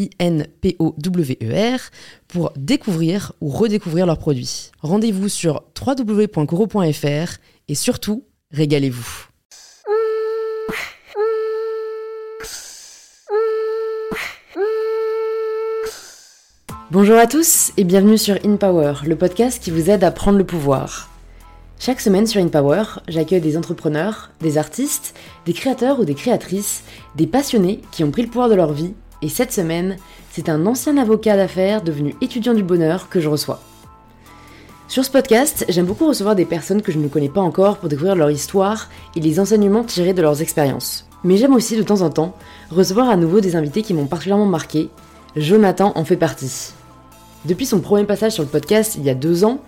I-N-P-O-W-E-R, pour découvrir ou redécouvrir leurs produits. Rendez-vous sur www.coro.fr et surtout, régalez-vous. Bonjour à tous et bienvenue sur InPower, le podcast qui vous aide à prendre le pouvoir. Chaque semaine sur InPower, j'accueille des entrepreneurs, des artistes, des créateurs ou des créatrices, des passionnés qui ont pris le pouvoir de leur vie et cette semaine, c'est un ancien avocat d'affaires devenu étudiant du bonheur que je reçois. Sur ce podcast, j'aime beaucoup recevoir des personnes que je ne connais pas encore pour découvrir leur histoire et les enseignements tirés de leurs expériences. Mais j'aime aussi de temps en temps recevoir à nouveau des invités qui m'ont particulièrement marqué. Jonathan en fait partie. Depuis son premier passage sur le podcast il y a deux ans,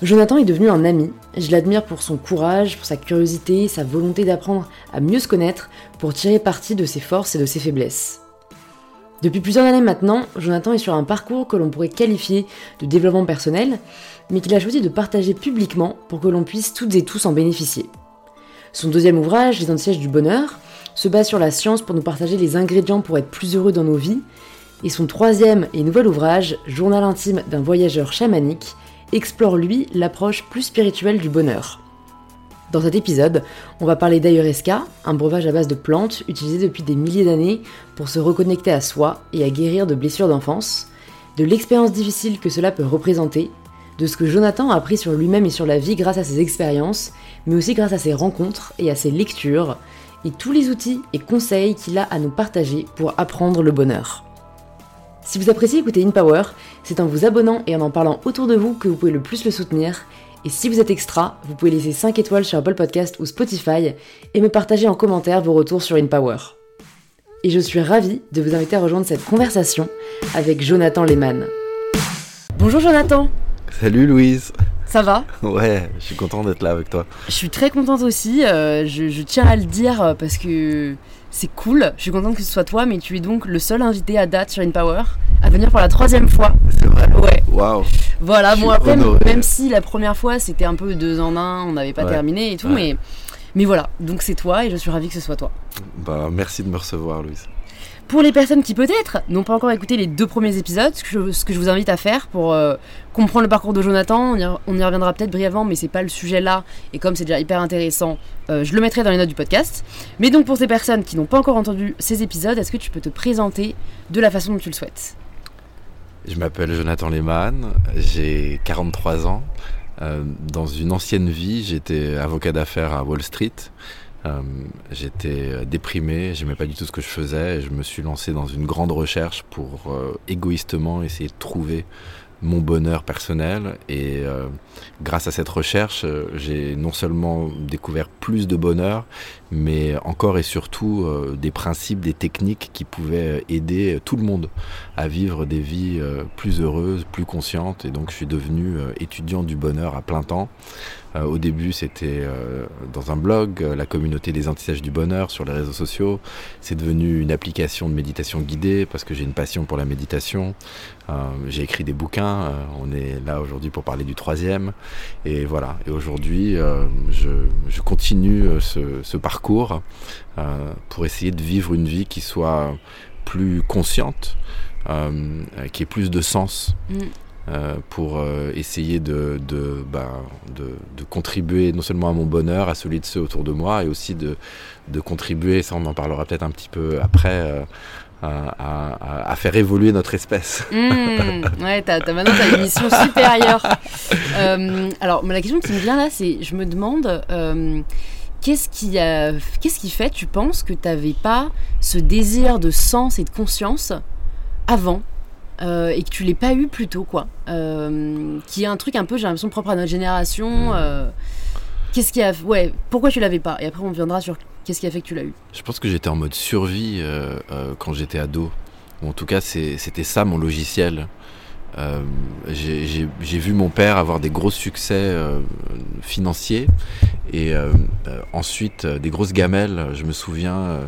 Jonathan est devenu un ami. Je l'admire pour son courage, pour sa curiosité, sa volonté d'apprendre à mieux se connaître, pour tirer parti de ses forces et de ses faiblesses. Depuis plusieurs années maintenant, Jonathan est sur un parcours que l'on pourrait qualifier de développement personnel, mais qu'il a choisi de partager publiquement pour que l'on puisse toutes et tous en bénéficier. Son deuxième ouvrage, Les Anti-Sièges du Bonheur, se base sur la science pour nous partager les ingrédients pour être plus heureux dans nos vies, et son troisième et nouvel ouvrage, Journal intime d'un voyageur chamanique, explore lui l'approche plus spirituelle du bonheur. Dans cet épisode, on va parler d'ayahuasca, un breuvage à base de plantes utilisé depuis des milliers d'années pour se reconnecter à soi et à guérir de blessures d'enfance, de l'expérience difficile que cela peut représenter, de ce que Jonathan a appris sur lui-même et sur la vie grâce à ses expériences, mais aussi grâce à ses rencontres et à ses lectures, et tous les outils et conseils qu'il a à nous partager pour apprendre le bonheur. Si vous appréciez écouter InPower, c'est en vous abonnant et en en parlant autour de vous que vous pouvez le plus le soutenir, et si vous êtes extra, vous pouvez laisser 5 étoiles sur Apple Podcast ou Spotify et me partager en commentaire vos retours sur InPower. Et je suis ravie de vous inviter à rejoindre cette conversation avec Jonathan Lehmann. Bonjour Jonathan Salut Louise Ça va? Ouais, je suis content d'être là avec toi. Je suis très contente aussi, euh, je, je, tiens à le dire euh, parce que c'est cool, je suis contente que ce soit toi, mais tu es donc le seul invité à date sur InPower à venir pour la troisième fois. C'est vrai Ouais. Waouh Voilà, bon après, honoré. même si la première fois c'était un peu deux en un, on n'avait pas Ouais. terminé et tout, Ouais. mais, mais voilà, donc c'est toi et je suis ravie que ce soit toi. Bah merci de me recevoir Louise. Pour les personnes qui peut-être n'ont pas encore écouté les deux premiers épisodes, ce que je, ce que je vous invite à faire pour euh, comprendre le parcours de Jonathan, on y, on y reviendra peut-être brièvement, mais c'est pas le sujet là, et comme c'est déjà hyper intéressant, euh, je le mettrai dans les notes du podcast. Mais donc pour ces personnes qui n'ont pas encore entendu ces épisodes, est-ce que tu peux te présenter de la façon dont tu le souhaites? Je m'appelle Jonathan Lehmann, j'ai 43 ans. Euh, dans une ancienne vie, j'étais avocat d'affaires à Wall Street. Euh, j'étais euh, déprimé, j'aimais pas du tout ce que je faisais je me suis lancé dans une grande recherche pour égoïstement essayer de trouver mon bonheur personnel et euh, grâce à cette recherche, euh, j'ai non seulement découvert plus de bonheur, mais encore et surtout euh, des principes, des techniques qui pouvaient aider tout le monde à vivre des vies euh, plus heureuses, plus conscientes. Et donc je suis devenu euh, étudiant du bonheur à plein temps. Euh, au début, c'était euh, dans un blog, euh, la communauté des antisèches du bonheur sur les réseaux sociaux. C'est devenu une application de méditation guidée parce que j'ai une passion pour la méditation. Euh, j'ai écrit des bouquins. euh, on est là aujourd'hui pour parler du troisième. Et voilà. Et aujourd'hui, euh, je, je continue ce, ce parcours pour essayer de vivre une vie qui soit plus consciente, euh, qui ait plus de sens. Mm. Euh, pour euh, essayer de, de, bah, de, de contribuer non seulement à mon bonheur, à celui de ceux autour de moi, et aussi de, contribuer, ça on en parlera peut-être un petit peu après, euh, à, faire évoluer notre espèce. Mmh, ouais, t'as, maintenant t'as une mission supérieure. Alors, la question qui me vient là, c'est, je me demande, qu'est-ce qui, qu'est-ce qui fait, tu penses, que t'avais pas ce désir de sens et de conscience avant euh, et que tu l'aies pas eu plus tôt, quoi. qui est un truc un peu, j'ai l'impression, propre à notre génération. Mmh. Qu'est-ce qui a. Ouais, pourquoi tu l'avais pas? Et après, on viendra sur qu'est-ce qui a fait que tu l'as eu. Je pense que j'étais en mode survie euh, euh, quand j'étais ado. Ou en tout cas, c'était ça mon logiciel. Euh, j'ai vu mon père avoir des gros succès financiers et ensuite des grosses gamelles. Je me souviens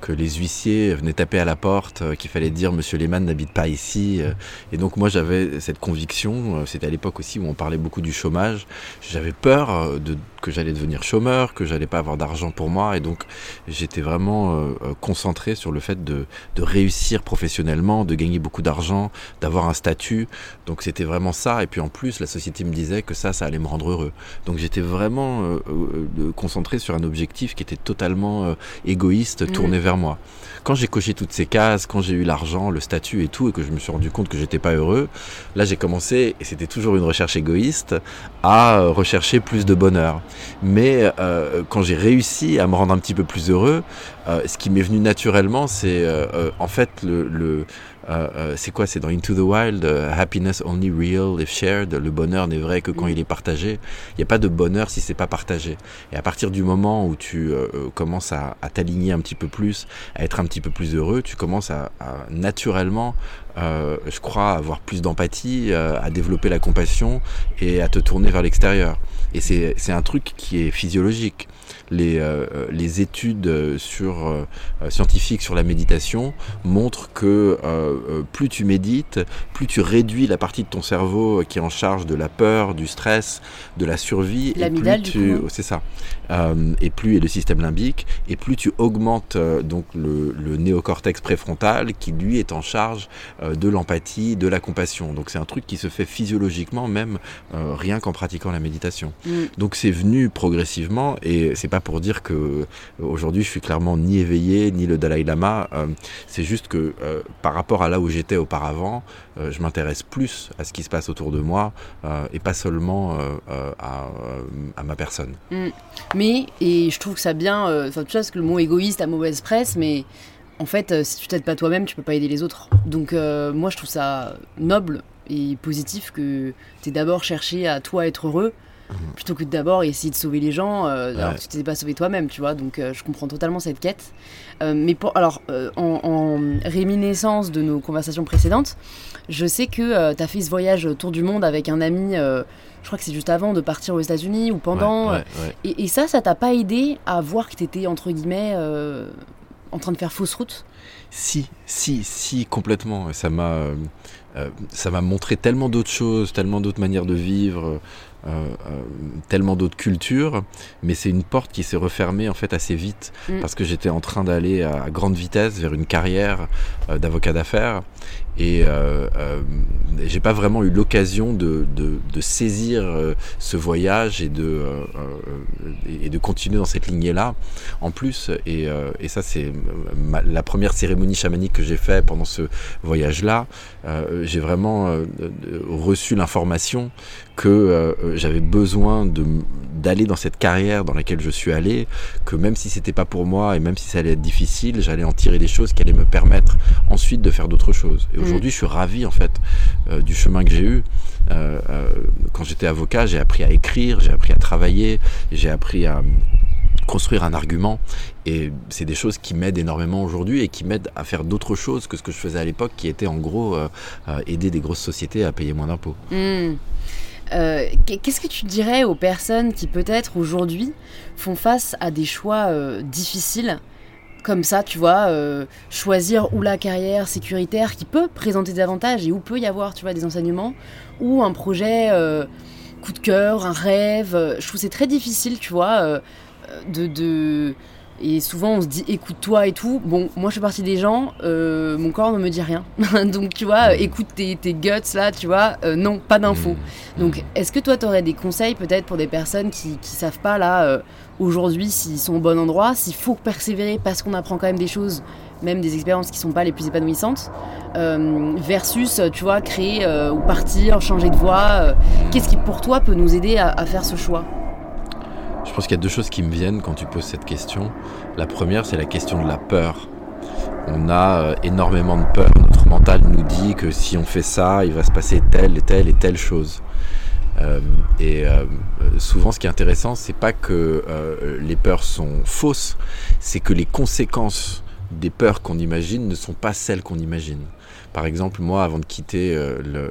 que les huissiers venaient taper à la porte, euh, qu'il fallait dire Monsieur Lehmann n'habite pas ici. Euh. et donc moi j'avais cette conviction, euh, c'était à l'époque aussi où on parlait beaucoup du chômage, j'avais peur de, que j'allais devenir chômeur, que j'allais pas avoir d'argent pour moi, et donc j'étais vraiment concentré sur le fait de, de, réussir professionnellement, de gagner beaucoup d'argent, d'avoir un statut. Donc c'était vraiment ça, et puis en plus la société me disait que ça, ça allait me rendre heureux. Donc j'étais vraiment concentré sur un objectif qui était totalement égoïste, mmh. tourné vers moi. Quand j'ai coché toutes ces cases, quand j'ai eu l'argent, le statut et tout, et que je me suis rendu compte que j'étais pas heureux, là j'ai commencé, et c'était toujours une recherche égoïste, à rechercher plus de bonheur. Mais euh, quand j'ai réussi à me rendre un petit peu plus heureux, euh, ce qui m'est venu naturellement, c'est euh, en fait le c'est quoi? C'est dans Into the Wild, Happiness only real if shared. Le bonheur n'est vrai que quand mm. il est partagé. Il n'y a pas de bonheur si c'est pas partagé. Et à partir du moment où tu commences à, t'aligner un petit peu plus, à être un petit peu plus heureux, tu commences à, naturellement, je crois, avoir plus d'empathie, à développer la compassion et à te tourner vers l'extérieur. Et c'est un truc qui est physiologique les, euh, les études euh, sur, euh, scientifiques sur la méditation montrent que plus tu médites, plus tu réduis la partie de ton cerveau qui est en charge de la peur, du stress, de la survie. tu, c'est ça. et plus et le système limbique, et plus tu augmentes donc le, le, néocortex préfrontal qui lui est en charge de l'empathie, de la compassion. Donc c'est un truc qui se fait physiologiquement même rien qu'en pratiquant la méditation. Mm. Donc c'est venu progressivement et c'est pas pour dire que euh, aujourd'hui je suis clairement ni éveillé ni le Dalai Lama. Euh, c'est juste que euh, par rapport à là où j'étais auparavant, je m'intéresse plus à ce qui se passe autour de moi et pas seulement à, ma personne. Mm. Mais et je trouve que ça bien. Enfin, tu sais que le mot égoïste a mauvaise presse, mais en fait, si tu t'aides pas toi-même, tu peux pas aider les autres. Donc moi, je trouve ça noble et positif que tu d'abord cherché à toi être heureux plutôt que d'abord essayer de sauver les gens euh, alors que tu t'es pas sauvé toi-même, tu vois. Donc euh, je comprends totalement cette quête. Euh, mais pour, alors, en, réminiscence de nos conversations précédentes, je sais que tu as fait ce voyage autour du monde avec un ami je crois que c'est juste avant de partir aux États-Unis ou pendant. et, et, ça, ça t'a pas aidé à voir que tu étais, entre guillemets, en train de faire fausse route? Si, si, si, complètement. Ça m'a, ça m'a montré tellement d'autres choses, tellement d'autres manières de vivre. Euh, euh, tellement d'autres cultures, mais c'est une porte qui s'est refermée en fait assez vite mm. parce que j'étais en train d'aller à, grande vitesse vers une carrière euh, d'avocat d'affaires et j'ai pas vraiment eu l'occasion de, de, saisir ce voyage et de, et de continuer dans cette lignée-là en plus. Et, et ça, c'est la première cérémonie chamanique que j'ai fait pendant ce voyage-là. j'ai vraiment reçu l'information que j'avais besoin d'aller dans cette carrière dans laquelle je suis allé, que même si c'était pas pour moi et même si ça allait être difficile, j'allais en tirer des choses qui allaient me permettre ensuite de faire d'autres choses. Et mm. aujourd'hui, je suis ravi en fait euh, du chemin que j'ai eu. Euh, euh, quand j'étais avocat, j'ai appris à écrire, j'ai appris à travailler, j'ai appris à construire un argument et c'est des choses qui m'aident énormément aujourd'hui et qui m'aident à faire d'autres choses que ce que je faisais à l'époque qui était en gros aider des grosses sociétés à payer moins d'impôts. Mm. Euh, qu'est-ce que tu dirais aux personnes qui peut-être aujourd'hui font face à des choix euh, difficiles comme ça, tu vois, euh, choisir ou la carrière sécuritaire qui peut présenter des avantages et où peut y avoir, tu vois, des enseignements, ou un projet coup de cœur, un rêve. Je trouve c'est très difficile, tu vois, de, Et souvent, on se dit écoute-toi et tout. Bon, moi, je fais partie des gens, euh, mon corps ne me dit rien. Donc, tu vois, écoute tes, tes, guts là, tu vois, euh, non, pas d'infos. Mm. Donc, est-ce que toi, tu aurais des conseils peut-être pour des personnes qui, qui savent pas là, euh, aujourd'hui, s'ils sont au bon endroit, s'il faut persévérer parce qu'on apprend quand même des choses, même des expériences qui sont pas les plus épanouissantes, versus, tu vois, créer ou partir, changer de voie Qu'est-ce qui, pour toi, peut nous aider à faire ce choix? Je pense qu'il y a deux choses qui me viennent quand tu poses cette question. La première, c'est la question de la peur. On a euh, énormément de peur. Notre mental nous dit que si on fait ça, il va se passer telle et telle et telle chose. Euh, et euh, souvent, ce qui est intéressant, c'est pas que les peurs sont fausses, c'est que les conséquences des peurs qu'on imagine ne sont pas celles qu'on imagine. Par exemple, moi, avant de quitter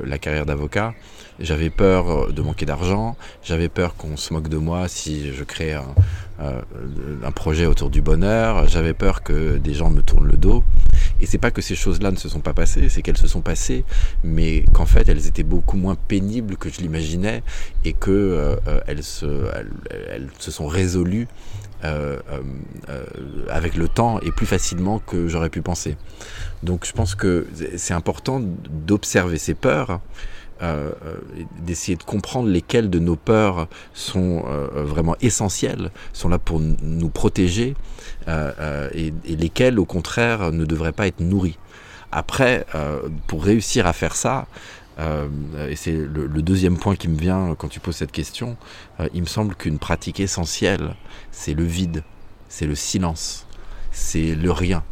la carrière d'avocat, j'avais peur euh, de manquer d'argent, j'avais peur qu'on se moque de moi si je crée un, euh, un projet autour du bonheur, j'avais peur que des gens me tournent le dos. Et c'est pas que ces choses-là ne se sont pas passées, c'est qu'elles se sont passées, mais qu'en fait elles étaient beaucoup moins pénibles que je l'imaginais et que euh, elles, se, elles, se sont résolues euh, euh, avec le temps et plus facilement que j'aurais pu penser. Donc je pense que c'est important d'observer ces peurs euh, euh, d'essayer de comprendre lesquelles de nos peurs sont euh, vraiment essentielles, sont là pour nous protéger, et, lesquelles, au contraire, ne devraient pas être nourries. Après, pour réussir à faire ça, et c'est le, deuxième point qui me vient quand tu poses cette question, il me semble qu'une pratique essentielle, c'est le vide, c'est le silence, c'est le rien.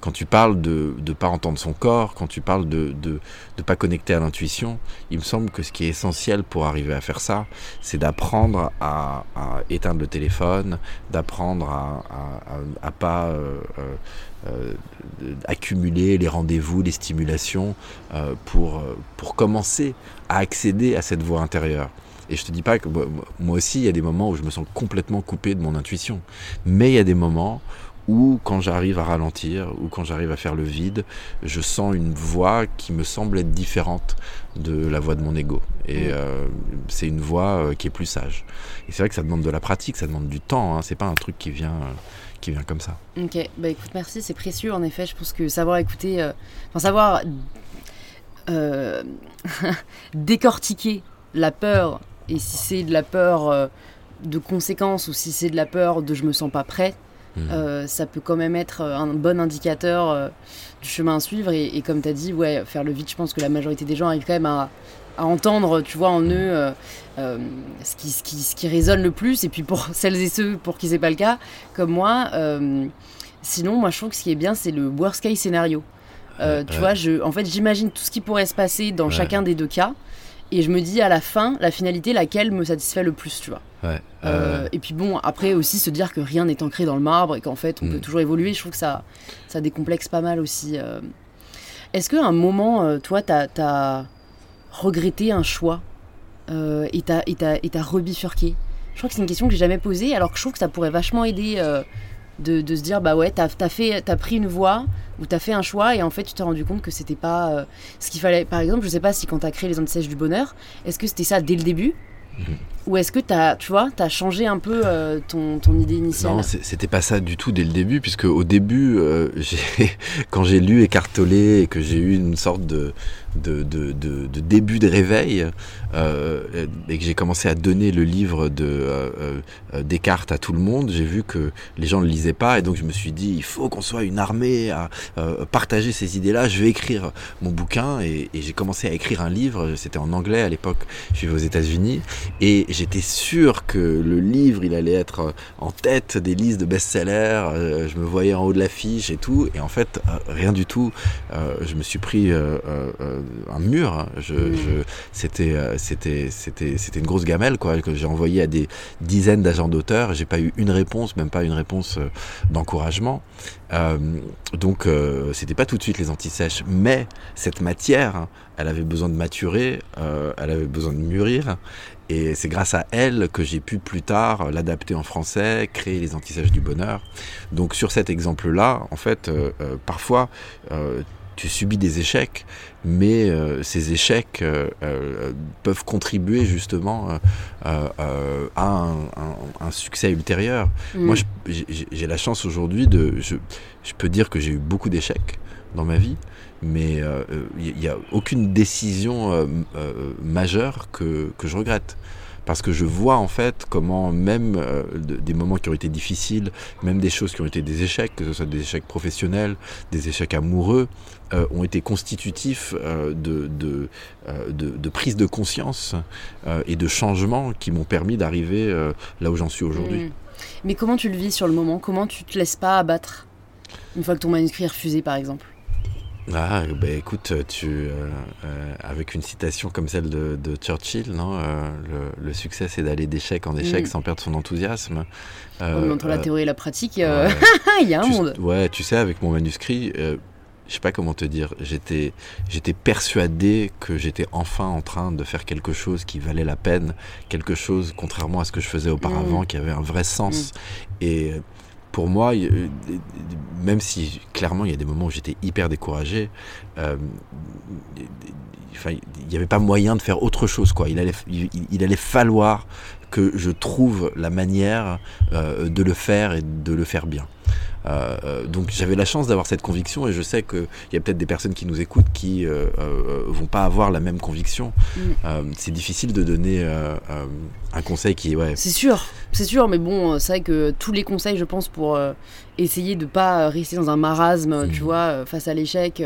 Quand tu parles de ne pas entendre son corps, quand tu parles de ne pas connecter à l'intuition, il me semble que ce qui est essentiel pour arriver à faire ça, c'est d'apprendre à, éteindre le téléphone, d'apprendre à, à, pas euh, euh, accumuler les rendez-vous, les stimulations euh, pour, pour commencer à accéder à cette voie intérieure. Et je te dis pas que moi aussi, il y a des moments où je me sens complètement coupé de mon intuition. Mais il y a des moments ou quand j'arrive à ralentir, ou quand j'arrive à faire le vide, je sens une voix qui me semble être différente de la voix de mon ego. Et mm. euh, c'est une voix euh, qui est plus sage. Et c'est vrai que ça demande de la pratique, ça demande du temps, hein, c'est pas un truc qui vient, euh, qui vient comme ça. Ok, bah écoute, merci, c'est précieux en effet. Je pense que savoir écouter, enfin savoir décortiquer la peur, et si c'est de la peur de conséquences ou si c'est de la peur de je me sens pas prêt, Mm. Euh, ça peut quand même être un bon indicateur euh, du chemin à suivre. Et, comme tu as dit, ouais, faire le vide, je pense que la majorité des gens arrivent quand même à, entendre, tu vois, en eux euh, ce, qui, ce, qui, ce, qui, résonne le plus. Et puis pour celles et ceux pour qui c'est pas le cas, comme moi, sinon, moi je trouve que ce qui est bien, c'est le worst case scénario. tu vois, je, en fait, j'imagine tout ce qui pourrait se passer dans chacun des deux cas. Et je me dis à la fin, la finalité, laquelle me satisfait le plus, tu vois. Euh, et puis bon, après aussi se dire que rien n'est ancré dans le marbre et qu'en fait on peut mm. toujours évoluer, je trouve que ça, ça décomplexe pas mal aussi. Euh. Est-ce qu'à un moment, euh, toi, t'as as regretté un choix et t'as rebifurqué? Je crois que c'est une question que j'ai jamais posée, alors que je trouve que ça pourrait vachement aider de, de, se dire bah ouais, t'as as fait, as pris une voie ou t'as fait un choix et en fait tu t'es rendu compte que c'était pas ce qu'il fallait. Par exemple, je sais pas si quand t'as créé les antisèches du bonheur, est-ce que c'était ça dès le début? Ou est-ce que as, tu vois, as changé un peu euh, ton, ton, idée initiale Non, c'était pas ça du tout dès le début, puisque au début, euh, quand j'ai lu Écartolé et que j'ai eu une sorte de, de, début de réveil euh, et que j'ai commencé à donner le livre de euh, euh, Descartes à tout le monde, j'ai vu que les gens ne le lisaient pas et donc je me suis dit il faut qu'on soit une armée à partager ces idées-là. Je vais écrire mon bouquin et, j'ai commencé à écrire un livre. C'était en anglais à l'époque. Je suis aux États-Unis et j'étais sûr que le livre il allait être en tête des listes de best-sellers. je me voyais en haut de l'affiche et tout et en fait rien du tout. je me suis pris un mur. Hein. Je, mm. c'était, euh, c'était, c'était, c'était une grosse gamelle quoi que j'ai envoyé à des dizaines d'agents d'auteurs. J'ai pas eu une réponse, même pas une réponse euh, d'encouragement. Euh, donc, c'était pas tout de suite les antisèches, mais cette matière, hein, elle avait besoin de maturer, elle avait besoin de mûrir. Et c'est grâce à elle que j'ai pu plus tard l'adapter en français, créer les antisèches du bonheur. Donc sur cet exemple-là, en fait, parfois, tu subis des échecs, mais ces échecs peuvent contribuer justement à un, succès ultérieur. Mm. Moi, j'ai la chance aujourd'hui de... Je, je peux dire que j'ai eu beaucoup d'échecs dans ma vie, mais il euh, n'y a aucune décision euh, euh, majeure que, que, je regrette. Parce que je vois en fait comment même des moments qui ont été difficiles, même des choses qui ont été des échecs, que ce soit des échecs professionnels, des échecs amoureux, ont été constitutifs de, de, de, prise de conscience et de changements qui m'ont permis d'arriver là où j'en suis aujourd'hui. Mmh. Mais comment tu le vis sur le moment? Comment tu te laisses pas abattre? Une fois que ton manuscrit est refusé par exemple ah, bah écoute, tu, euh, euh, avec une citation comme celle de, Churchill, non, euh, le, succès c'est d'aller d'échec en échec mm. sans perdre son enthousiasme. entre la théorie et la pratique, il y a un monde. Ouais, tu sais, avec mon manuscrit, je sais pas comment te dire, j'étais, j'étais persuadé que j'étais enfin en train de faire quelque chose qui valait la peine, quelque chose, contrairement à ce que je faisais auparavant, mm. qui avait un vrai sens. Mm. Et pour moi, même si clairement il y a des moments où j'étais hyper découragé, euh, il n'y avait pas moyen de faire autre chose. Quoi. Il, allait, il, allait falloir que je trouve la manière euh, de le faire et de le faire bien. Euh, euh, donc j'avais la chance d'avoir cette conviction et je sais qu'il y a peut-être des personnes qui nous écoutent qui euh, vont pas avoir la même conviction. Mm. c'est difficile de donner un conseil qui ouais. C'est sûr, c'est sûr, mais bon, c'est vrai que tous les conseils, je pense, pour essayer de pas rester dans un marasme, tu mm. vois, face à l'échec,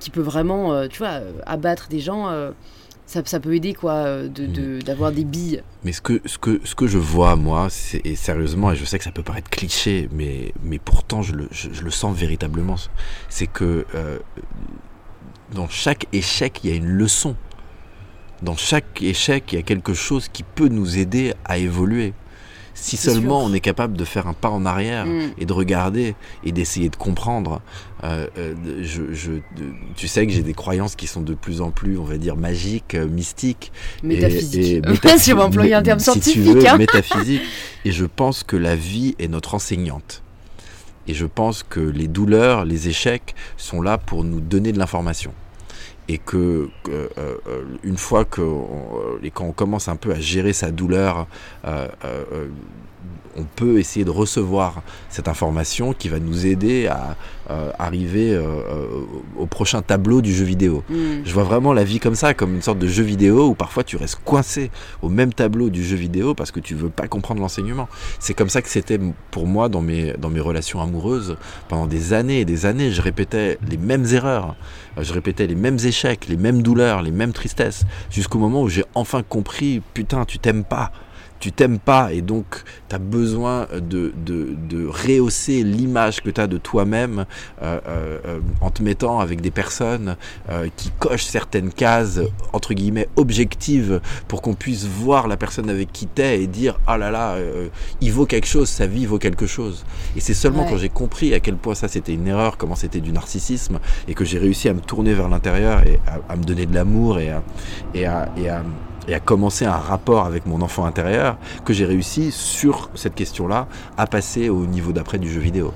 qui peut vraiment, tu vois, abattre des gens ça, peut aider quoi euh, mm. d'avoir des billes. Mais ce que, ce que, ce que je vois moi, et sérieusement, et je sais que ça peut paraître cliché, mais, mais pourtant je le, je, le sens véritablement, c'est que euh, dans chaque échec, il y a une leçon. Dans chaque échec, il y a quelque chose qui peut nous aider à évoluer. Si seulement on est capable de faire un pas en arrière mm. et de regarder et d'essayer de comprendre. Euh, euh, je, tu sais que j'ai des croyances qui sont de plus en plus, on va dire, magiques, euh, mystiques. Métaphysiques. Et, si on employer un terme scientifique. Si tu veux, hein. métaphysique. Et je pense que la vie est notre enseignante. Et je pense que les douleurs, les échecs sont là pour nous donner de l'information et que euh, euh, une fois que et quand on commence un peu à gérer sa douleur euh, on peut essayer de recevoir cette information qui va nous aider à euh, arriver euh, euh, au prochain tableau du jeu vidéo. Mm. Je vois vraiment la vie comme ça, comme une sorte de jeu vidéo où parfois tu restes coincé au même tableau du jeu vidéo parce que tu veux pas comprendre l'enseignement. C'est comme ça que c'était pour moi dans mes, dans mes relations amoureuses. Pendant des années et des années, je répétais les mêmes erreurs, je répétais les mêmes échecs, les mêmes douleurs, les mêmes tristesses, jusqu'au moment où j'ai enfin compris, putain, tu t'aimes pas tu t'aimes pas et donc tu as besoin de, de, de rehausser l'image que tu as de toi-même euh, euh, euh, en te mettant avec des personnes qui cochent certaines cases entre guillemets objectives pour qu'on puisse voir la personne avec qui t'es et dire ah là là il vaut quelque chose sa vie vaut quelque chose et c'est seulement quand j'ai compris à quel point ça c'était une erreur comment c'était du narcissisme et que j'ai réussi à me tourner vers l'intérieur et à, me donner de l'amour et et à, et à et à commencer un rapport avec mon enfant intérieur que j'ai réussi sur cette question-là à passer au niveau d'après du jeu vidéo.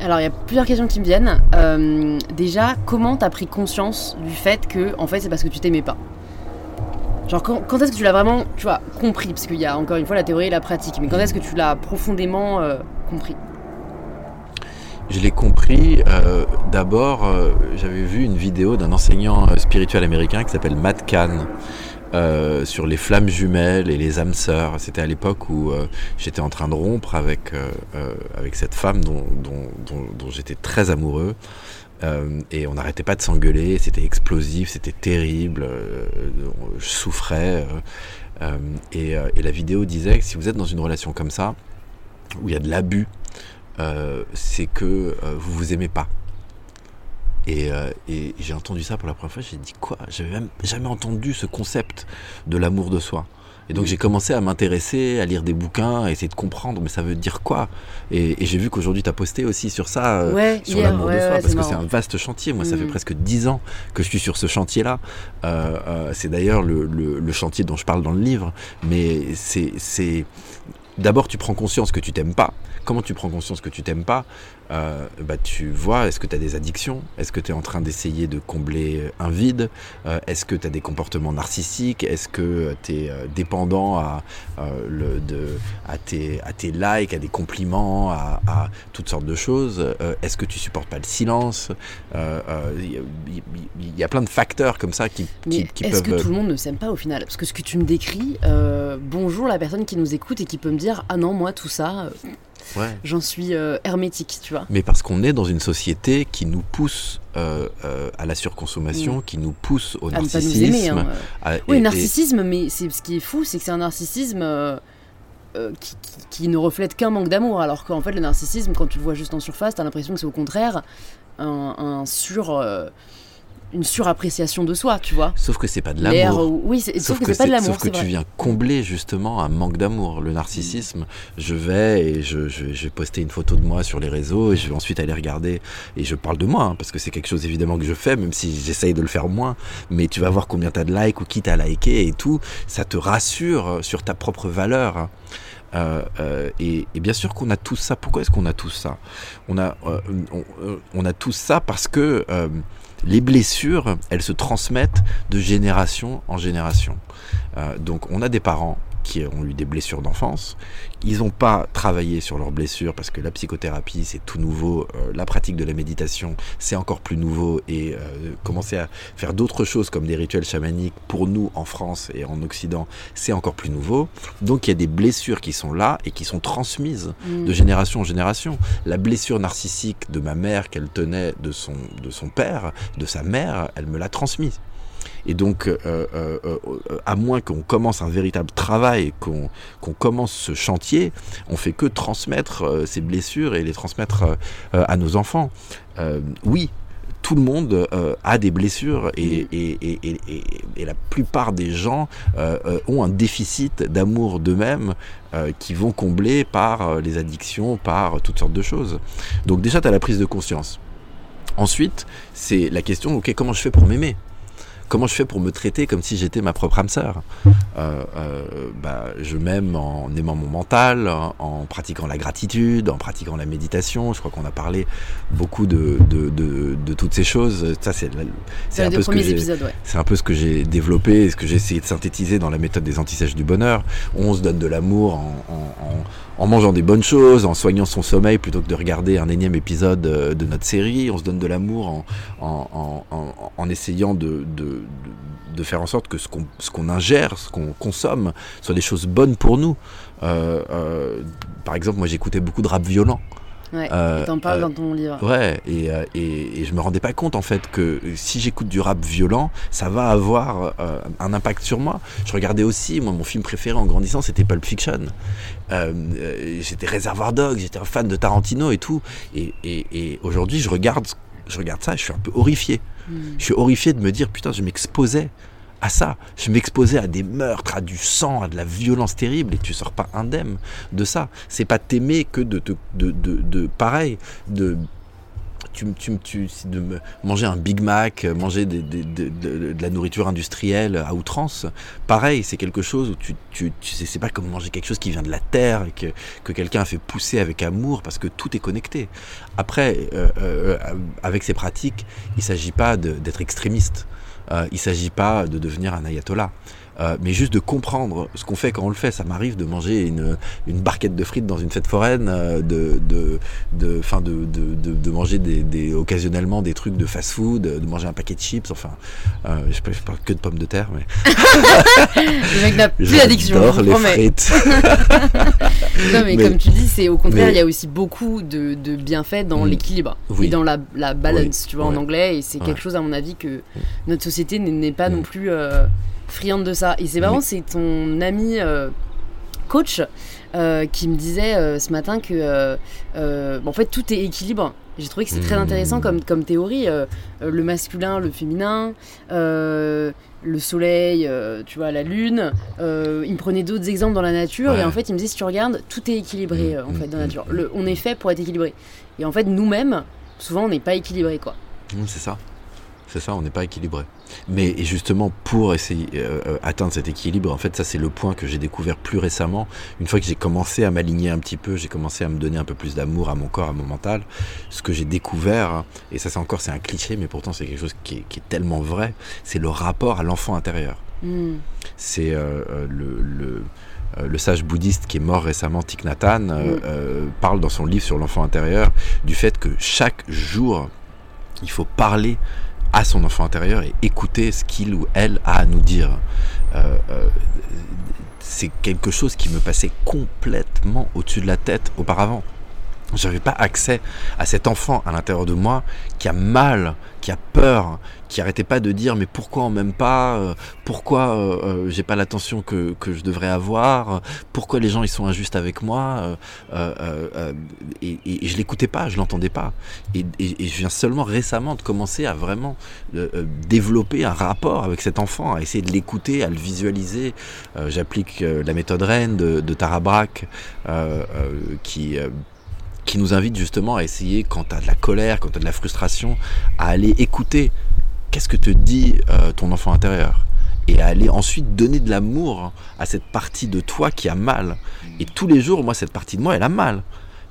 Alors il y a plusieurs questions qui me viennent. Euh, déjà, comment t'as pris conscience du fait que en fait c'est parce que tu t'aimais pas? Genre quand, est-ce que tu l'as vraiment, tu vois, compris? Parce qu'il y a encore une fois la théorie et la pratique, mais quand est-ce que tu l'as profondément euh, compris? Je l'ai compris. Euh, d'abord, j'avais vu une vidéo d'un enseignant spirituel américain qui s'appelle Matt Kahn, euh, sur les flammes jumelles et les âmes sœurs. C'était à l'époque où euh, j'étais en train de rompre avec, euh, avec cette femme dont, dont, j'étais très amoureux. et on n'arrêtait pas de s'engueuler, c'était explosif, c'était terrible, je souffrais. Et, et, la vidéo disait que si vous êtes dans une relation comme ça, où il y a de l'abus, c'est que vous vous aimez pas. Euh, et, j'ai entendu ça pour la première fois, j'ai dit quoi? J'avais même jamais entendu ce concept de l'amour de soi. Et donc j'ai commencé à m'intéresser, à lire des bouquins, à essayer de comprendre, mais ça veut dire quoi? Et, j'ai vu qu'aujourd'hui tu as posté aussi sur ça, euh, sur l'amour de soi, parce que c'est un vaste chantier. Moi, ça fait mm. presque dix ans que je suis sur ce chantier-là. Euh, c'est d'ailleurs le, le, chantier dont je parle dans le livre, mais c'est d'abord tu prends conscience que tu t'aimes pas. Comment tu prends conscience que tu t'aimes pas? Euh, bah, Tu vois, est-ce que tu as des addictions? Est-ce que tu es en train d'essayer de combler un vide? Euh, Est-ce que tu as des comportements narcissiques? Est-ce que tu es euh, dépendant à, le, de, à, tes, à tes likes, à des compliments, à, à toutes sortes de choses? Est-ce que tu supportes pas le silence? Il y, a plein de facteurs comme ça qui, qui, qui Est-ce que tout le monde ne s'aime pas au final? Parce que ce que tu me décris, bonjour la personne qui nous écoute et qui peut me dire Ah non, moi tout ça J'en suis euh, hermétique, tu vois. Mais parce qu'on est dans une société qui nous pousse euh, euh, à la surconsommation, mm. qui nous pousse au narcissisme. Hein, oui, narcissisme, mais ce qui est fou, c'est que c'est un narcissisme qui, ne reflète qu'un manque d'amour, alors qu'en fait, le narcissisme, quand tu le vois juste en surface, t'as l'impression que c'est au contraire un, un sur une surappréciation de soi, tu vois. Sauf que c'est pas de l'amour. Oui, sauf, que, c'est pas de l'amour. Sauf que tu viens combler justement un manque d'amour. Le narcissisme, je vais et je, je, vais poster une photo de moi sur les réseaux et je vais ensuite aller regarder et je parle de moi hein, parce que c'est quelque chose évidemment que je fais, même si j'essaye de le faire moins. Mais tu vas voir combien tu as de likes ou qui t'a liké et tout. Ça te rassure sur ta propre valeur. Hein. Euh, euh, et, bien sûr qu'on a tout ça. Pourquoi est-ce qu'on a tout ça? On a, euh, on, on, a tout ça parce que les blessures, elles se transmettent de génération en génération. Euh, donc on a des parents qui ont eu des blessures d'enfance. Ils n'ont pas travaillé sur leurs blessures parce que la psychothérapie, c'est tout nouveau. Euh, la pratique de la méditation, c'est encore plus nouveau. Et euh, commencer à faire d'autres choses comme des rituels chamaniques, pour nous en France et en Occident, c'est encore plus nouveau. Donc il y a des blessures qui sont là et qui sont transmises de mm. génération en génération. La blessure narcissique de ma mère qu'elle tenait de son, de son père, de sa mère, elle me l'a transmise. Et donc, euh, euh, euh, à moins qu'on commence un véritable travail, qu'on commence ce chantier, on fait que transmettre ces blessures et les transmettre à nos enfants. oui, tout le monde a des blessures et, et, la plupart des gens ont un déficit d'amour d'eux-mêmes qui vont combler par les addictions, par toutes sortes de choses. Donc déjà, tu as la prise de conscience. Ensuite, c'est la question, ok, comment je fais pour m'aimer? Comment je fais pour me traiter comme si j'étais ma propre âme sœur euh, euh, bah, Je m'aime en aimant mon mental, en, pratiquant la gratitude, en pratiquant la méditation. Je crois qu'on a parlé beaucoup de, de, de, toutes ces choses. Ça, c'est un, peu ce que c'est un peu ce que j'ai développé et ce que j'ai essayé de synthétiser dans la méthode des antisèches du bonheur. On se donne de l'amour en, en en mangeant des bonnes choses, en soignant son sommeil plutôt que de regarder un énième épisode euh, de notre série. On se donne de l'amour en, en, essayant de, de, faire en sorte que ce qu'on ingère, ce qu'on consomme, soit des choses bonnes pour nous. Euh, euh, par exemple, moi j'écoutais beaucoup de rap violent. Ouais, euh, t'en parles dans ton livre. Ouais, et, et, et, je me rendais pas compte en fait que si j'écoute du rap violent, ça va avoir un impact sur moi. Je regardais aussi, moi mon film préféré en grandissant c'était Pulp Fiction. Euh, euh, j'étais réservoir dog, j'étais un fan de Tarantino et tout. Et, et, et aujourd'hui, je regarde, je regarde ça, je suis un peu horrifié. Hmm. Je suis horrifié de me dire, putain, je m'exposais à ça. Je m'exposais à des meurtres, à du sang, à de la violence terrible, et tu sors pas indemne de ça. C'est pas t'aimer que de, de, de, de, pareil, de tu, tu, de manger un Big Mac, manger de, la nourriture industrielle à outrance, pareil, c'est quelque chose où tu, tu, sais, c'est pas comme manger quelque chose qui vient de la terre et que, que quelqu'un a fait pousser avec amour parce que tout est connecté. Après, euh, euh, avec ces pratiques, il s'agit pas d'être extrémiste. Euh, il s'agit pas de devenir un ayatollah. Euh, mais juste de comprendre ce qu'on fait quand on le fait. Ça m'arrive de manger une, une, barquette de frites dans une fête foraine, euh, de, de, de, fin de, de, de, manger des, des, occasionnellement des trucs de fast-food, de manger un paquet de chips. Enfin, euh, je, je parle que de pommes de terre, mais. le mec n'a plus d'addiction. les frites. non, mais, comme tu dis, c'est au contraire, il y a aussi beaucoup de, de bienfaits dans mm. l'équilibre et dans la, la balance, tu vois, en anglais. Et c'est quelque chose, à mon avis, que notre société n'est pas non mm. plus friande de ça. Et c'est marrant, c'est ton ami euh, coach euh, qui me disait euh, ce matin que en fait tout est équilibre. J'ai trouvé que c'est très intéressant comme, comme théorie. le masculin, le féminin, le soleil, tu vois, la lune. il me prenait d'autres exemples dans la nature et en fait il me disait si tu regardes, tout est équilibré mm, en fait dans la nature. Le, on est fait pour être équilibré. Et en fait nous-mêmes, souvent on n'est pas équilibré quoi. c'est ça. c'est ça, on n'est pas équilibré. Mais justement, pour essayer euh, atteindre cet équilibre, en fait, ça c'est le point que j'ai découvert plus récemment. Une fois que j'ai commencé à m'aligner un petit peu, j'ai commencé à me donner un peu plus d'amour à mon corps, à mon mental. Ce que j'ai découvert, et ça c'est encore c'est un cliché, mais pourtant c'est quelque chose qui est, tellement vrai, c'est le rapport à l'enfant intérieur. Hmm. C'est le euh, le sage bouddhiste qui est mort récemment, Thich Nhat Hanh, euh, mm. euh, parle dans son livre sur l'enfant intérieur du fait que chaque jour, il faut parler son enfant intérieur et écouter ce qu'il ou elle a à nous dire. c'est quelque chose qui me passait complètement au-dessus de la tête auparavant. J'avais pas accès à cet enfant à l'intérieur de moi qui a mal, qui a peur, qui arrêtait pas de dire mais pourquoi on m'aime pas, euh, pourquoi euh, euh, j'ai pas l'attention que, que, je devrais avoir, pourquoi les gens ils sont injustes avec moi, et, et, je l'écoutais pas, je l'entendais pas, et, et, je viens seulement récemment de commencer à vraiment développer un rapport avec cet enfant, à essayer de l'écouter, à le visualiser. J'applique la méthode Rennes de, de Tara Brach, qui qui nous invite justement à essayer, quand tu as de la colère, quand tu as de la frustration, à aller écouter qu'est-ce que te dit euh, ton enfant intérieur? Et à aller ensuite donner de l'amour à cette partie de toi qui a mal. Et tous les jours, moi, cette partie de moi, elle a mal.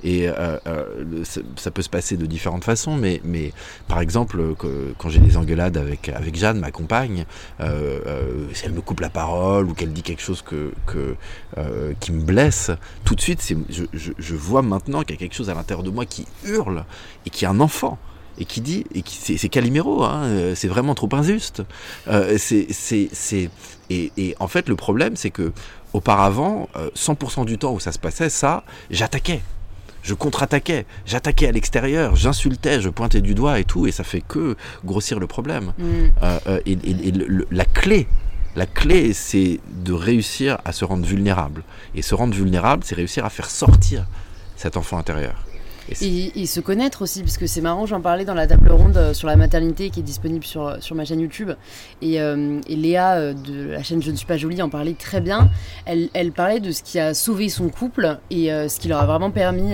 Et euh, euh, ça, peut se passer de différentes façons, mais, mais par exemple, quand j'ai des engueulades avec, avec Jeanne, ma compagne, si elle me coupe la parole ou qu'elle dit quelque chose qui me blesse, tout de suite, je, je, je vois maintenant qu'il y a quelque chose à l'intérieur de moi qui hurle et qui est un enfant et qui dit, et qui, c'est Calimero, hein, c'est vraiment trop injuste. c'est, c'est, et, et, en fait, le problème, c'est que auparavant, 100% du temps où ça se passait, ça, j'attaquais je contre-attaquais, j'attaquais à l'extérieur, j'insultais, je pointais du doigt et tout, et ça fait que grossir le problème. Mm. Euh, euh, et, la clé, la clé, c'est de réussir à se rendre vulnérable. Et se rendre vulnérable, c'est réussir à faire sortir cet enfant intérieur. Et, se connaître aussi, parce que c'est marrant, j'en parlais dans la table ronde euh, sur la maternité qui est disponible sur, sur ma chaîne YouTube. Et, Léa de la chaîne Je ne suis pas jolie en parlait très bien. Elle, elle parlait de ce qui a sauvé son couple et ce qui leur a vraiment permis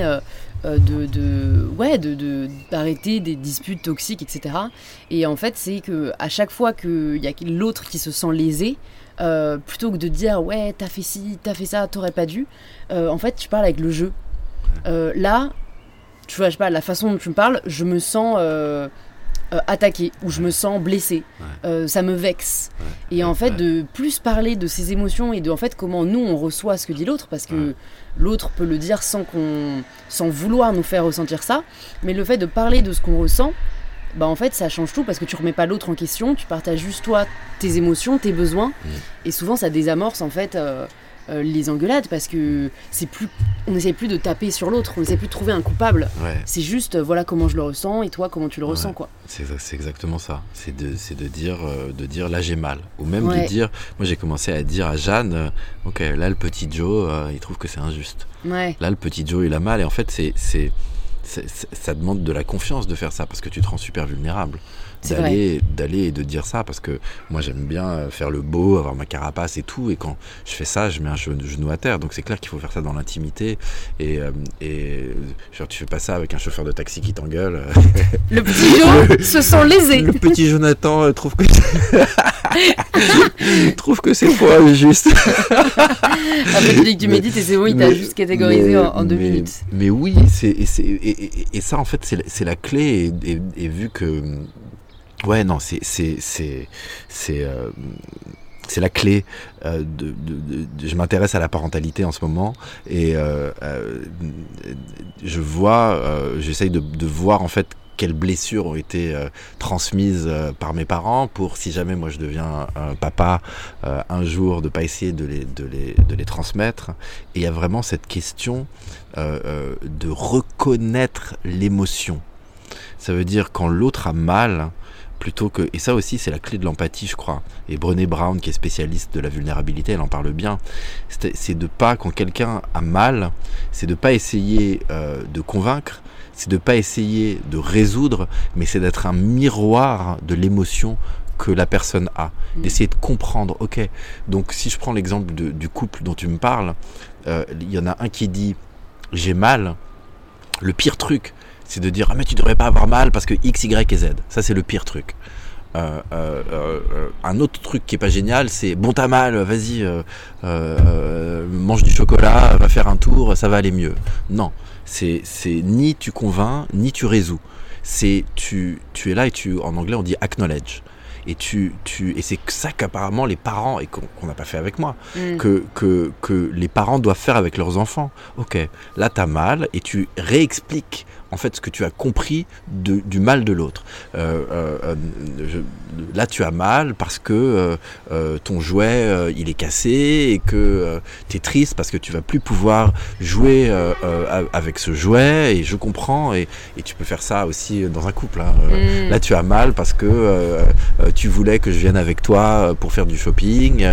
de, de, ouais, de, d'arrêter des disputes toxiques, etc. Et en fait, c'est que à chaque fois qu'il y a l'autre qui se sent lésé, plutôt que de dire ouais, t'as fait ci, t'as fait ça, t'aurais pas dû, en fait, tu parles avec le jeu. là, tu vois, je sais pas, la façon dont tu me parles, je me sens euh, euh, attaqué ou je me sens blessé. Euh, ça me vexe. Et en fait, de plus parler de ses émotions et de en fait comment nous on reçoit ce que dit l'autre, parce que l'autre peut le dire sans qu'on, sans vouloir nous faire ressentir ça, mais le fait de parler de ce qu'on ressent. Bah en fait ça change tout parce que tu remets pas l'autre en question, tu partages juste toi tes émotions, tes besoins mm. et souvent ça désamorce en fait euh, les engueulades parce que c'est plus on n'essaie plus de taper sur l'autre on n'essaie plus de trouver un coupable. C'est juste euh, voilà comment je le ressens et toi comment tu le ressens quoi. C'est exactement ça. C'est de, de dire euh, de dire là j'ai mal. Ou même de dire moi j'ai commencé à dire à Jeanne ok là le petit Joe il trouve que c'est injuste. Là le petit Joe il a mal. Et en fait c'est ça demande de la confiance de faire ça parce que tu te rends super vulnérable d'aller d'aller et de dire ça parce que moi j'aime bien euh, faire le beau avoir ma carapace et tout et quand je fais ça je mets un genou à terre. Donc c'est clair qu'il faut faire ça dans l'intimité. Et, euh, et genre tu fais pas ça avec un chauffeur de taxi qui t'engueule le petit Joe se sent lésé. Le petit Jonathan euh, trouve que trouve que c'est trop injuste après tu dis que tu médites et c'est bon il t'a juste catégorisé en, deux minutes. mais oui c'est et, et, ça en fait c'est la clé et vu que Ouais, non, c'est c'est c'est c'est euh, la clé. Euh, de, de, de, je m'intéresse à la parentalité en ce moment et euh, euh je vois, euh, j'essaye de, de, voir en fait quelles blessures ont été transmises par mes parents pour si jamais moi je deviens un papa un jour de pas essayer de les, de les, de les transmettre. Et il y a vraiment cette question de reconnaître l'émotion. Ça veut dire quand l'autre a mal, plutôt que et ça aussi c'est la clé de l'empathie je crois. Et Brené Brown qui est spécialiste de la vulnérabilité elle en parle bien. C'est de pas quand quelqu'un a mal c'est de pas essayer euh, de convaincre c'est de pas essayer de résoudre mais c'est d'être un miroir de l'émotion que la personne a. Mm. d'essayer de comprendre ok donc si je prends l'exemple du couple dont tu me parles euh, il y en a un qui dit j'ai mal. Le pire truc c'est de dire ah mais tu devrais pas avoir mal parce que X, Y et Z. Ça c'est le pire truc. Euh, euh, euh, un autre truc qui est pas génial, c'est bon t'as mal, vas-y, mange du chocolat, va faire un tour, ça va aller mieux. Non, c'est ni tu convaincs, ni tu résous. C'est tu, tu es là et tu, en anglais on dit acknowledge et tu, tu et c'est ça qu'apparemment les parents et qu'on n'a pas fait avec moi mm. que, que, que les parents doivent faire avec leurs enfants ok là t'as mal et tu réexpliques en fait ce que tu as compris du mal de l'autre. Euh, euh, euh, là, tu as mal parce que ton jouet il est cassé et que tu es triste parce que tu vas plus pouvoir jouer avec ce jouet. Et je comprends. Et, tu peux faire ça aussi dans un couple. Hein. Mm. Là, tu as mal parce que tu voulais que je vienne avec toi pour faire du shopping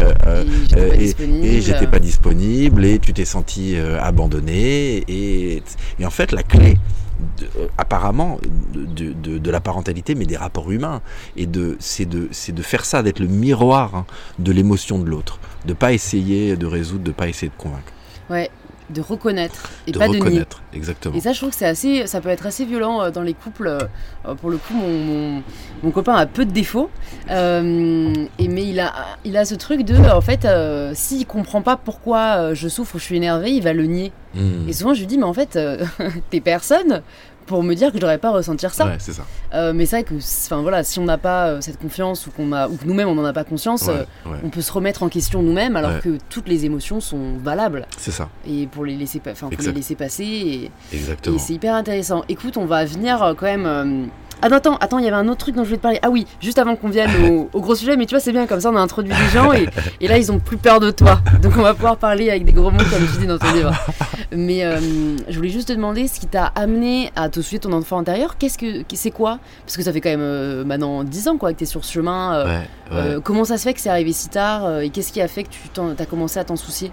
et j'étais pas, pas, disponible et tu t'es senti abandonné. Et, et en fait, la clé euh, apparemment de, de, la parentalité, mais des rapports humains. Et de, c'est, de, c'est de faire ça, d'être le miroir hein, de l'émotion de l'autre, de pas essayer de résoudre, de pas essayer de convaincre. Ouais, de reconnaître et pas de nier. Exactement. Et ça, je trouve que c'est assez, ça peut être assez violent euh, dans les couples. Euh, pour le coup, mon, mon, copain a peu de défauts, euh, et mais il a, il a ce truc de, en fait, s'il comprend pas pourquoi je souffre, je suis énervé, il va le nier. Hmm. Et souvent, je lui dis, mais en fait, t'es personne pour me dire que je devrais pas ressentir ça. Ouais, c'est ça. Euh, mais c'est vrai que, enfin voilà, si on n'a pas euh, cette confiance ou qu'on a, ou que nous-mêmes on n'en a pas conscience, euh, on peut se remettre en question nous-mêmes, alors que toutes les émotions sont valables. C'est ça. Et pour les laisser, enfin les laisser passer. Et, Exactement. Et c'est hyper intéressant. Écoute, on va venir quand même ah attends, attends, il y avait un autre truc dont je voulais te parler. Ah oui, juste avant qu'on vienne au, gros sujet, mais tu vois, c'est bien, comme ça on a introduit des gens et, là ils ont plus peur de toi. Donc on va pouvoir parler avec des gros mots comme tu dis dans ton livre. Mais euh, je voulais juste te demander ce qui t'a amené à te soucier de ton enfant intérieur. Qu'est-ce que c'est quoi? Parce que ça fait quand même euh, maintenant 10 ans quoi que tu es sur ce chemin. Euh, comment ça se fait que c'est arrivé si tard Et qu'est-ce qui a fait que tu as commencé à t'en soucier?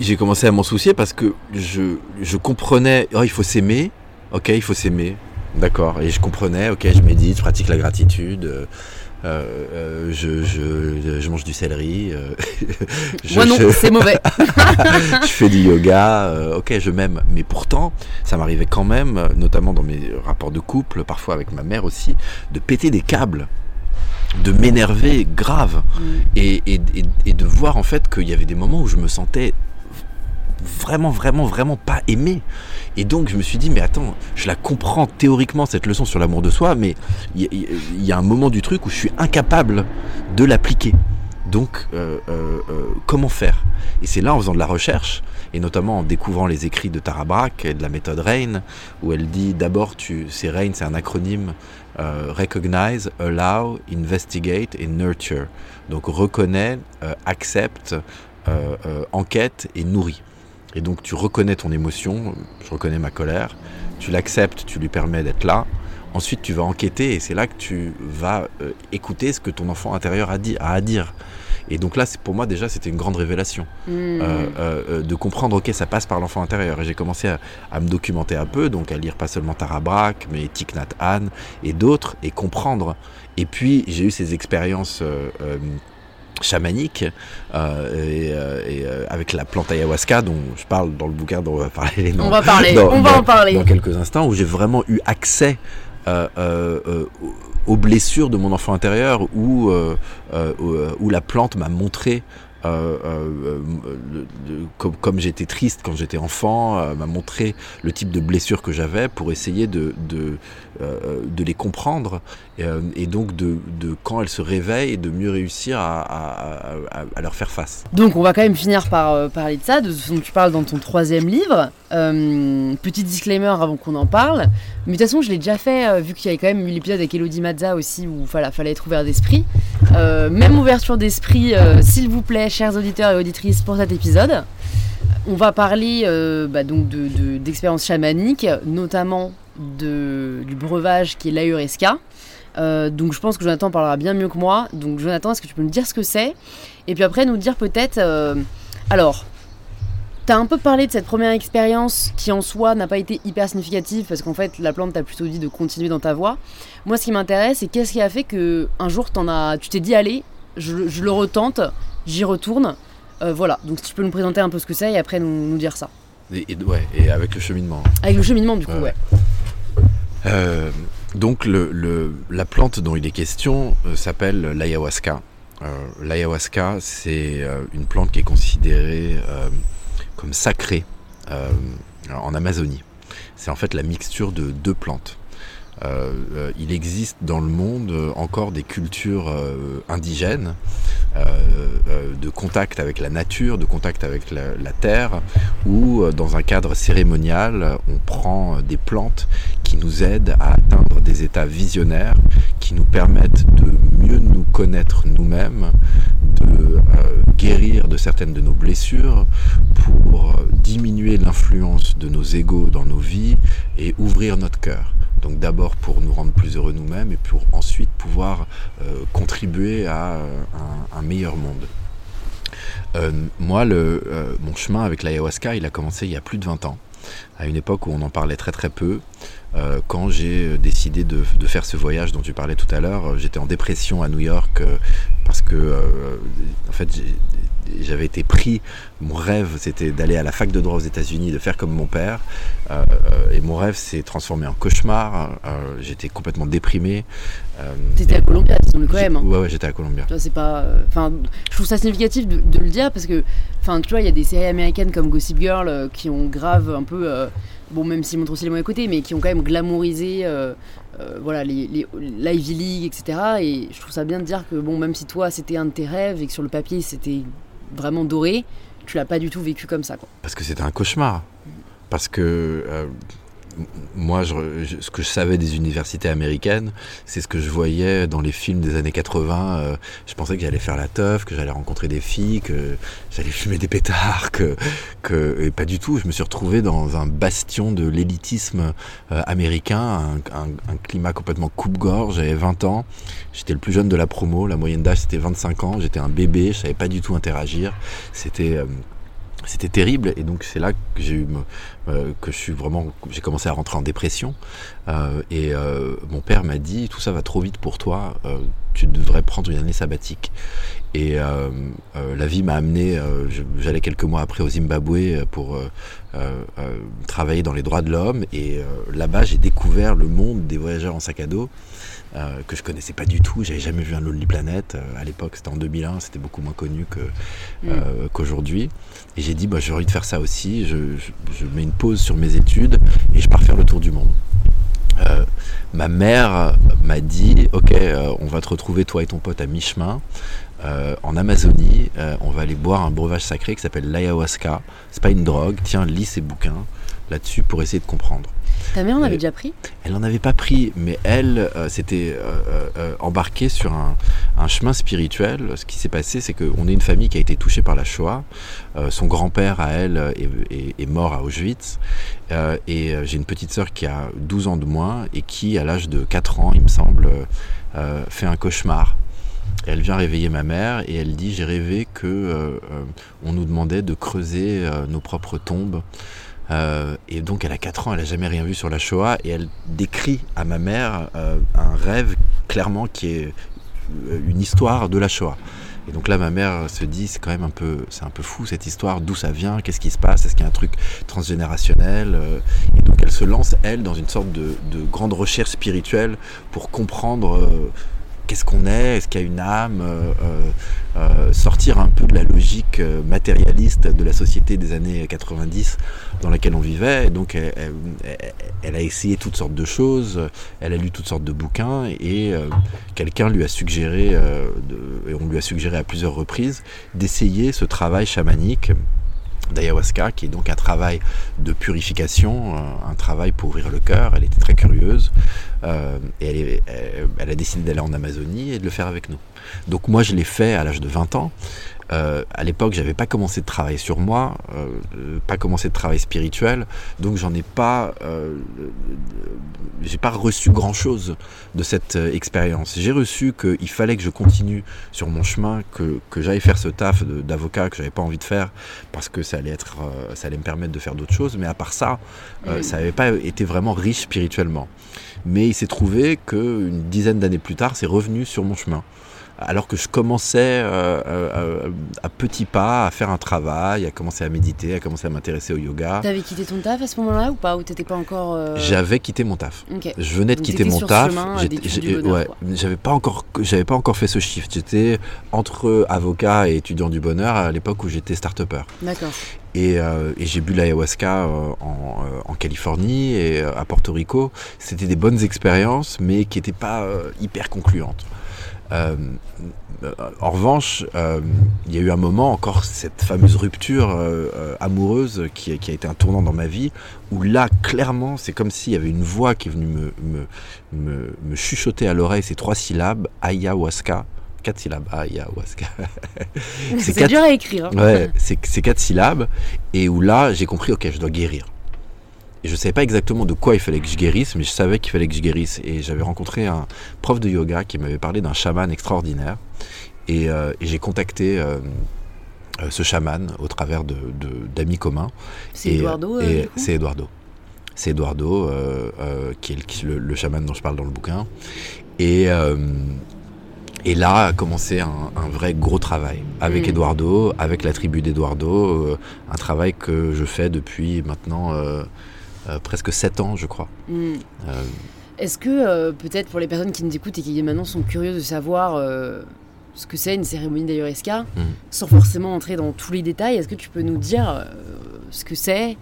J'ai commencé à m'en soucier parce que je, je comprenais, oh, il faut s'aimer, ok, il faut s'aimer, D'accord. Et je comprenais, ok, je médite, je pratique la gratitude. Euh, euh, je, je, je, mange du céleri. Euh, Moi non, c'est mauvais. je fais du yoga. ok, je m'aime. Mais pourtant, ça m'arrivait quand même, notamment dans mes rapports de couple, parfois avec ma mère aussi, de péter des câbles de m'énerver grave mm. et, et, et, de voir en fait qu'il y avait des moments où je me sentais vraiment, vraiment, vraiment pas aimé. Et donc je me suis dit, mais attends, je la comprends théoriquement cette leçon sur l'amour de soi, mais il y, a un moment du truc où je suis incapable de l'appliquer. Donc euh, euh, euh, comment faire? Et c'est là en faisant de la recherche, et notamment en découvrant les écrits de Tara Brach et de la méthode RAIN, où elle dit d'abord, c'est RAIN, c'est un acronyme Recognize, Allow, Investigate et Nurture. Donc reconnais, accepte, enquête et nourrit. Et donc tu reconnais ton émotion, je reconnais ma colère, tu l'acceptes, tu lui permets d'être là. Ensuite, tu vas enquêter et c'est là que tu vas euh, écouter ce que ton enfant intérieur a, dit, a à dire. Et donc là, pour moi déjà, c'était une grande révélation mmh. euh, euh, de comprendre, ok, ça passe par l'enfant intérieur. Et j'ai commencé à, me documenter un peu, donc à lire pas seulement Tara Brach, mais Thich Nhat Hanh et d'autres, et comprendre. Et puis j'ai eu ces expériences chamanique euh, et, euh, euh, avec la plante ayahuasca dont je parle dans le bouquin dont on va parler. on va parler, on va en parler dans quelques instants où j'ai vraiment eu accès aux blessures de mon enfant intérieur où, où la plante m'a montré euh, euh, comme, comme j'étais triste quand j'étais enfant, euh, m'a montré le type de blessures que j'avais pour essayer de, les comprendre et donc de, quand elles se réveillent, de mieux réussir à, leur faire face. Donc on va quand même finir par parler de ça, de ce dont tu parles dans ton troisième livre. petit disclaimer avant qu'on en parle, mais de toute façon je l'ai déjà fait, vu qu'il y avait quand même eu l'épisode avec Elodie Mazza aussi où il fallait être ouvert d'esprit. même ouverture d'esprit, s'il vous plaît, chers auditeurs et auditrices, pour cet épisode. On va parler euh, bah, donc d'expériences de, chamaniques, notamment du breuvage qui est l'Ahuresca. Euh, donc je pense que Jonathan parlera bien mieux que moi. Donc Jonathan, est-ce que tu peux me dire ce que c'est? Et puis après nous dire peut-être... Euh, alors, tu as un peu parlé de cette première expérience qui en soi n'a pas été hyper significative parce qu'en fait la plante t'a plutôt dit de continuer dans ta voie. Moi ce qui m'intéresse c'est qu'est-ce qui a fait que un jour tu t'es dit allez, je, le retente j'y retourne. Euh, voilà, donc si tu peux nous présenter un peu ce que c'est et après nous, dire ça. Et, ouais, et avec le cheminement. Avec le cheminement, du coup, ouais. Euh, Donc la plante dont il est question s'appelle l'ayahuasca. l'ayahuasca, c'est une plante qui est considérée comme sacrée en Amazonie. C'est en fait la mixture de deux plantes. Euh, euh, il existe dans le monde euh, encore des cultures indigènes de contact avec la nature, de contact avec la, terre, où dans un cadre cérémonial, on prend des plantes qui nous aident à atteindre des états visionnaires, qui nous permettent de mieux nous connaître nous-mêmes, de guérir de certaines de nos blessures, pour diminuer l'influence de nos égaux dans nos vies et ouvrir notre cœur. Donc d'abord pour nous rendre plus heureux nous-mêmes et pour ensuite pouvoir euh, contribuer à euh, un, meilleur monde. Euh, moi, le, mon chemin avec l'ayahuasca, il a commencé il y a plus de 20 ans, à une époque où on en parlait très très peu. quand j'ai décidé de, de, faire ce voyage dont tu parlais tout à l'heure, j'étais en dépression à New York parce que en fait j'avais été pris, mon rêve c'était d'aller à la fac de droit aux États-Unis, de faire comme mon père. Euh, et mon rêve s'est transformé en cauchemar. Euh, j'étais complètement déprimé. Euh, T'étais à Columbia, disons-le quand même. Hein. Ouais, ouais, j'étais à Columbia. C'est pas. Enfin, je trouve ça significatif de, le dire parce que, enfin, tu vois, il y a des séries américaines comme Gossip Girl qui ont grave un peu, bon, même s'ils montrent aussi les mauvais côtés, mais qui ont quand même glamourisé. voilà, les, les, l'Ivy League, etc. Et je trouve ça bien de dire que, bon, même si toi c'était un de tes rêves et que sur le papier c'était vraiment doré, tu l'as pas du tout vécu comme ça. Parce que c'était un cauchemar. Parce que euh, moi, je, ce que je savais des universités américaines, c'est ce que je voyais dans les films des années 80. Euh, je pensais que j'allais faire la teuf, que j'allais rencontrer des filles, que j'allais fumer des pétards, que, que et pas du tout. Je me suis retrouvé dans un bastion de l'élitisme euh, américain, un, un, climat complètement coupe-gorge. J'avais 20 ans, j'étais le plus jeune de la promo. La moyenne d'âge c'était 25 ans. J'étais un bébé, je savais pas du tout interagir. C'était euh, c'était terrible et donc c'est là que j'ai eu euh, que je suis vraiment j'ai commencé à rentrer en dépression. Euh, et euh, mon père m'a dit tout ça va trop vite pour toi tu devrais prendre une année sabbatique. Et la vie m'a amené j'allais quelques mois après au Zimbabwe pour travailler dans les droits de l'homme. Et là-bas j'ai découvert le monde des voyageurs en sac à dos euh, que je connaissais pas du tout. J'avais jamais vu un Lonely Planet. Euh, à l'époque, c'était en 2001, c'était beaucoup moins connu que, euh, mm. qu'aujourd'hui. Et j'ai dit, bah, j'ai envie de faire ça aussi. Je, je, mets une pause sur mes études et je pars faire le tour du monde. ma mère m'a dit, ok, on va te retrouver toi et ton pote à mi-chemin. en Amazonie, on va aller boire un breuvage sacré qui s'appelle l'ayahuasca. C'est pas une drogue. Tiens, lis ces bouquins là-dessus pour essayer de comprendre. Ta mère en avait déjà pris? Elle en avait pas pris, mais elle euh, s'était euh, euh, embarquée sur un, chemin spirituel. Ce qui s'est passé, c'est qu'on est une famille qui a été touchée par la Shoah. son grand-père, à elle, est, mort à Auschwitz. et j'ai une petite sœur qui a 12 ans de moins et qui, à l'âge de 4 ans, il me semble, fait un cauchemar. Elle vient réveiller ma mère et elle dit j'ai rêvé que on nous demandait de creuser nos propres tombes euh, et donc elle a 4 ans, elle n'a jamais rien vu sur la Shoah et elle décrit à ma mère euh, un rêve clairement qui est euh, une histoire de la Shoah. Et donc là, ma mère se dit, c'est quand même un peu, c'est un peu fou cette histoire, d'où ça vient, qu'est-ce qui se passe, est-ce qu'il y a un truc transgénérationnel Et donc elle se lance, elle, dans une sorte de, de grande recherche spirituelle pour comprendre qu'est-ce qu'on est, est-ce qu'il y a une âme, euh, euh, euh, sortir un peu de la logique matérialiste de la société des années 90 dans laquelle on vivait. donc elle, a essayé toutes sortes de choses, elle a lu toutes sortes de bouquins et quelqu'un lui a suggéré, et on lui a suggéré à plusieurs reprises, d'essayer ce travail chamanique d'ayahuasca, qui est donc un travail de purification, un travail pour ouvrir le cœur. Elle était très curieuse euh, et elle, a décidé d'aller en Amazonie et de le faire avec nous. Donc moi, je l'ai fait à l'âge de 20 ans. Euh, à l'époque, j'avais pas commencé de travailler sur moi, euh, pas commencé de travail spirituel, donc j'en ai pas, euh, j'ai pas reçu grand chose de cette expérience. J'ai reçu qu'il fallait que je continue sur mon chemin, que, que j'aille faire ce taf d'avocat que j'avais pas envie de faire parce que ça allait être, ça allait me permettre de faire d'autres choses, mais à part ça, ça n'avait pas été vraiment riche spirituellement. Mais il s'est trouvé qu'une dizaine d'années plus tard, c'est revenu sur mon chemin alors que je commençais à petits pas à faire un travail, à commencer à méditer, à commencer à m'intéresser au yoga. T'avais quitté ton taf à ce moment-là ou pas? Ou t'étais pas encore. J'avais quitté mon taf. Je venais de quitter mon taf. Ouais, j'avais pas encore, j'avais pas encore fait ce shift. J'étais entre avocat et étudiant du bonheur à l'époque où j'étais start-upper. D'accord. Et, euh, et j'ai bu l'ayahuasca euh, en, euh, en, Californie et à Porto Rico. C'était des bonnes expériences, mais qui n'étaient pas hyper concluantes. En revanche, il y a eu un moment, encore cette fameuse rupture amoureuse qui, qui, a été un tournant dans ma vie, où là, clairement, c'est comme s'il y avait une voix qui est venue me, me, me, me chuchoter à l'oreille ces trois syllabes, ayahuasca quatre syllabes. Ah, ayahuasca. c'est dur à écrire. Hein. Ouais, c'est quatre syllabes. Et où là, j'ai compris, ok, je dois guérir. Et je ne savais pas exactement de quoi il fallait que je guérisse, mais je savais qu'il fallait que je guérisse. Et j'avais rencontré un prof de yoga qui m'avait parlé d'un chaman extraordinaire. Et, euh, j'ai contacté euh, euh, ce chaman au travers d'amis de, communs. C'est Eduardo C'est Eduardo. C'est Eduardo, qui est le, le, chaman dont je parle dans le bouquin. Et, et là a commencé un, vrai gros travail avec mm. Eduardo, avec la tribu d'Eduardo, euh, un travail que je fais depuis maintenant euh, presque 7 ans, je crois. Mm. Est-ce que peut-être pour les personnes qui nous écoutent et qui maintenant sont curieuses de savoir ce que c'est une cérémonie d'ayahuasca, mm. sans forcément entrer dans tous les détails, est-ce que tu peux nous dire ce que c'est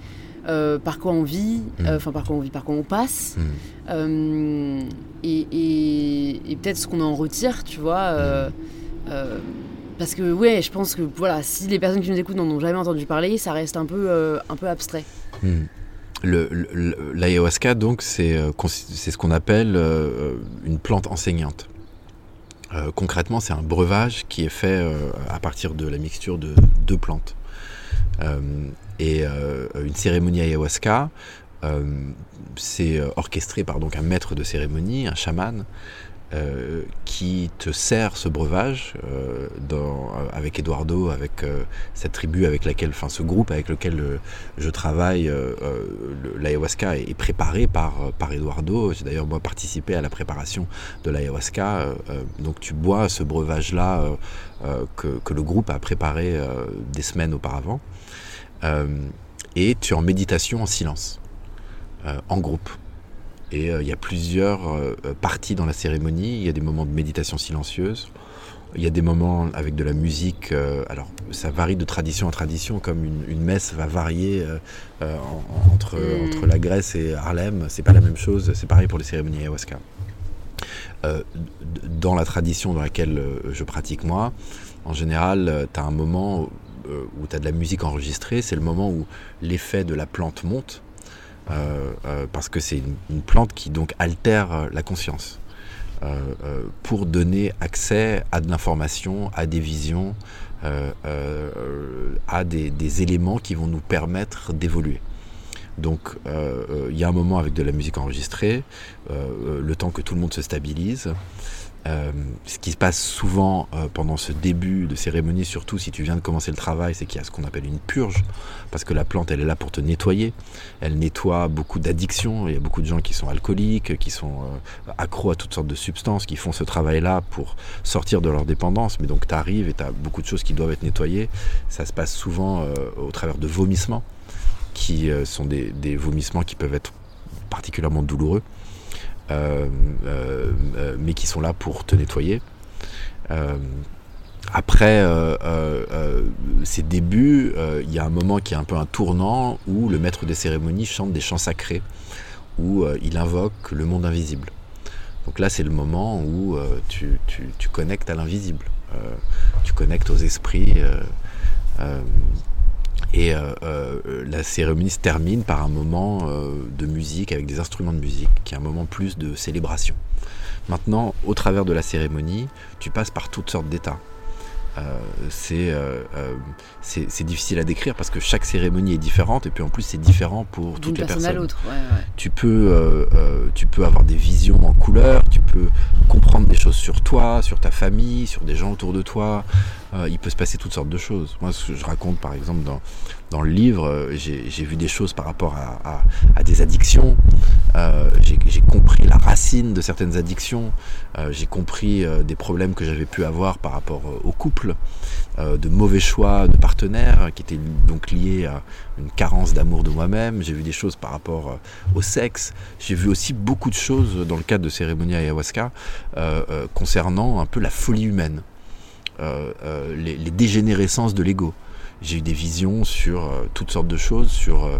euh, par quoi on vit, mm. euh, enfin par quoi on vit, par quoi on passe, mm. euh, et, peut-être ce qu'on en retire, tu vois. Mm. parce que ouais, je pense que voilà, si les personnes qui nous écoutent n'en ont jamais entendu parler, ça reste un peu, un peu abstrait. L'ayahuasca, donc, c'est ce qu'on appelle une plante enseignante. concrètement, c'est un breuvage qui est fait à partir de la mixture de deux plantes. Et euh, une cérémonie ayahuasca, euh, c'est euh, orchestré par donc un maître de cérémonie, un chaman, qui te sert ce breuvage dans, avec Eduardo, avec cette tribu avec laquelle, enfin ce groupe avec lequel je travaille, l'ayahuasca est, préparé par, par Eduardo. J'ai d'ailleurs moi participé à la préparation de l'ayahuasca. donc tu bois ce breuvage-là que, que, le groupe a préparé des semaines auparavant. Euh, et tu es en méditation en silence, euh, en groupe. Et euh, il y a plusieurs parties dans la cérémonie. Il y a des moments de méditation silencieuse. Il y a des moments avec de la musique. alors, ça varie de tradition en tradition, comme une, messe va varier entre, hmm. entre la Grèce et Harlem. C'est pas la même chose. C'est pareil pour les cérémonies ayahuasca. dans la tradition dans laquelle je pratique moi, en général, tu as un moment euh, où tu as de la musique enregistrée, c'est le moment où l'effet de la plante monte, euh, euh, parce que c'est une, plante qui donc altère la conscience. pour donner accès à de l'information, à des visions, à des, éléments qui vont nous permettre d'évoluer. Donc il y a un moment avec de la musique enregistrée, le temps que tout le monde se stabilise. Euh, ce qui se passe souvent euh, pendant ce début de cérémonie, surtout si tu viens de commencer le travail, c'est qu'il y a ce qu'on appelle une purge, parce que la plante, elle est là pour te nettoyer. Elle nettoie beaucoup d'addictions. Il y a beaucoup de gens qui sont alcooliques, qui sont euh, accros à toutes sortes de substances, qui font ce travail-là pour sortir de leur dépendance. Mais donc tu arrives et tu as beaucoup de choses qui doivent être nettoyées. Ça se passe souvent au travers de vomissements, qui sont des vomissements qui peuvent être particulièrement douloureux. Euh, euh, euh, mais qui sont là pour te nettoyer. Après ces débuts, il y a un moment qui est un peu un tournant où le maître des cérémonies chante des chants sacrés, où il invoque le monde invisible. Donc là, c'est le moment où tu, tu, connectes à l'invisible, tu connectes aux esprits. Et euh, euh, la cérémonie se termine par un moment euh, de musique avec des instruments de musique, qui est un moment plus de célébration. Maintenant, au travers de la cérémonie, tu passes par toutes sortes d'états. c'est difficile à décrire parce que chaque cérémonie est différente et puis en plus c'est différent pour toutes les personnes. à l'autre. Tu peux tu peux avoir des visions en couleur, tu peux comprendre des choses sur toi, sur ta famille, sur des gens autour de toi. Euh, il peut se passer toutes sortes de choses. Moi, ce que je raconte, par exemple, dans, dans le livre, euh, j'ai vu des choses par rapport à, des addictions, j'ai compris la racine de certaines addictions, j'ai compris des problèmes que j'avais pu avoir par rapport au couple, de mauvais choix de partenaires qui étaient donc liés à une carence d'amour de moi-même, j'ai vu des choses par rapport au sexe, j'ai vu aussi beaucoup de choses dans le cadre de cérémonies ayahuasca concernant un peu la folie humaine. Euh, euh, les, dégénérescences de l'ego. J'ai eu des visions sur euh, toutes sortes de choses, sur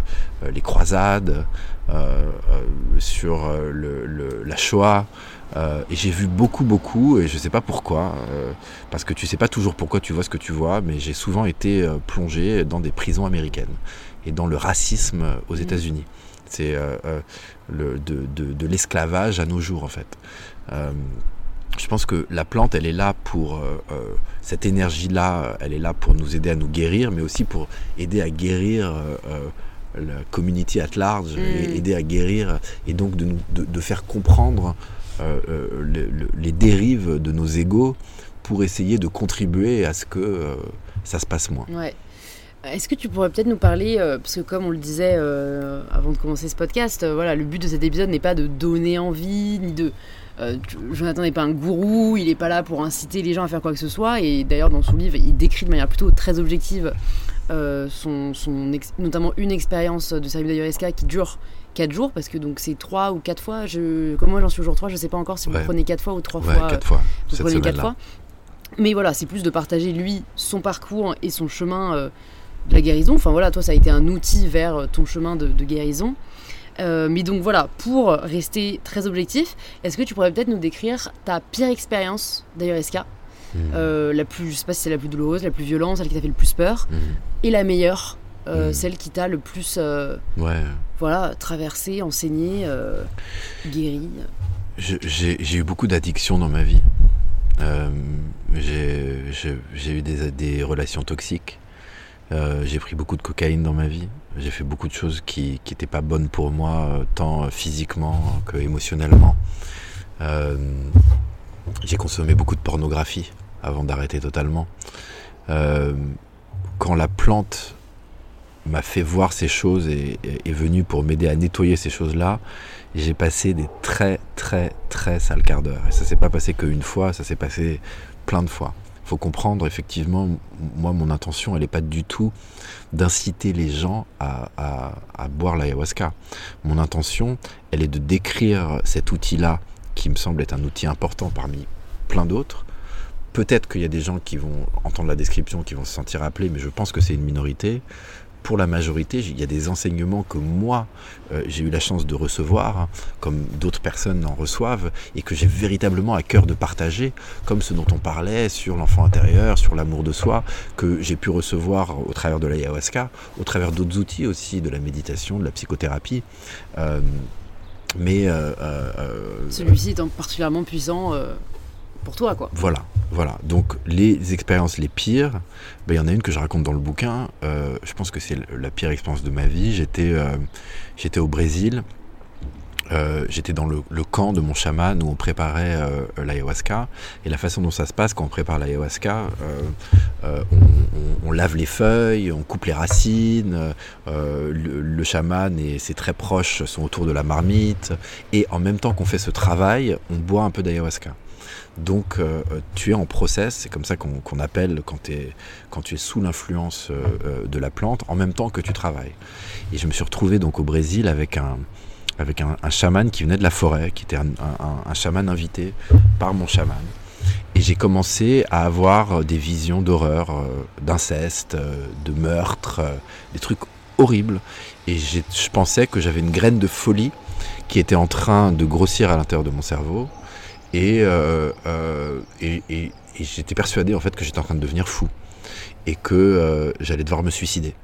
les croisades, sur la Shoah. et j'ai vu beaucoup, beaucoup, et je ne sais pas pourquoi, parce que tu ne sais pas toujours pourquoi tu vois ce que tu vois, mais j'ai souvent été plongé dans des prisons américaines et dans le racisme aux mmh. États-Unis. C'est de, de l'esclavage à nos jours, en fait je pense que la plante, elle est là pour euh, euh, cette énergie-là, elle est là pour nous aider à nous guérir, mais aussi pour aider à guérir euh, la community at large, et mm. aider à guérir et donc de, nous, de, faire comprendre les dérives de nos égaux pour essayer de contribuer à ce que ça se passe moins. Ouais. Est-ce que tu pourrais peut-être nous parler, parce que comme on le disait avant de commencer ce podcast, voilà, le but de cet épisode n'est pas de donner envie, ni de euh, Jonathan n'est pas un gourou, il n'est pas là pour inciter les gens à faire quoi que ce soit. Et d'ailleurs, dans son livre, il décrit de manière plutôt très objective euh, son, notamment une expérience de cérémonie d'ayahuasca qui dure 4 jours, parce que donc c'est 3 ou 4 fois. Je, comme moi, j'en suis au jour 3, je ne sais pas encore si vous prenez 4 fois ou 3 fois. 4 fois. Vous prenez 4 fois. Mais voilà, c'est plus de partager lui, son parcours et son chemin euh, de la guérison. Enfin voilà, toi, ça a été un outil vers ton chemin de guérison. Euh, mais donc voilà, pour rester très objectif, est-ce que tu pourrais peut-être nous décrire ta pire expérience d'ayahuasca mmh. euh, la plus, je sais pas si c'est la plus douloureuse, la plus violente, celle qui t'a fait le plus peur, mmh. et la meilleure, euh, mmh. celle qui t'a le plus, ouais. voilà, traversé, enseigné, guéri. J'ai eu beaucoup d'addictions dans ma vie. j'ai eu des, des, relations toxiques. j'ai pris beaucoup de cocaïne dans ma vie. J'ai fait beaucoup de choses qui n'étaient pas bonnes pour moi, euh, tant physiquement que émotionnellement. Euh, j'ai consommé beaucoup de pornographie avant d'arrêter totalement. Euh, quand la plante m'a fait voir ces choses et est venue pour m'aider à nettoyer ces choses-là, j'ai passé des très très très sales quarts d'heure. Et ça s'est pas passé qu'une fois, ça s'est passé plein de fois faut comprendre effectivement, moi mon intention elle n'est pas du tout d'inciter les gens à, à, boire l'ayahuasca. Mon intention elle est de décrire cet outil-là qui me semble être un outil important parmi plein d'autres. Peut-être qu'il y a des gens qui vont entendre la description, qui vont se sentir appelés, mais je pense que c'est une minorité pour la majorité, il y a des enseignements que moi, euh, j'ai eu la chance de recevoir, comme d'autres personnes en reçoivent, et que j'ai véritablement à cœur de partager, comme ce dont on parlait sur l'enfant intérieur, sur l'amour de soi, que j'ai pu recevoir au travers de l'ayahuasca, au travers d'autres outils aussi, de la méditation, de la psychothérapie. Euh, mais euh, celui-ci étant particulièrement puissant pour toi, quoi. Voilà, voilà. Donc les expériences les pires, ben, il y en a une que je raconte dans le bouquin. Euh, je pense que c'est la pire expérience de ma vie. J'étais, euh, j'étais au Brésil. Euh, j'étais dans le, camp de mon chaman où on préparait l'ayahuasca. Et la façon dont ça se passe quand on prépare l'ayahuasca, on, lave les feuilles, on coupe les racines. le, le, chaman et ses très proches sont autour de la marmite. Et en même temps qu'on fait ce travail, on boit un peu d'ayahuasca. Donc euh, tu es en process, c'est comme ça qu'on appelle quand, tu es sous l'influence euh, euh, de la plante, en même temps que tu travailles. Et je me suis retrouvé donc au Brésil avec un, avec un, chaman qui venait de la forêt, qui était un, un chaman invité par mon chaman. Et j'ai commencé à avoir des visions d'horreur, d'inceste, de meurtre, des trucs horribles. Et je pensais que j'avais une graine de folie qui était en train de grossir à l'intérieur de mon cerveau euh, euh, et, j'étais persuadé en fait que j'étais en train de devenir fou et que euh, j'allais devoir me suicider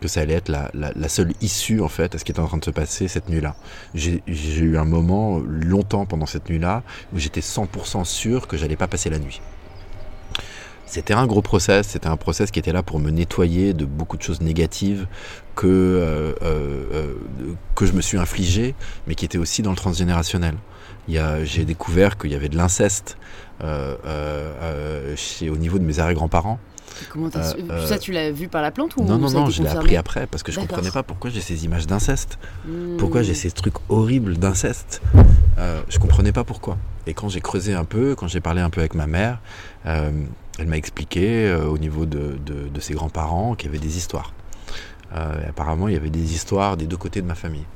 que ça allait être la, seule issue en fait à ce qui était en train de se passer cette nuit-là. J'ai eu un moment longtemps pendant cette nuit-là où j'étais 100% sûr que j'allais pas passer la nuit. C'était un gros process, c'était un process qui était là pour me nettoyer de beaucoup de choses négatives que, que je me suis infligé, mais qui étaient aussi dans le transgénérationnel j'ai découvert qu'il y avait de l'inceste euh, euh, euh au niveau de mes arrière-grands-parents. Comment ça, tu l'as vu par la plante ou Non, non, non, je l'ai appris après parce que je comprenais pas pourquoi j'ai ces images d'inceste. Hmm. Pourquoi j'ai ces trucs horribles d'inceste. je comprenais pas pourquoi. Et quand j'ai creusé un peu, quand j'ai parlé un peu avec ma mère, elle m'a expliqué au niveau de, de ses grands-parents qu'il y avait des histoires. apparemment, il y avait des histoires des deux côtés de ma famille.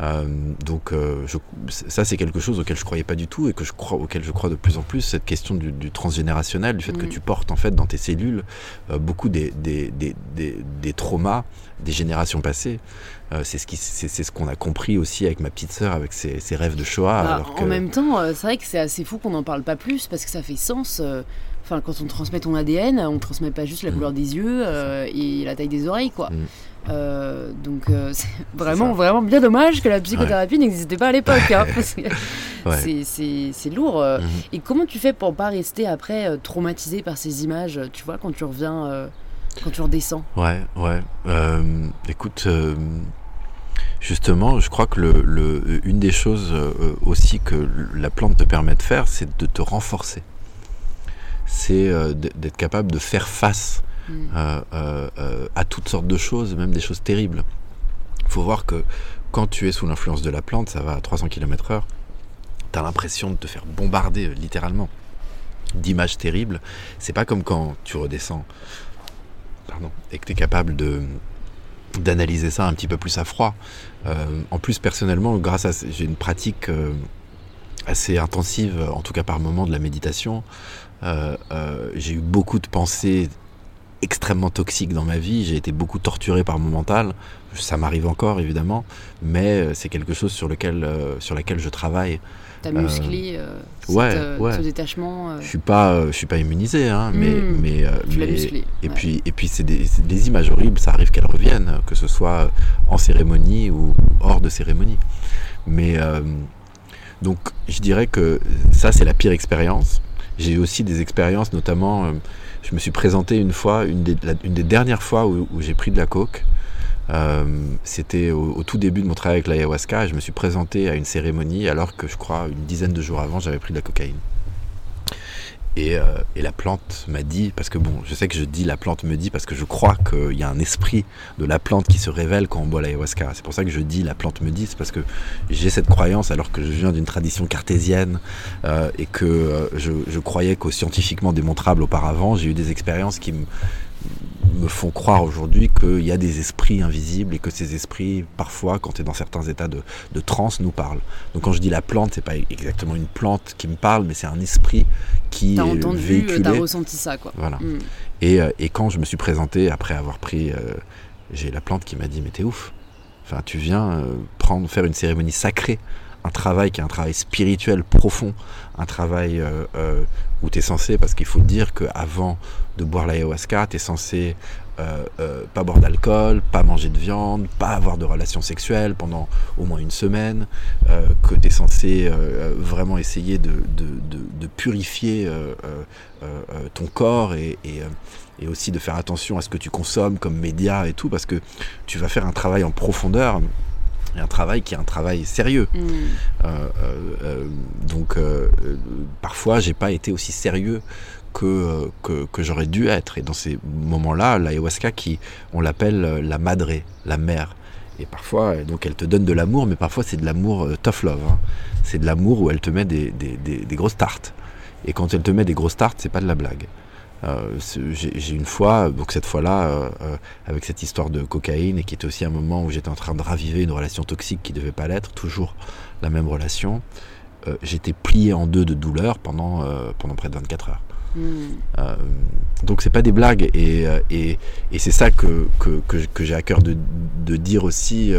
Euh, donc euh, je, ça c'est quelque chose auquel je croyais pas du tout et que je crois auquel je crois de plus en plus cette question du, transgénérationnel du fait que mm. tu portes en fait dans tes cellules euh, beaucoup des, des, des, des, traumas des générations passées c'est ce qu'on a compris aussi avec ma petite sœur avec ses, ses rêves de Shoah bah, en même temps c'est vrai que c'est assez fou qu'on n'en parle pas plus parce que ça fait sens Enfin, quand on transmet ton ADN, on transmet pas juste la mm. couleur des yeux et la taille des oreilles, quoi. Mm. Euh, donc euh, c'est vraiment, vraiment bien dommage que la psychothérapie n'existait pas à l'époque. Hein, c'est lourd. Euh. Mhm. Et comment tu fais pour pas rester après traumatisé par ces images, tu vois, quand tu reviens, quand tu redescends? Ouais, ouais. écoute, justement, je crois que le, le, une des choses aussi que la plante te permet de faire, c'est de te renforcer. C'est d'être capable de faire face euh, euh, euh, à toutes sortes de choses, même des choses terribles. Il faut voir que quand tu es sous l'influence de la plante, ça va à 300 km/h, tu as l'impression de te faire bombarder littéralement d'images terribles. C'est pas comme quand tu redescends pardon, et que tu es capable de d'analyser ça un petit peu plus à froid. en plus, personnellement, grâce à j'ai une pratique assez intensive, en tout cas par moment, de la méditation. j'ai eu beaucoup de pensées extrêmement toxique dans ma vie. J'ai été beaucoup torturé par mon mental. Ça m'arrive encore évidemment, mais euh, c'est quelque chose sur lequel euh, sur laquelle je travaille. T'as musclé euh, ouais, ce détachement. Je suis pas je suis pas immunisé, hein, mais hmm. mais, tu musclé. Et puis et puis c'est des, des, images horribles. Ça arrive qu'elles reviennent, que ce soit en cérémonie ou hors de cérémonie. Mais donc je dirais que ça c'est la pire expérience. J'ai eu aussi des expériences, notamment je me suis présenté une fois, une des, dernières fois où, j'ai pris de la coke. Euh, c'était au, tout début de mon travail avec l'ayahuasca je me suis présenté à une cérémonie alors que je crois une dizaine de jours avant j'avais pris de la cocaïne. Euh, et, la plante m'a dit, parce que bon, je sais que je dis la plante me dit parce que je crois qu'il y a un esprit de la plante qui se révèle quand on boit l'ayahuasca. C'est pour ça que je dis la plante me dit, c'est parce que j'ai cette croyance alors que je viens d'une tradition cartésienne euh, et que euh, je, je, croyais qu'au scientifiquement démontrable auparavant, j'ai eu des expériences qui me me font croire aujourd'hui qu'il y a des esprits invisibles et que ces esprits, parfois, quand tu es dans certains états de, de transe, nous parlent. Donc quand je dis la plante, c'est pas exactement une plante qui me parle, mais c'est un esprit qui t'as entendu, véhiculé. T'as ressenti ça, quoi. Voilà. Mm. Et, euh, et, quand je me suis présenté, après avoir pris, euh, j'ai la plante qui m'a dit, mais t'es ouf. Enfin, tu viens euh, prendre, faire une cérémonie sacrée un travail qui est un travail spirituel profond, un travail euh, euh, où tu es censé, parce qu'il faut dire qu'avant de boire l'ayahuasca, tu es censé euh, pas boire d'alcool, pas manger de viande, pas avoir de relations sexuelles pendant au moins une semaine, que tu es censé vraiment essayer de, purifier ton corps et, et aussi de faire attention à ce que tu consommes comme média et tout, parce que tu vas faire un travail en profondeur un travail qui est un travail sérieux. Mm. Euh, euh, euh, donc parfois j'ai pas été aussi sérieux que, que, j'aurais dû être. Et dans ces moments-là, l'ayahuasca qui on l'appelle la madre, la mère. Et parfois, donc elle te donne de l'amour, mais parfois c'est de l'amour tough love. Hein. C'est de l'amour où elle te met des, des, des, grosses tartes. Et quand elle te met des grosses tartes, c'est pas de la blague. Euh, j'ai une fois, donc cette fois-là, euh, euh, avec cette histoire de cocaïne, et qui était aussi un moment où j'étais en train de raviver une relation toxique qui devait pas l'être, toujours la même relation, j'étais plié en deux de douleur pendant, pendant près de 24 heures. Hmm. donc c'est pas des blagues et, et, et c'est ça que, que, que, j'ai à cœur de, de dire aussi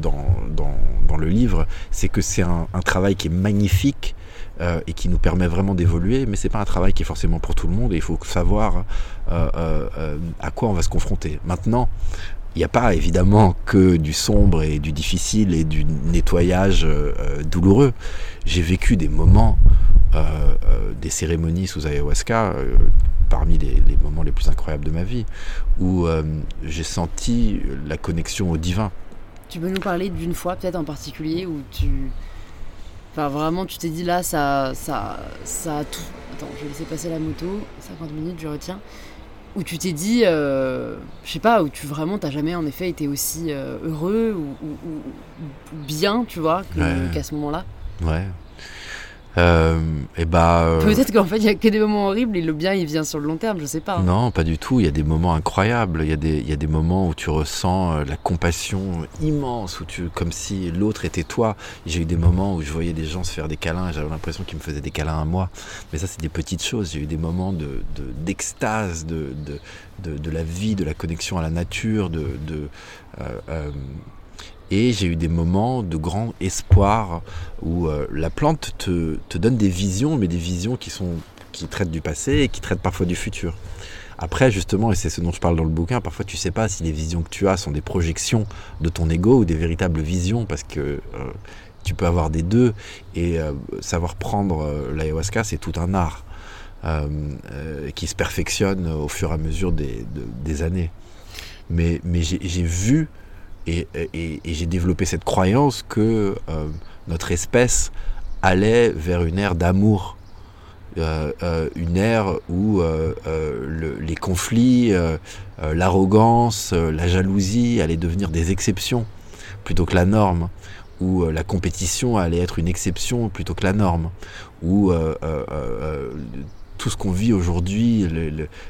dans, dans, dans, le livre, c'est que c'est un, un, travail qui est magnifique euh, et qui nous permet vraiment d'évoluer, mais c'est pas un travail qui est forcément pour tout le monde et il faut savoir euh, euh, à quoi on va se confronter. Maintenant, il n'y a pas évidemment que du sombre et du difficile et du nettoyage douloureux. J'ai vécu des moments, des cérémonies sous ayahuasca, parmi les, les, moments les plus incroyables de ma vie, où j'ai senti la connexion au divin. Tu peux nous parler d'une fois peut-être en particulier où tu Enfin, vraiment, tu t'es dit là, ça, ça, ça a tout. Attends, je vais laisser passer la moto. 50 minutes, je retiens. où tu t'es dit, euh, je sais pas, où tu vraiment t'as jamais en effet été aussi euh, heureux ou, bien, tu vois, qu'à ce moment-là Ouais. Euh, et bah, euh, Peut-être qu'en fait, il n'y a que des moments horribles et le bien, il vient sur le long terme, je sais pas. Hein. Non, pas du tout. Il y a des moments incroyables. Il y, a des, y a des moments où tu ressens euh, la compassion immense, où tu, comme si l'autre était toi. J'ai eu des moments où je voyais des gens se faire des câlins et j'avais l'impression qu'ils me faisaient des câlins à moi. Mais ça, c'est des petites choses. J'ai eu des moments de, d'extase, de, de, de, la vie, de la connexion à la nature, de. de et j'ai eu des moments de grand espoir où euh, la plante te, donne des visions, mais des visions qui, sont, qui traitent du passé et qui traitent parfois du futur. Après, justement, et c'est ce dont je parle dans le bouquin, parfois tu sais pas si les visions que tu as sont des projections de ton ego ou des véritables visions, parce que euh, tu peux avoir des deux. Et euh, savoir prendre l'ayahuasca, c'est tout un art qui se perfectionne au fur et à mesure des, des années. Mais, mais j'ai vu et, j'ai développé cette croyance que euh, notre espèce allait vers une ère d'amour, euh, euh, une ère où les conflits, l'arrogance, la jalousie allaient devenir des exceptions plutôt que la norme, où la compétition allait être une exception plutôt que la norme, où tout ce qu'on vit aujourd'hui,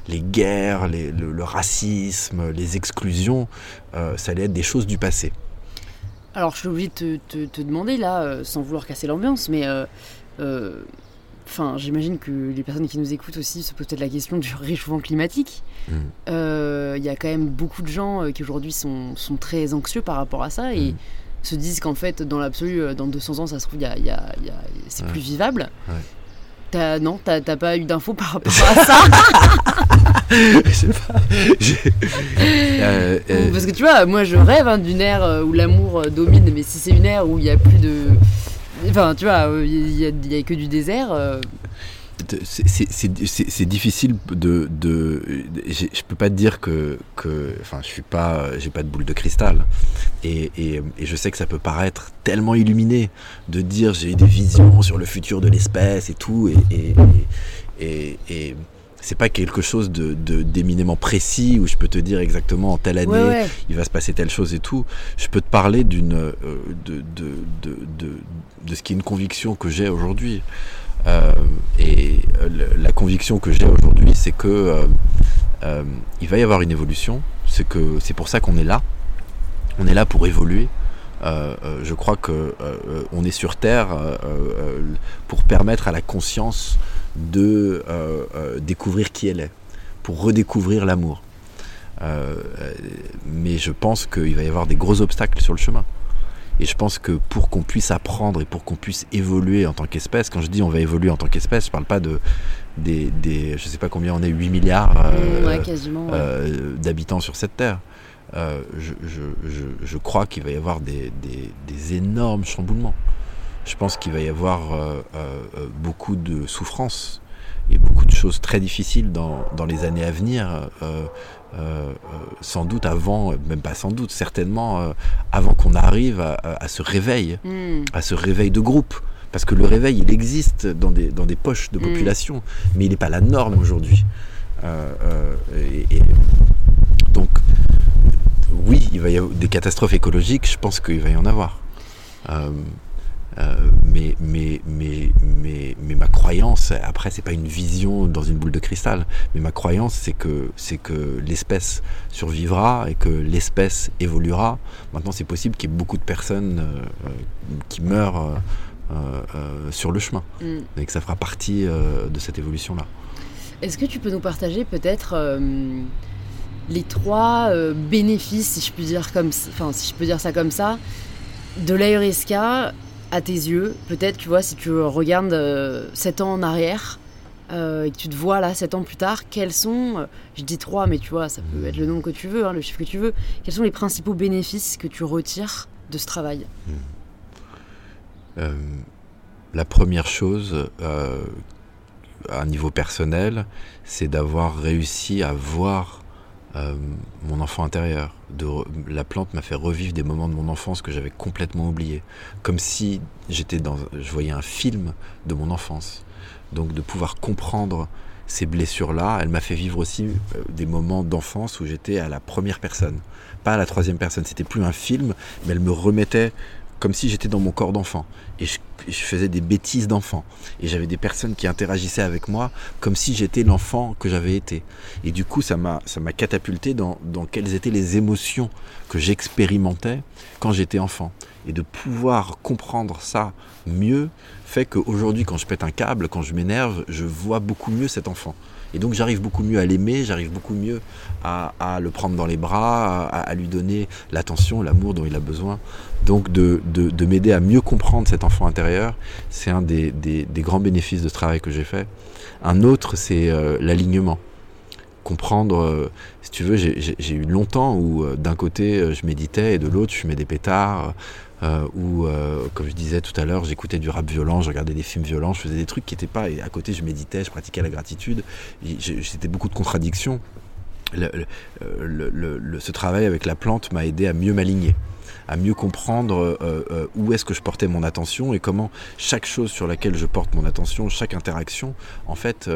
les, guerres, le, racisme, les exclusions, euh, ça allait être des choses du passé. Alors je suis obligée de te, demander là, euh, sans vouloir casser l'ambiance, mais euh, enfin, j'imagine que les personnes qui nous écoutent aussi se posent peut-être la question du réchauffement climatique. Mm. Il y a quand même beaucoup de gens qui aujourd'hui sont, très anxieux par rapport à ça et mm. se disent qu'en fait, dans l'absolu, dans 200 ans, ça se trouve, c'est plus vivable. Non, t'as pas eu d'infos par rapport à ça pas. Euh, euh, Parce que tu vois, moi je rêve hein, d'une ère euh, où l'amour domine, mais si c'est une ère où il n'y a plus de. Enfin, tu vois, il n'y a, a, que du désert c'est difficile de, de je peux pas te dire que, que enfin je suis pas j'ai pas de boule de cristal et, et, et, je sais que ça peut paraître tellement illuminé de dire j'ai des visions sur le futur de l'espèce et tout et, et, et c'est pas quelque chose de d'éminemment précis où je peux te dire exactement en telle année il va se passer telle chose et tout. Je peux te parler d'une euh, de, de, de, de, de ce qui est une conviction que j'ai aujourd'hui. Euh, et euh, la conviction que j'ai aujourd'hui, c'est que euh, il va y avoir une évolution. C'est que c'est pour ça qu'on est là. On est là pour évoluer. je crois que on est sur Terre pour permettre à la conscience de découvrir qui elle est, pour redécouvrir l'amour. mais je pense qu'il va y avoir des gros obstacles sur le chemin. Et je pense que pour qu'on puisse apprendre et pour qu'on puisse évoluer en tant qu'espèce, quand je dis on va évoluer en tant qu'espèce, je parle pas de des, des je sais pas combien on est, 8 milliards euh, euh, d'habitants sur cette terre. Euh, je, je, je, crois qu'il va y avoir des, des, des, énormes chamboulements. Je pense qu'il va y avoir beaucoup de souffrances et beaucoup de choses très difficiles dans, dans les années à venir. Euh, euh, sans doute avant, même pas sans doute, certainement euh, avant qu'on arrive à, ce réveil, hmm. à ce réveil de groupe. Parce que le réveil, il existe dans des, dans des poches de hmm. population, mais il n'est pas la norme aujourd'hui. et, donc, oui, il va y avoir des catastrophes écologiques, je pense qu'il va y en avoir. Euh, mais, mais, mais, mais, mais, ma croyance, après, c'est pas une vision dans une boule de cristal, mais ma croyance, c'est que, c'est que l'espèce survivra et que l'espèce évoluera. Maintenant, c'est possible qu'il y ait beaucoup de personnes euh, euh, qui meurent sur le chemin mm. et que ça fera partie de cette évolution-là. Est-ce que tu peux nous partager peut-être les trois bénéfices, si je puis dire comme, enfin, si je peux dire ça comme ça, de l'aérisca à tes yeux, peut-être, tu vois, si tu regardes 7 euh, ans en arrière euh, et que tu te vois là 7 ans plus tard, quels sont, euh, je dis 3, mais tu vois, ça peut être le nombre que tu veux, hein, le chiffre que tu veux, quels sont les principaux bénéfices que tu retires de ce travail? Hmm. La première chose, à un niveau personnel, c'est d'avoir réussi à voir euh, mon enfant intérieur. La plante m'a fait revivre des moments de mon enfance que j'avais complètement oubliés. Comme si j'étais dans, je voyais un film de mon enfance. Donc de pouvoir comprendre ces blessures-là, elle m'a fait vivre aussi euh, des moments d'enfance où j'étais à la première personne, pas à la troisième personne. C'était plus un film, mais elle me remettait comme si j'étais dans mon corps d'enfant. Et je, faisais des bêtises d'enfant. Et j'avais des personnes qui interagissaient avec moi comme si j'étais l'enfant que j'avais été. Et du coup, ça m'a, ça m'a catapulté dans, dans quelles étaient les émotions que j'expérimentais quand j'étais enfant. Et de pouvoir comprendre ça mieux fait qu'aujourd'hui, quand je pète un câble, quand je m'énerve, je vois beaucoup mieux cet enfant. Et donc j'arrive beaucoup mieux à l'aimer, j'arrive beaucoup mieux à, le prendre dans les bras, à, lui donner l'attention, l'amour dont il a besoin. Donc de, m'aider à mieux comprendre cet enfant intérieur, c'est un des, grands bénéfices de ce travail que j'ai fait. Un autre, c'est euh, l'alignement. Comprendre, euh, si tu veux, j'ai eu longtemps où euh, d'un côté je méditais et de l'autre je fumais des pétards. Euh, où, euh, comme je disais tout à l'heure, j'écoutais du rap violent, je regardais des films violents, je faisais des trucs qui n'étaient pas. Et à côté, je méditais, je pratiquais la gratitude. C'était beaucoup de contradictions. Ce travail avec la plante m'a aidé à mieux m'aligner à mieux comprendre euh, euh, où est-ce que je portais mon attention et comment chaque chose sur laquelle je porte mon attention, chaque interaction, en fait,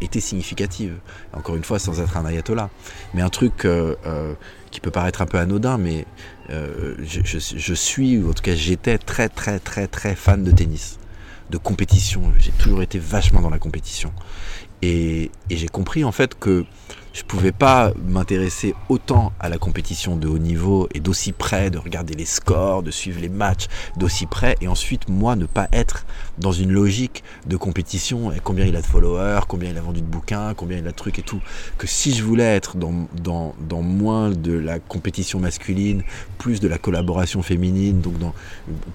était significative. Encore une fois, sans être un ayatollah. Mais un truc qui peut paraître un peu anodin, mais je, suis, ou en tout cas j'étais très très très très fan de tennis, de compétition. J'ai toujours été vachement dans la compétition. et j'ai compris en fait que je pouvais pas m'intéresser autant à la compétition de haut niveau et d'aussi près, de regarder les scores, de suivre les matchs d'aussi près, et ensuite moi ne pas être dans une logique de compétition, combien il a de followers, combien il a vendu de bouquins, combien il a de trucs et tout, que si je voulais être dans, moins de la compétition masculine, plus de la collaboration féminine, donc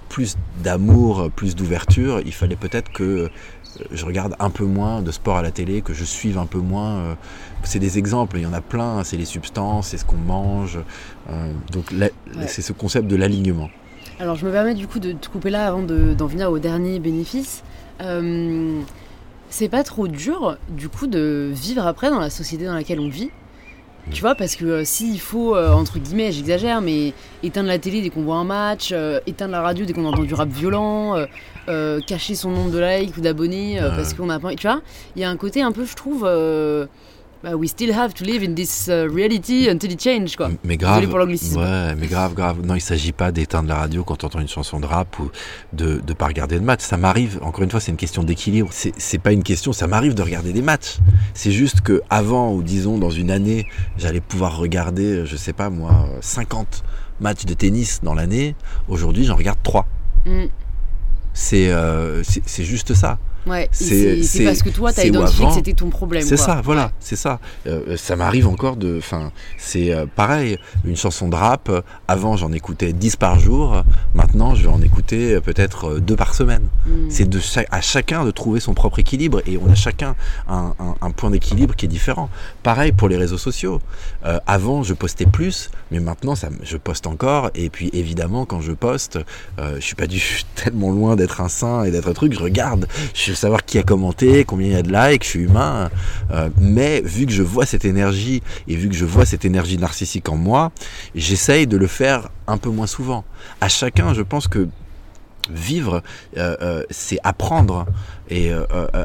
plus d'amour, plus d'ouverture, il fallait peut-être que je regarde un peu moins de sport à la télé, que je suive un peu moins. Euh, c'est des exemples, il y en a plein, c'est les substances, c'est ce qu'on mange. Euh, donc c'est ce concept de l'alignement. Alors je me permets du coup de te couper là avant d'en venir au dernier bénéfice. Euh, c'est pas trop dur du coup de vivre après dans la société dans laquelle on vit tu vois, parce que euh, s'il faut, euh, entre guillemets, j'exagère, mais éteindre la télé dès qu'on voit un match, euh, éteindre la radio dès qu'on entend du rap violent, cacher son nombre de likes ou d'abonnés parce qu'on a pas. Tu vois, il y a un côté un peu, je trouve bah, we still have to live in this uh, reality until it change quoi. Mais grave. Pour ouais, mais grave, grave. Non, il s'agit pas d'éteindre la radio quand on entend une chanson de rap ou de ne pas regarder de match. Ça m'arrive. Encore une fois, c'est une question d'équilibre. C'est pas une question. Ça m'arrive de regarder des matchs. C'est juste que avant ou disons dans une année, j'allais pouvoir regarder, je sais pas moi, 50 matchs de tennis dans l'année. Aujourd'hui, j'en regarde 3. Mm. Euh, c'est juste ça. Ouais, c'est parce que toi, tu as identifié que c'était ton problème. C'est ça, voilà, c'est ça. Euh, ça m'arrive encore de. Enfin, c'est euh, pareil, une chanson de rap, avant j'en écoutais 10 par jour, maintenant je vais en écouter euh, peut-être deux par semaine. Hmm. C'est de à chacun de trouver son propre équilibre et on a chacun un, un, point d'équilibre qui est différent. Pareil pour les réseaux sociaux. avant, je postais plus, mais maintenant, ça, je poste encore. Et puis évidemment, quand je poste, je suis pas du tellement loin d'être un saint et d'être un truc, je regarde. Je savoir qui a commenté, combien il y a de likes, je suis humain. Euh, mais vu que je vois cette énergie et vu que je vois cette énergie narcissique en moi, j'essaye de le faire un peu moins souvent. À chacun, je pense que vivre, euh, euh, c'est apprendre et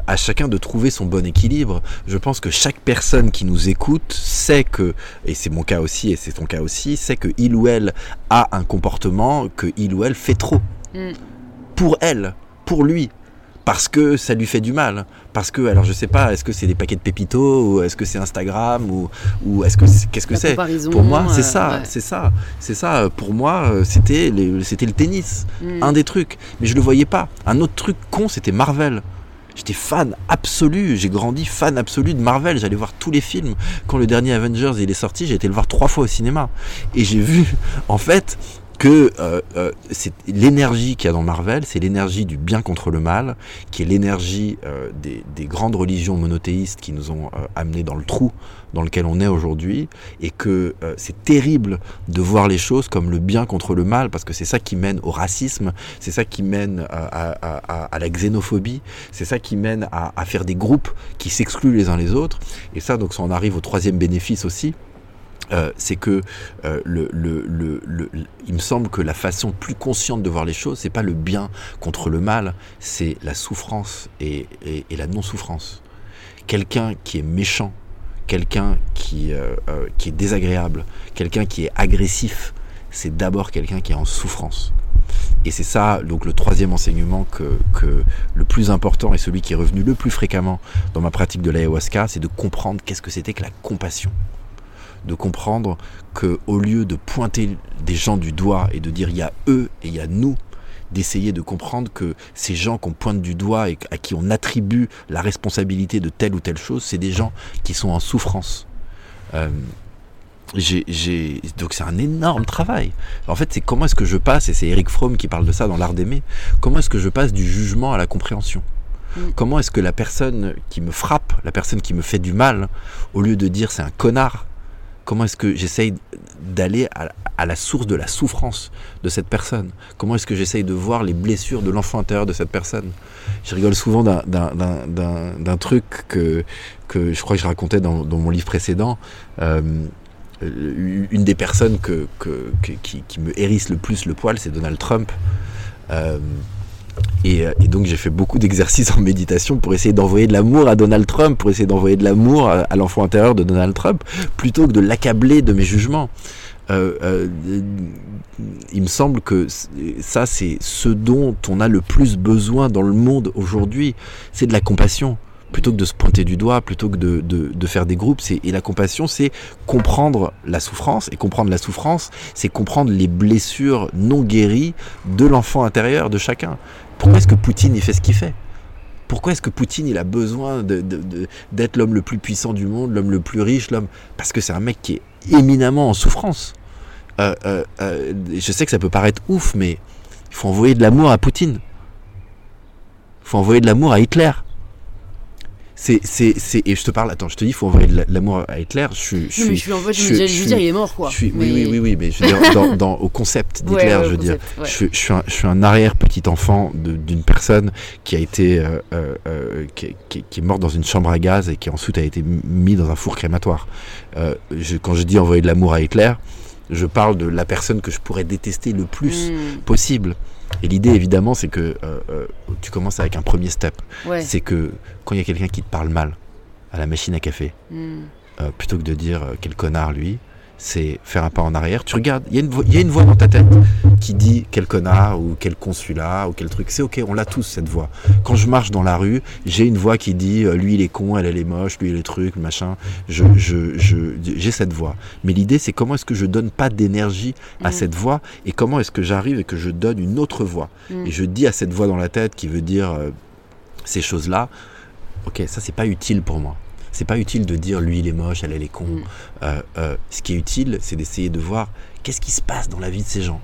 à chacun de trouver son bon équilibre. Je pense que chaque personne qui nous écoute sait que, et c'est mon cas aussi et c'est ton cas aussi, sait que il ou elle a un comportement que il ou elle fait trop. Mm. Pour elle, pour lui, parce que ça lui fait du mal. Parce que, alors je sais pas, est-ce que c'est des paquets de pépito ou est-ce que c'est Instagram ou, ou est-ce que qu'est-ce que c'est? Pour moi, c'est ça, c'est ça, c'est ça. Pour moi, c'était c'était le tennis, hmm. un des trucs. Mais je le voyais pas. Un autre truc con, c'était Marvel. J'étais fan absolu, j'ai grandi fan absolu de Marvel, j'allais voir tous les films. Quand le dernier Avengers il est sorti, j'ai été le voir trois fois au cinéma. Et j'ai vu, en fait, que euh, euh, c'est l'énergie qu'il y a dans Marvel, c'est l'énergie du bien contre le mal, qui est l'énergie euh, des, grandes religions monothéistes qui nous ont amenés dans le trou dans lequel on est aujourd'hui, et que c'est terrible de voir les choses comme le bien contre le mal, parce que c'est ça qui mène au racisme, c'est ça qui mène à, la xénophobie, c'est ça qui mène à, à faire des groupes qui s'excluent les uns les autres, et ça donc ça en arrive au troisième bénéfice aussi, euh, c'est que euh, le, le, le, il me semble que la façon plus consciente de voir les choses, c'est pas le bien contre le mal, c'est la souffrance et, la non-souffrance. quelqu'un qui est méchant, quelqu'un qui, euh, qui est désagréable, quelqu'un qui est agressif, c'est d'abord quelqu'un qui est en souffrance. Et c'est ça, donc le troisième enseignement que, que, le plus important et celui qui est revenu le plus fréquemment dans ma pratique de l'ayahuasca, c'est de comprendre qu'est-ce que c'était que la compassion. De comprendre que au lieu de pointer des gens du doigt et de dire il y a eux et il y a nous, d'essayer de comprendre que ces gens qu'on pointe du doigt et à qui on attribue la responsabilité de telle ou telle chose, c'est des gens qui sont en souffrance. Euh, donc c'est un énorme travail. En fait, c'est comment est-ce que je passe, et c'est Eric Fromm qui parle de ça dans l'art d'aimer, comment est-ce que je passe du jugement à la compréhension? Mm. Comment est-ce que la personne qui me frappe, la personne qui me fait du mal, au lieu de dire c'est un connard, comment est-ce que j'essaye d'aller à, la source de la souffrance de cette personne? Comment est-ce que j'essaye de voir les blessures de l'enfant intérieur de cette personne? Je rigole souvent d'un truc que, je crois que je racontais dans, mon livre précédent. Euh, une des personnes qui, me hérisse le plus le poil, c'est Donald Trump. Euh, et, donc j'ai fait beaucoup d'exercices en méditation pour essayer d'envoyer de l'amour à Donald Trump, pour essayer d'envoyer de l'amour à, l'enfant intérieur de Donald Trump, plutôt que de l'accabler de mes jugements. Euh, il me semble que ça, c'est ce dont on a le plus besoin dans le monde aujourd'hui, c'est de la compassion plutôt que de se pointer du doigt, plutôt que de, de, faire des groupes. Et la compassion, c'est comprendre la souffrance. Et comprendre la souffrance, c'est comprendre les blessures non guéries de l'enfant intérieur de chacun. Pourquoi est-ce que Poutine, il fait ce qu'il fait? Pourquoi est-ce que Poutine il a besoin d'être l'homme le plus puissant du monde, l'homme le plus riche, l'homme? Parce que c'est un mec qui est éminemment en souffrance. Euh, euh, euh, je sais que ça peut paraître ouf, mais il faut envoyer de l'amour à Poutine. Il faut envoyer de l'amour à Hitler c'est, c'est, c'est, et je te parle, attends, je te dis, il faut envoyer de l'amour à Hitler. Je, je, je, mais je suis en fait, je, je, veux dire, il est mort, quoi. Oui, oui, oui, oui, mais je veux dire, dans, dans, au concept d'Hitler, je veux dire, je, je, suis un, je suis un arrière petit enfant d'une personne qui a été, euh, euh, euh, qui, qui, qui, est morte dans une chambre à gaz et qui ensuite a été mis dans un four crématoire. Euh, je, quand je dis envoyer de l'amour à Hitler, je parle de la personne que je pourrais détester le plus mm. possible. Et l'idée, évidemment, c'est que euh, euh, tu commences avec un premier step. C'est que quand il y a quelqu'un qui te parle mal à la machine à café, mm. euh, plutôt que de dire quel connard lui, c'est faire un pas en arrière. Tu regardes, il y, a une voix dans ta tête qui dit quel connard ou quel consulat ou quel truc. C'est ok, on l'a tous cette voix. Quand je marche dans la rue, j'ai une voix qui dit euh, lui il est con, elle elle est moche, lui il est truc, machin. Je, je, je, j'ai cette voix. Mais l'idée c'est comment est-ce que je donne pas d'énergie à mm. cette voix et comment est-ce que j'arrive et que je donne une autre voix. Mm. Et je dis à cette voix dans la tête qui veut dire euh, ces choses-là, ok, ça c'est pas utile pour moi. C'est pas utile de dire lui il est moche, elle elle est con. Mm. Euh, euh, ce qui est utile, c'est d'essayer de voir qu'est-ce qui se passe dans la vie de ces gens.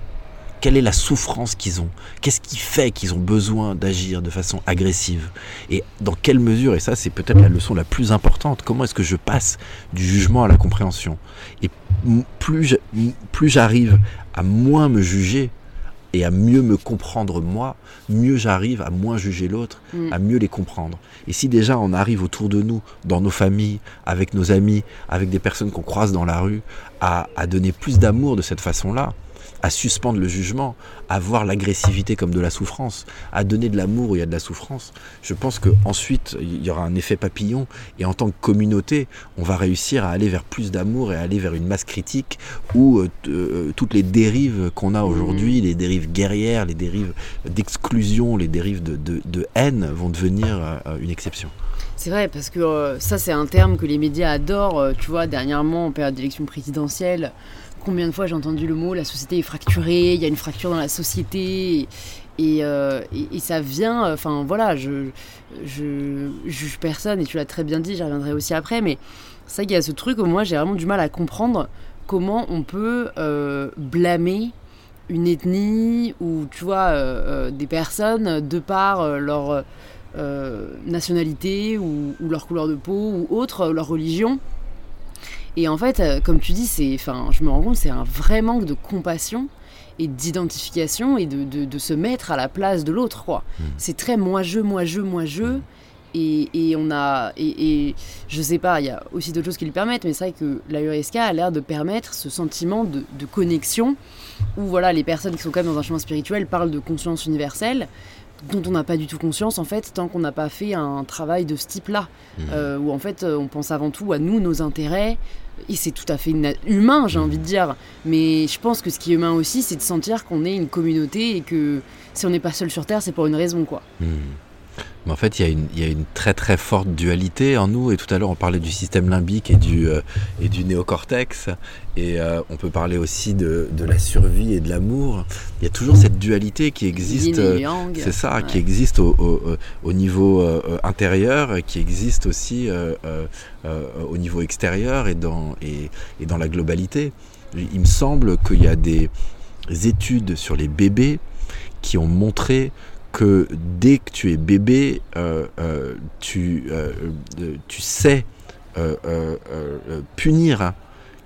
Quelle est la souffrance qu'ils ont? Qu'est-ce qui fait qu'ils ont besoin d'agir de façon agressive? Et dans quelle mesure, et ça c'est peut-être la leçon la plus importante, comment est-ce que je passe du jugement à la compréhension? Et plus j'arrive à moins me juger, et à mieux me comprendre moi, mieux j'arrive à moins juger l'autre, mm. à mieux les comprendre. Et si déjà on arrive autour de nous, dans nos familles, avec nos amis, avec des personnes qu'on croise dans la rue, à, à donner plus d'amour de cette façon-là, à suspendre le jugement, à voir l'agressivité comme de la souffrance, à donner de l'amour où il y a de la souffrance, je pense qu'ensuite il y aura un effet papillon et en tant que communauté, on va réussir à aller vers plus d'amour et à aller vers une masse critique où euh, euh, toutes les dérives qu'on a aujourd'hui, mmh. les dérives guerrières, les dérives d'exclusion, les dérives de, haine vont devenir euh, une exception. C'est vrai, parce que ça, c'est un terme que les médias adorent. tu vois, dernièrement, en période d'élection présidentielle, combien de fois j'ai entendu le mot la société est fracturée, il y a une fracture dans la société. Et, euh, ça vient, enfin voilà, je, je, juge personne et tu l'as très bien dit, j'y reviendrai aussi après, mais c'est vrai qu'il y a ce truc où moi j'ai vraiment du mal à comprendre comment on peut euh, blâmer une ethnie ou tu vois euh, des personnes de par leur nationalité ou, leur couleur de peau ou autre, leur religion. Et en fait, euh, comme tu dis, c'est, enfin, je me rends compte, c'est un vrai manque de compassion et d'identification et de, de, se mettre à la place de l'autre, quoi. Hmm. C'est très moi-je, moi-je, moi-je. Hmm. Et, et, on a. Et, et, je sais pas, il y a aussi d'autres choses qui le permettent, mais c'est vrai que la URSK a l'air de permettre ce sentiment de, de, connexion où voilà, les personnes qui sont quand même dans un chemin spirituel parlent de conscience universelle, dont on n'a pas du tout conscience en fait tant qu'on n'a pas fait un travail de ce type-là, Mmh. euh, où en fait euh, on pense avant tout à nous, nos intérêts, et c'est tout à fait humain j'ai envie de dire, mais je pense que ce qui est humain aussi c'est de sentir qu'on est une communauté et que si on n'est pas seul sur Terre c'est pour une raison quoi. Hmm. Mais en fait, il y, a une- il y a une très très forte dualité en nous. Et tout à l'heure, on parlait du système limbique et du, euh, et du néocortex. Et euh, on peut parler aussi de, de la survie et de l'amour. Il y a toujours cette dualité qui existe. Euh. C'est ça, Ouais. qui existe au, au- au- au niveau euh, intérieur, qui existe aussi au niveau extérieur et dans, et, et dans la globalité. Il me semble qu'il y a des études sur les bébés qui ont montré que dès que tu es bébé, euh, euh, tu, euh, tu sais punir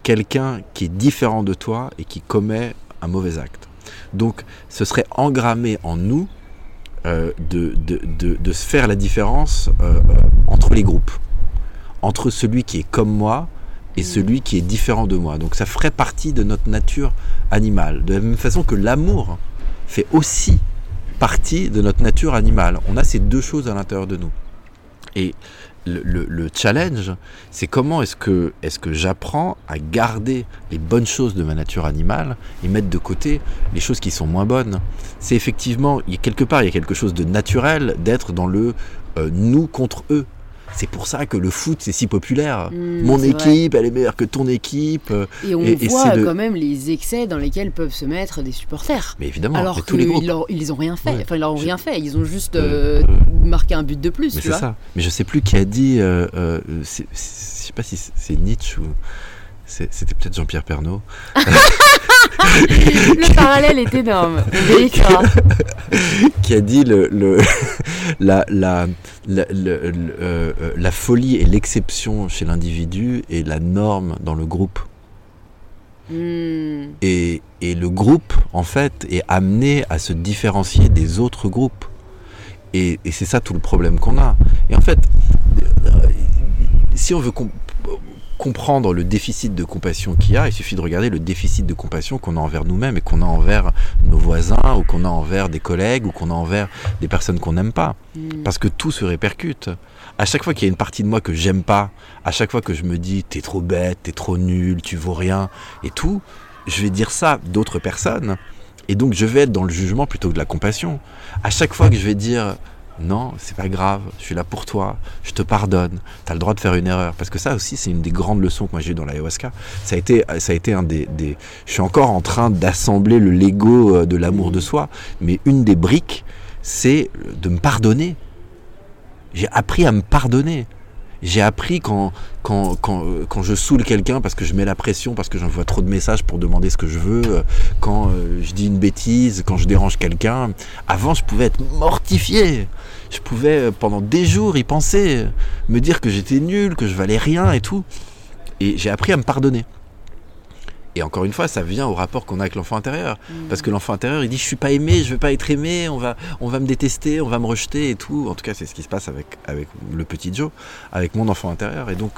quelqu'un qui est différent de toi et qui commet un mauvais acte. Donc ce serait engrammé en nous de, de, de, de se faire la différence entre les groupes, entre celui qui est comme moi et Mhm. celui qui est différent de moi. Donc ça ferait partie de notre nature animale. De la même façon que l'amour fait aussi partie de notre nature animale. On a ces deux choses à l'intérieur de nous. Et le, le- le challenge, c'est comment est-ce que, est que j'apprends à garder les bonnes choses de ma nature animale et mettre de côté les choses qui sont moins bonnes. C'est effectivement, quelque part, il y a quelque chose de naturel d'être dans le euh, nous contre eux. C'est pour ça que le foot, c'est si populaire. Mm, Mon vrai. équipe, elle est meilleure que ton équipe. euh, Et on et- et voit le- quand même les excès dans lesquels peuvent se mettre des supporters. Mais évidemment, Alors mais tous les groupes. qu'ils ils ont rien fait. Ouais. Enfin, ils leur ont rien fait. Ils ont juste Euh, euh, marqué un but de plus, Mais c'est ça. Mais je sais plus qui a dit. Euh, je sais pas si c'est- Nietzsche ou. C'était peut-être Jean-Pierre Pernaud. Le parallèle est énorme. Qui a dit le, le- la, la, la, le- le- euh, euh, la folie est l'exception chez l'individu et la norme dans le groupe. Hmm. Et, et le groupe, en fait, est amené à se différencier des autres groupes. Et, et c'est ça tout le problème qu'on a. Et en fait, euh, si on veut comprendre le déficit de compassion qu'il y a, il suffit de regarder le déficit de compassion qu'on a envers nous-mêmes et qu'on a envers nos voisins, ou qu'on a envers des collègues, ou qu'on a envers des personnes qu'on n'aime pas. Hmm. Parce que tout se répercute. À chaque fois qu'il y a une partie de moi que j'aime pas, à chaque fois que je me dis t'es trop bête, t'es trop nul, tu vaux rien et tout, je vais dire ça d'autres personnes. Et donc je vais être dans le jugement plutôt que de la compassion. À chaque fois que je vais dire non, c'est pas grave, je suis là pour toi, je te pardonne, tu as le droit de faire une erreur. Parce que ça aussi, c'est une des grandes leçons que moi j'ai eues dans l'ayahuasca. Ça a été, ça a été un des, des- Je suis encore en train d'assembler le Lego euh, de l'amour de soi, mais une des briques, c'est de me pardonner. J'ai appris à me pardonner. J'ai appris quand, quand, quand, euh, quand je saoule quelqu'un parce que je mets la pression, parce que j'envoie trop de messages pour demander ce que je veux, euh, quand je dis une bêtise, quand je dérange quelqu'un. Avant, je pouvais être mortifié. Je pouvais, euh, pendant des jours, y penser, me dire que j'étais nul, que je valais rien et tout. Et j'ai appris à me pardonner. Et encore une fois, ça vient au rapport qu'on a avec l'enfant intérieur. Parce que l'enfant intérieur, il dit Je suis pas aimé, je veux pas être aimé, on va, on va me détester, on va me rejeter et tout. En tout cas, c'est ce qui se passe avec, avec le petit Joe, avec mon enfant intérieur. Et donc,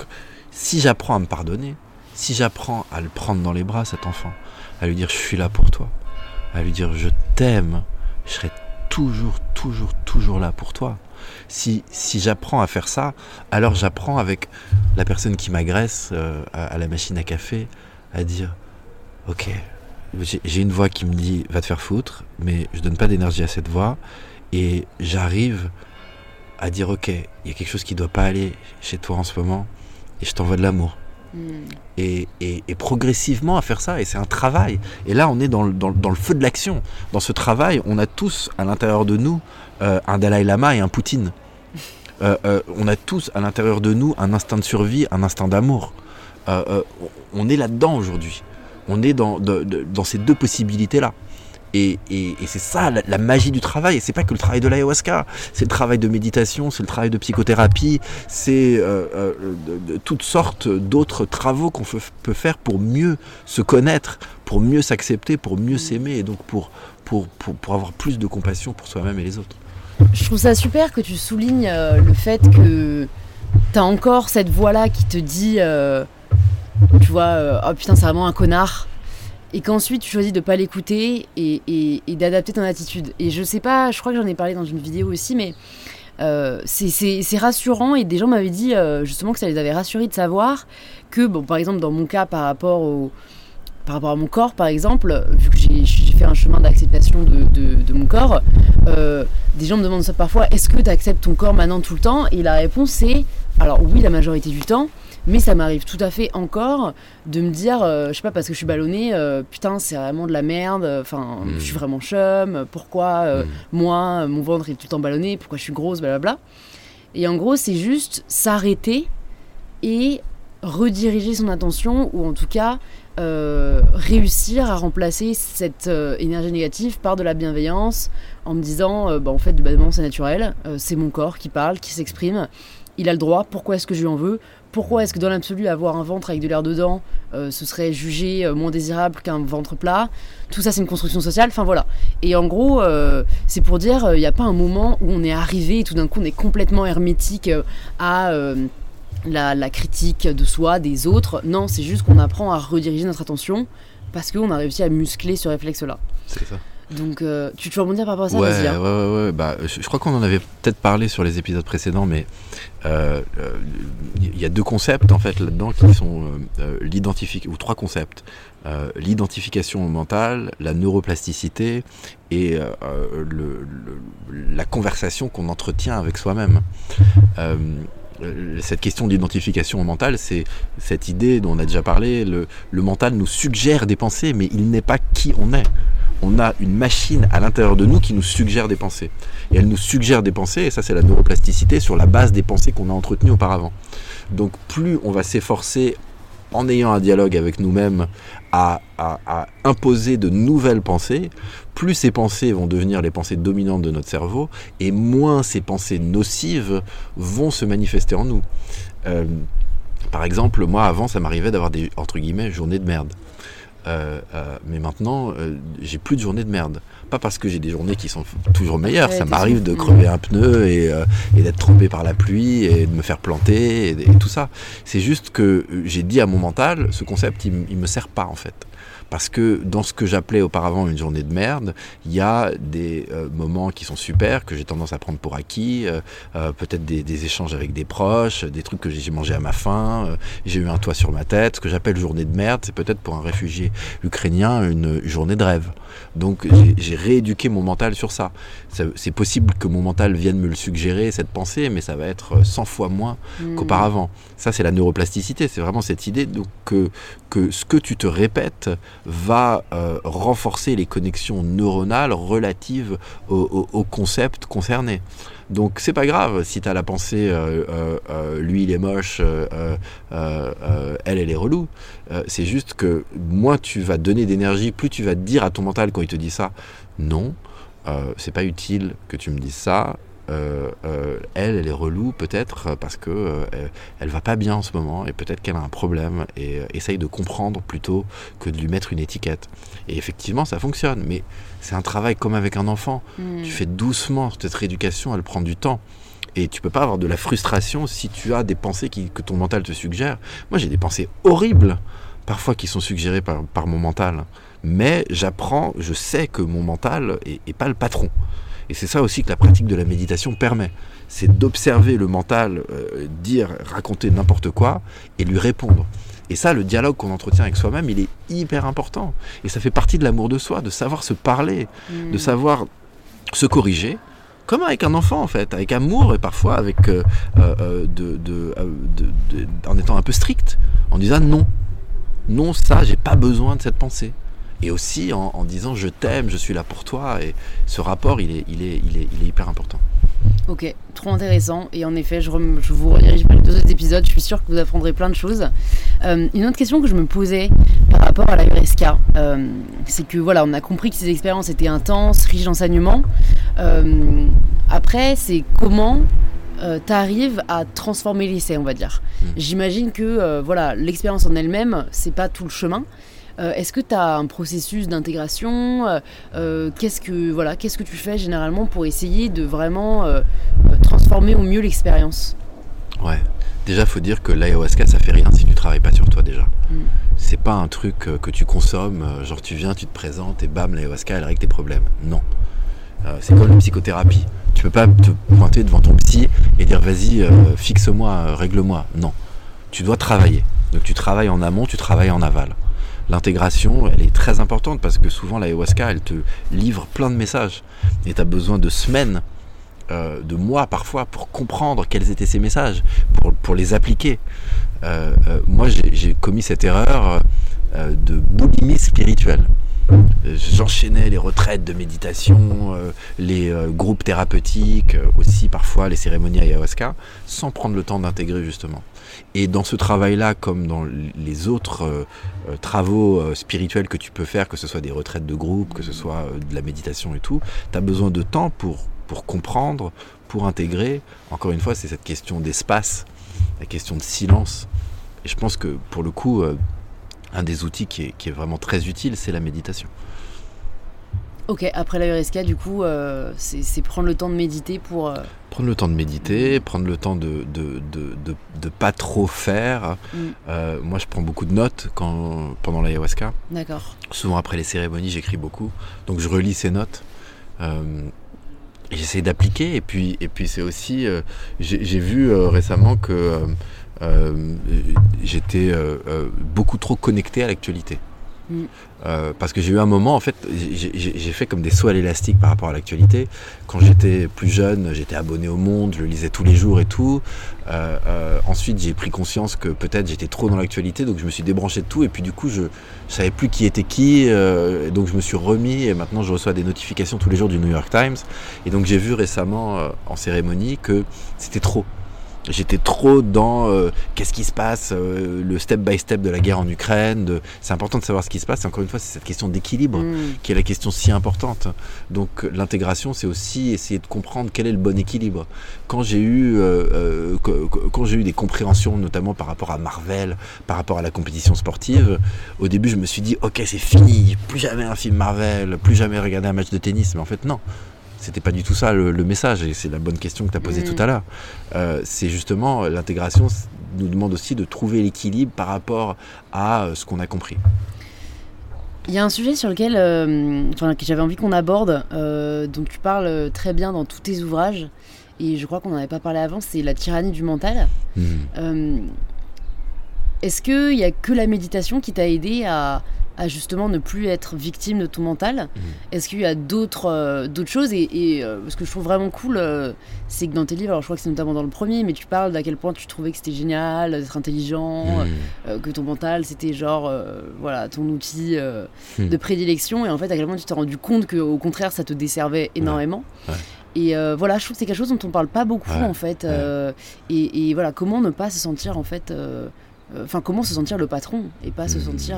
si j'apprends à me pardonner, si j'apprends à le prendre dans les bras, cet enfant, à lui dire Je suis là pour toi, à lui dire Je t'aime, je serai toujours, toujours, toujours là pour toi. Si, si j'apprends à faire ça, alors j'apprends avec la personne qui m'agresse euh, à, la machine à café à dire Ok, j'ai j'ai une voix qui me dit va te faire foutre, mais je donne pas d'énergie à cette voix et j'arrive à dire ok, il y a quelque chose qui doit pas aller chez toi en ce moment et je t'envoie de l'amour. Hmm. Et, progressivement à faire ça, et c'est un travail. Et là, on est dans le, feu de l'action. Dans ce travail, on a tous à l'intérieur de nous euh, un Dalai Lama et un Poutine. Euh, euh, on a tous à l'intérieur de nous un instinct de survie, un instinct d'amour. On est là-dedans aujourd'hui. On est dans ces deux possibilités-là. Et, et- et c'est ça la, la magie du travail. Et c'est pas que le travail de l'ayahuasca. C'est le travail de méditation, c'est le travail de psychothérapie, c'est euh, euh, de- de toutes sortes d'autres travaux qu'on peut faire pour mieux se connaître, pour mieux s'accepter, pour mieux s'aimer et donc pour, pour, pour, pour avoir plus de compassion pour soi-même et les autres. Je trouve ça super que tu soulignes euh, le fait que t'as encore cette voix-là qui te dit, tu vois, oh putain, c'est vraiment un connard. Et qu'ensuite tu choisis de pas l'écouter et, d'adapter ton attitude. Et je sais pas, je crois que j'en ai parlé dans une vidéo aussi, mais euh, c'est rassurant. Et des gens m'avaient dit euh, justement que ça les avait rassurés de savoir que, bon, par exemple, dans mon cas, par rapport à mon corps, par exemple, vu que j'ai fait un chemin d'acceptation de, mon corps, euh, des gens me demandent ça parfois, est-ce que tu acceptes ton corps maintenant tout le temps? Et la réponse c'est, alors oui, la majorité du temps, mais ça m'arrive tout à fait encore de me dire, euh, je sais pas, parce que je suis ballonnée, euh, putain, c'est vraiment de la merde, enfin, je suis vraiment chum, pourquoi hmm. moi, mon ventre est tout le temps ballonné, pourquoi je suis grosse, blablabla. Et en gros, c'est juste s'arrêter et rediriger son attention, ou en tout cas euh, réussir à remplacer cette euh, énergie négative par de la bienveillance en me disant euh, bah, en fait bah, c'est naturel, c'est mon corps qui parle, qui s'exprime, il a le droit, pourquoi est-ce que je lui en veux? Pourquoi est-ce que dans l'absolu avoir un ventre avec de l'air dedans ce serait jugé moins désirable qu'un ventre plat? Tout ça c'est une construction sociale enfin voilà et en gros c'est pour dire il n'y a pas un moment où on est arrivé et tout d'un coup on est complètement hermétique à la, critique de soi, des autres. Non, c'est juste qu'on apprend à rediriger notre attention parce qu'on a réussi à muscler ce réflexe-là. C'est ça. Donc, euh, tu te rebondir par rapport à ça? Ouais, ouais, ouais, ouais, Bah, je, crois qu'on en avait peut-être parlé sur les épisodes précédents, mais il euh, euh, y a deux concepts en fait là-dedans qui sont l'identification, ou trois concepts l'identification mentale, la neuroplasticité et le, la conversation qu'on entretient avec soi-même. Euh, cette question d'identification mentale, c'est cette idée dont on a déjà parlé, le, mental nous suggère des pensées, mais il n'est pas qui on est. On a une machine à l'intérieur de nous qui nous suggère des pensées. Et elle nous suggère des pensées, et ça c'est la neuroplasticité, sur la base des pensées qu'on a entretenues auparavant. Donc plus on va s'efforcer en ayant un dialogue avec nous-mêmes à, imposer de nouvelles pensées, plus ces pensées vont devenir les pensées dominantes de notre cerveau, et moins ces pensées nocives vont se manifester en nous. Euh, par exemple, moi avant, ça m'arrivait d'avoir des entre guillemets journées de merde. Euh, euh, mais maintenant, j'ai plus de journées de merde. Pas parce que j'ai des journées qui sont toujours meilleures. ça m'arrive de crever un pneu et, d'être trompé par la pluie et de me faire planter et, tout ça. C'est juste que j'ai dit à mon mental, ce concept, il, il me sert pas en fait. Parce que dans ce que j'appelais auparavant une journée de merde, il y a des euh, moments qui sont super, que j'ai tendance à prendre pour acquis, euh, euh, peut-être des, échanges avec des proches, des trucs que j'ai mangé à ma faim, j'ai eu un toit sur ma tête. Ce que j'appelle journée de merde, c'est peut-être pour un réfugié ukrainien une journée de rêve. Donc j'ai rééduqué mon mental sur ça. C'est possible que mon mental vienne me le suggérer, cette pensée, mais ça va être 100 fois moins hmm. qu'auparavant. Ça, c'est la neuroplasticité. C'est vraiment cette idée que, que ce que tu te répètes va euh, renforcer les connexions neuronales relatives au, au, concept concerné. Donc c'est pas grave si tu as la pensée euh, euh, lui il est moche, elle elle est relou. c'est juste que moins tu vas donner d'énergie, plus tu vas dire à ton mental quand il te dit ça, non, c'est pas utile que tu me dises ça, euh, euh, elle, elle est relou peut-être parce que euh, elle va pas bien en ce moment et peut-être qu'elle a un problème et essaye de comprendre plutôt que de lui mettre une étiquette. Et effectivement, ça fonctionne, mais c'est un travail comme avec un enfant. Hmm. Tu fais doucement cette rééducation, elle prend du temps. Et tu peux pas avoir de la frustration si tu as des pensées que ton mental te suggère. Moi, j'ai des pensées horribles parfois qui sont suggérées par, mon mental. Mais j'apprends, je sais que mon mental est pas le patron. Et c'est ça aussi que la pratique de la méditation permet. C'est d'observer le mental euh, dire, raconter n'importe quoi et lui répondre. Et ça, le dialogue qu'on entretient avec soi-même, il est hyper important. Et ça fait partie de l'amour de soi, de savoir se parler, de mm. savoir se corriger, comme avec un enfant en fait, avec amour et parfois avec euh, euh, de, en étant un peu strict, en disant non, non ça, j'ai pas besoin de cette pensée et aussi en, disant je t'aime, je suis là pour toi. Et ce rapport, il est, il est, il est, il est hyper important. Ok, trop intéressant. Et en effet, je, vous redirige vers les deux autres épisodes. Je suis sûre que vous apprendrez plein de choses. Euh, une autre question que je me posais par rapport à la URSK, euh, c'est que voilà, on a compris que ces expériences étaient intenses, riches d'enseignements. Euh, après, c'est comment tu arrives à transformer l'essai, on va dire. Hmm. J'imagine que voilà, l'expérience en elle-même, c'est pas tout le chemin. Euh, est-ce que tu as un processus d'intégration euh, euh, Qu'est-ce que voilà, qu'est-ce que tu fais généralement pour essayer de vraiment transformer au mieux l'expérience? Ouais, Déjà, faut dire que l'ayahuasca, ça fait rien si tu travailles pas sur toi déjà. Mm. C'est pas un truc que tu consommes, genre tu viens, tu te présentes et bam, l'ayahuasca, elle règle tes problèmes. Non. c'est comme la psychothérapie. Tu peux pas te pointer devant ton psy et dire vas-y, fixe-moi, règle-moi. Non. Tu dois travailler. Donc tu travailles en amont, tu travailles en aval. L'intégration, elle est très importante parce que souvent l'ayahuasca, elle te livre plein de messages. Et tu as besoin de semaines, euh, de mois parfois, pour comprendre quels étaient ces messages, pour, les appliquer. Euh, euh, moi, j'ai commis cette erreur de boulimie spirituelle. J'enchaînais les retraites de méditation, les groupes thérapeutiques, aussi parfois les cérémonies ayahuasca, sans prendre le temps d'intégrer justement. Et dans ce travail-là, comme dans les autres euh, euh, travaux euh, spirituels que tu peux faire, que ce soit des retraites de groupe, que ce soit de la méditation et tout, tu as besoin de temps pour, pour comprendre, pour intégrer. Encore une fois, c'est cette question d'espace, la question de silence. Et je pense que pour le coup, un des outils qui est, qui est vraiment très utile, c'est la méditation. Ok, après la du coup, euh, c'est prendre le temps de méditer pour... Euh, prendre le temps de méditer, prendre le temps de de, de, de, pas trop faire. Mm. Euh, moi, je prends beaucoup de notes quand, pendant l'ayahuasca. D'accord. Souvent, après les cérémonies, j'écris beaucoup. Donc, je relis ces notes. J'essaie d'appliquer. Et puis, et puis c'est aussi... J'ai vu récemment que j'étais beaucoup trop connecté à l'actualité. Mm. Euh, parce que j'ai eu un moment, en fait, j'ai fait comme des sauts à l'élastique par rapport à l'actualité. Quand j'étais plus jeune, j'étais abonné au Monde, je le lisais tous les jours et tout. Euh, euh, ensuite, j'ai pris conscience que peut-être j'étais trop dans l'actualité, donc je me suis débranché de tout. Et puis du coup, je, je savais plus qui était qui, et donc je me suis remis. Et maintenant, je reçois des notifications tous les jours du New York Times. Et donc j'ai vu récemment en cérémonie que c'était trop. J'étais trop dans euh, qu'est-ce qui se passe, euh, le step by step de la guerre en Ukraine. C'est important de savoir ce qui se passe. Et encore une fois, c'est cette question d'équilibre mm. qui est la question si importante. Donc l'intégration, c'est aussi essayer de comprendre quel est le bon équilibre. Quand j'ai eu, euh, quand j'ai eu des compréhensions, notamment par rapport à Marvel, par rapport à la compétition sportive, au début, je me suis dit, ok, c'est fini, plus jamais un film Marvel, plus jamais regarder un match de tennis. Mais en fait, non c'était pas du tout ça le, message, et c'est la bonne question que tu as posée tout à mm. l'heure. Euh, c'est justement l'intégration nous demande aussi de trouver l'équilibre par rapport à euh, ce qu'on a compris. Il y a un sujet sur lequel euh, que j'avais envie qu'on aborde, dont tu parles très bien dans tous tes ouvrages, et je crois qu'on n'en avait pas parlé avant, c'est la tyrannie du mental. Mm. Est-ce qu'il n'y a que la méditation qui t'a aidé à, à justement ne plus être victime de ton mental mhm. Est-ce qu'il y a d'autres euh, d'autres choses Et, euh, ce que je trouve vraiment cool, euh, c'est que dans tes livres, alors je crois que c'est notamment dans le premier, mais tu parles d'à quel point tu trouvais que c'était génial d'être intelligent, mhm. que ton mental c'était genre voilà ton outil mhm. de prédilection, et en fait à quel point tu t'es rendu compte qu'au contraire ça te desservait énormément. Et voilà, je trouve que c'est quelque chose dont on parle pas beaucoup en fait. Et, et, voilà, comment ne pas se sentir en fait. Enfin, comment se sentir le patron et pas se sentir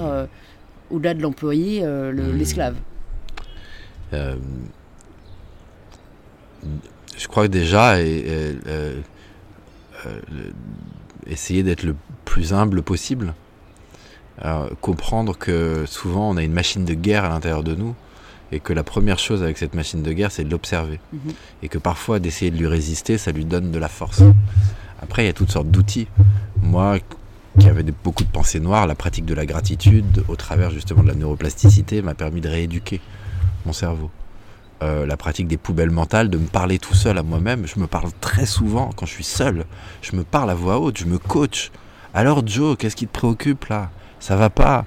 au-delà de l'employé, euh, hmm. l'esclave euh, Je crois que déjà, et, euh, essayer d'être le plus humble possible. comprendre que souvent on a une machine de guerre à l'intérieur de nous et que la première chose avec cette machine de guerre c'est de l'observer mhm. et que parfois d'essayer de lui résister ça lui donne de la force. Après il y a toutes sortes d'outils. Moi qui avait beaucoup de pensées noires, la pratique de la gratitude, au travers justement de la neuroplasticité, m'a permis de rééduquer mon cerveau. Euh, la pratique des poubelles mentales, de me parler tout seul à moi-même. Je me parle très souvent quand je suis seul. Je me parle à voix haute, je me coach. Alors Joe, qu'est-ce qui te préoccupe là? Ça va pas?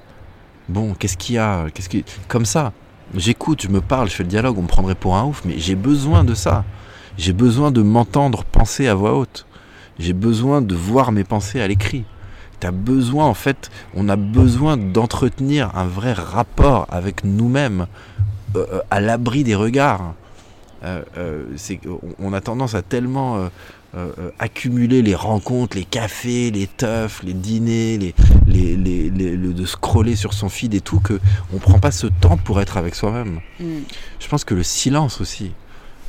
Bon, qu'est-ce qu'il y a? Qu'est-ce qui... Comme ça. J'écoute, je me parle, je fais le dialogue, on me prendrait pour un ouf, mais j'ai besoin de ça. J'ai besoin de m'entendre penser à voix haute. J'ai besoin de voir mes pensées à l'écrit as besoin, en fait, on a besoin d'entretenir un vrai rapport avec nous-mêmes euh, euh, à l'abri des regards. Euh, on a tendance à tellement accumuler les rencontres, les cafés, les teufs, les dîners, les, les, les, de scroller sur son feed et tout, que on prend pas ce temps pour être avec soi-même. Mm. Je pense que le silence aussi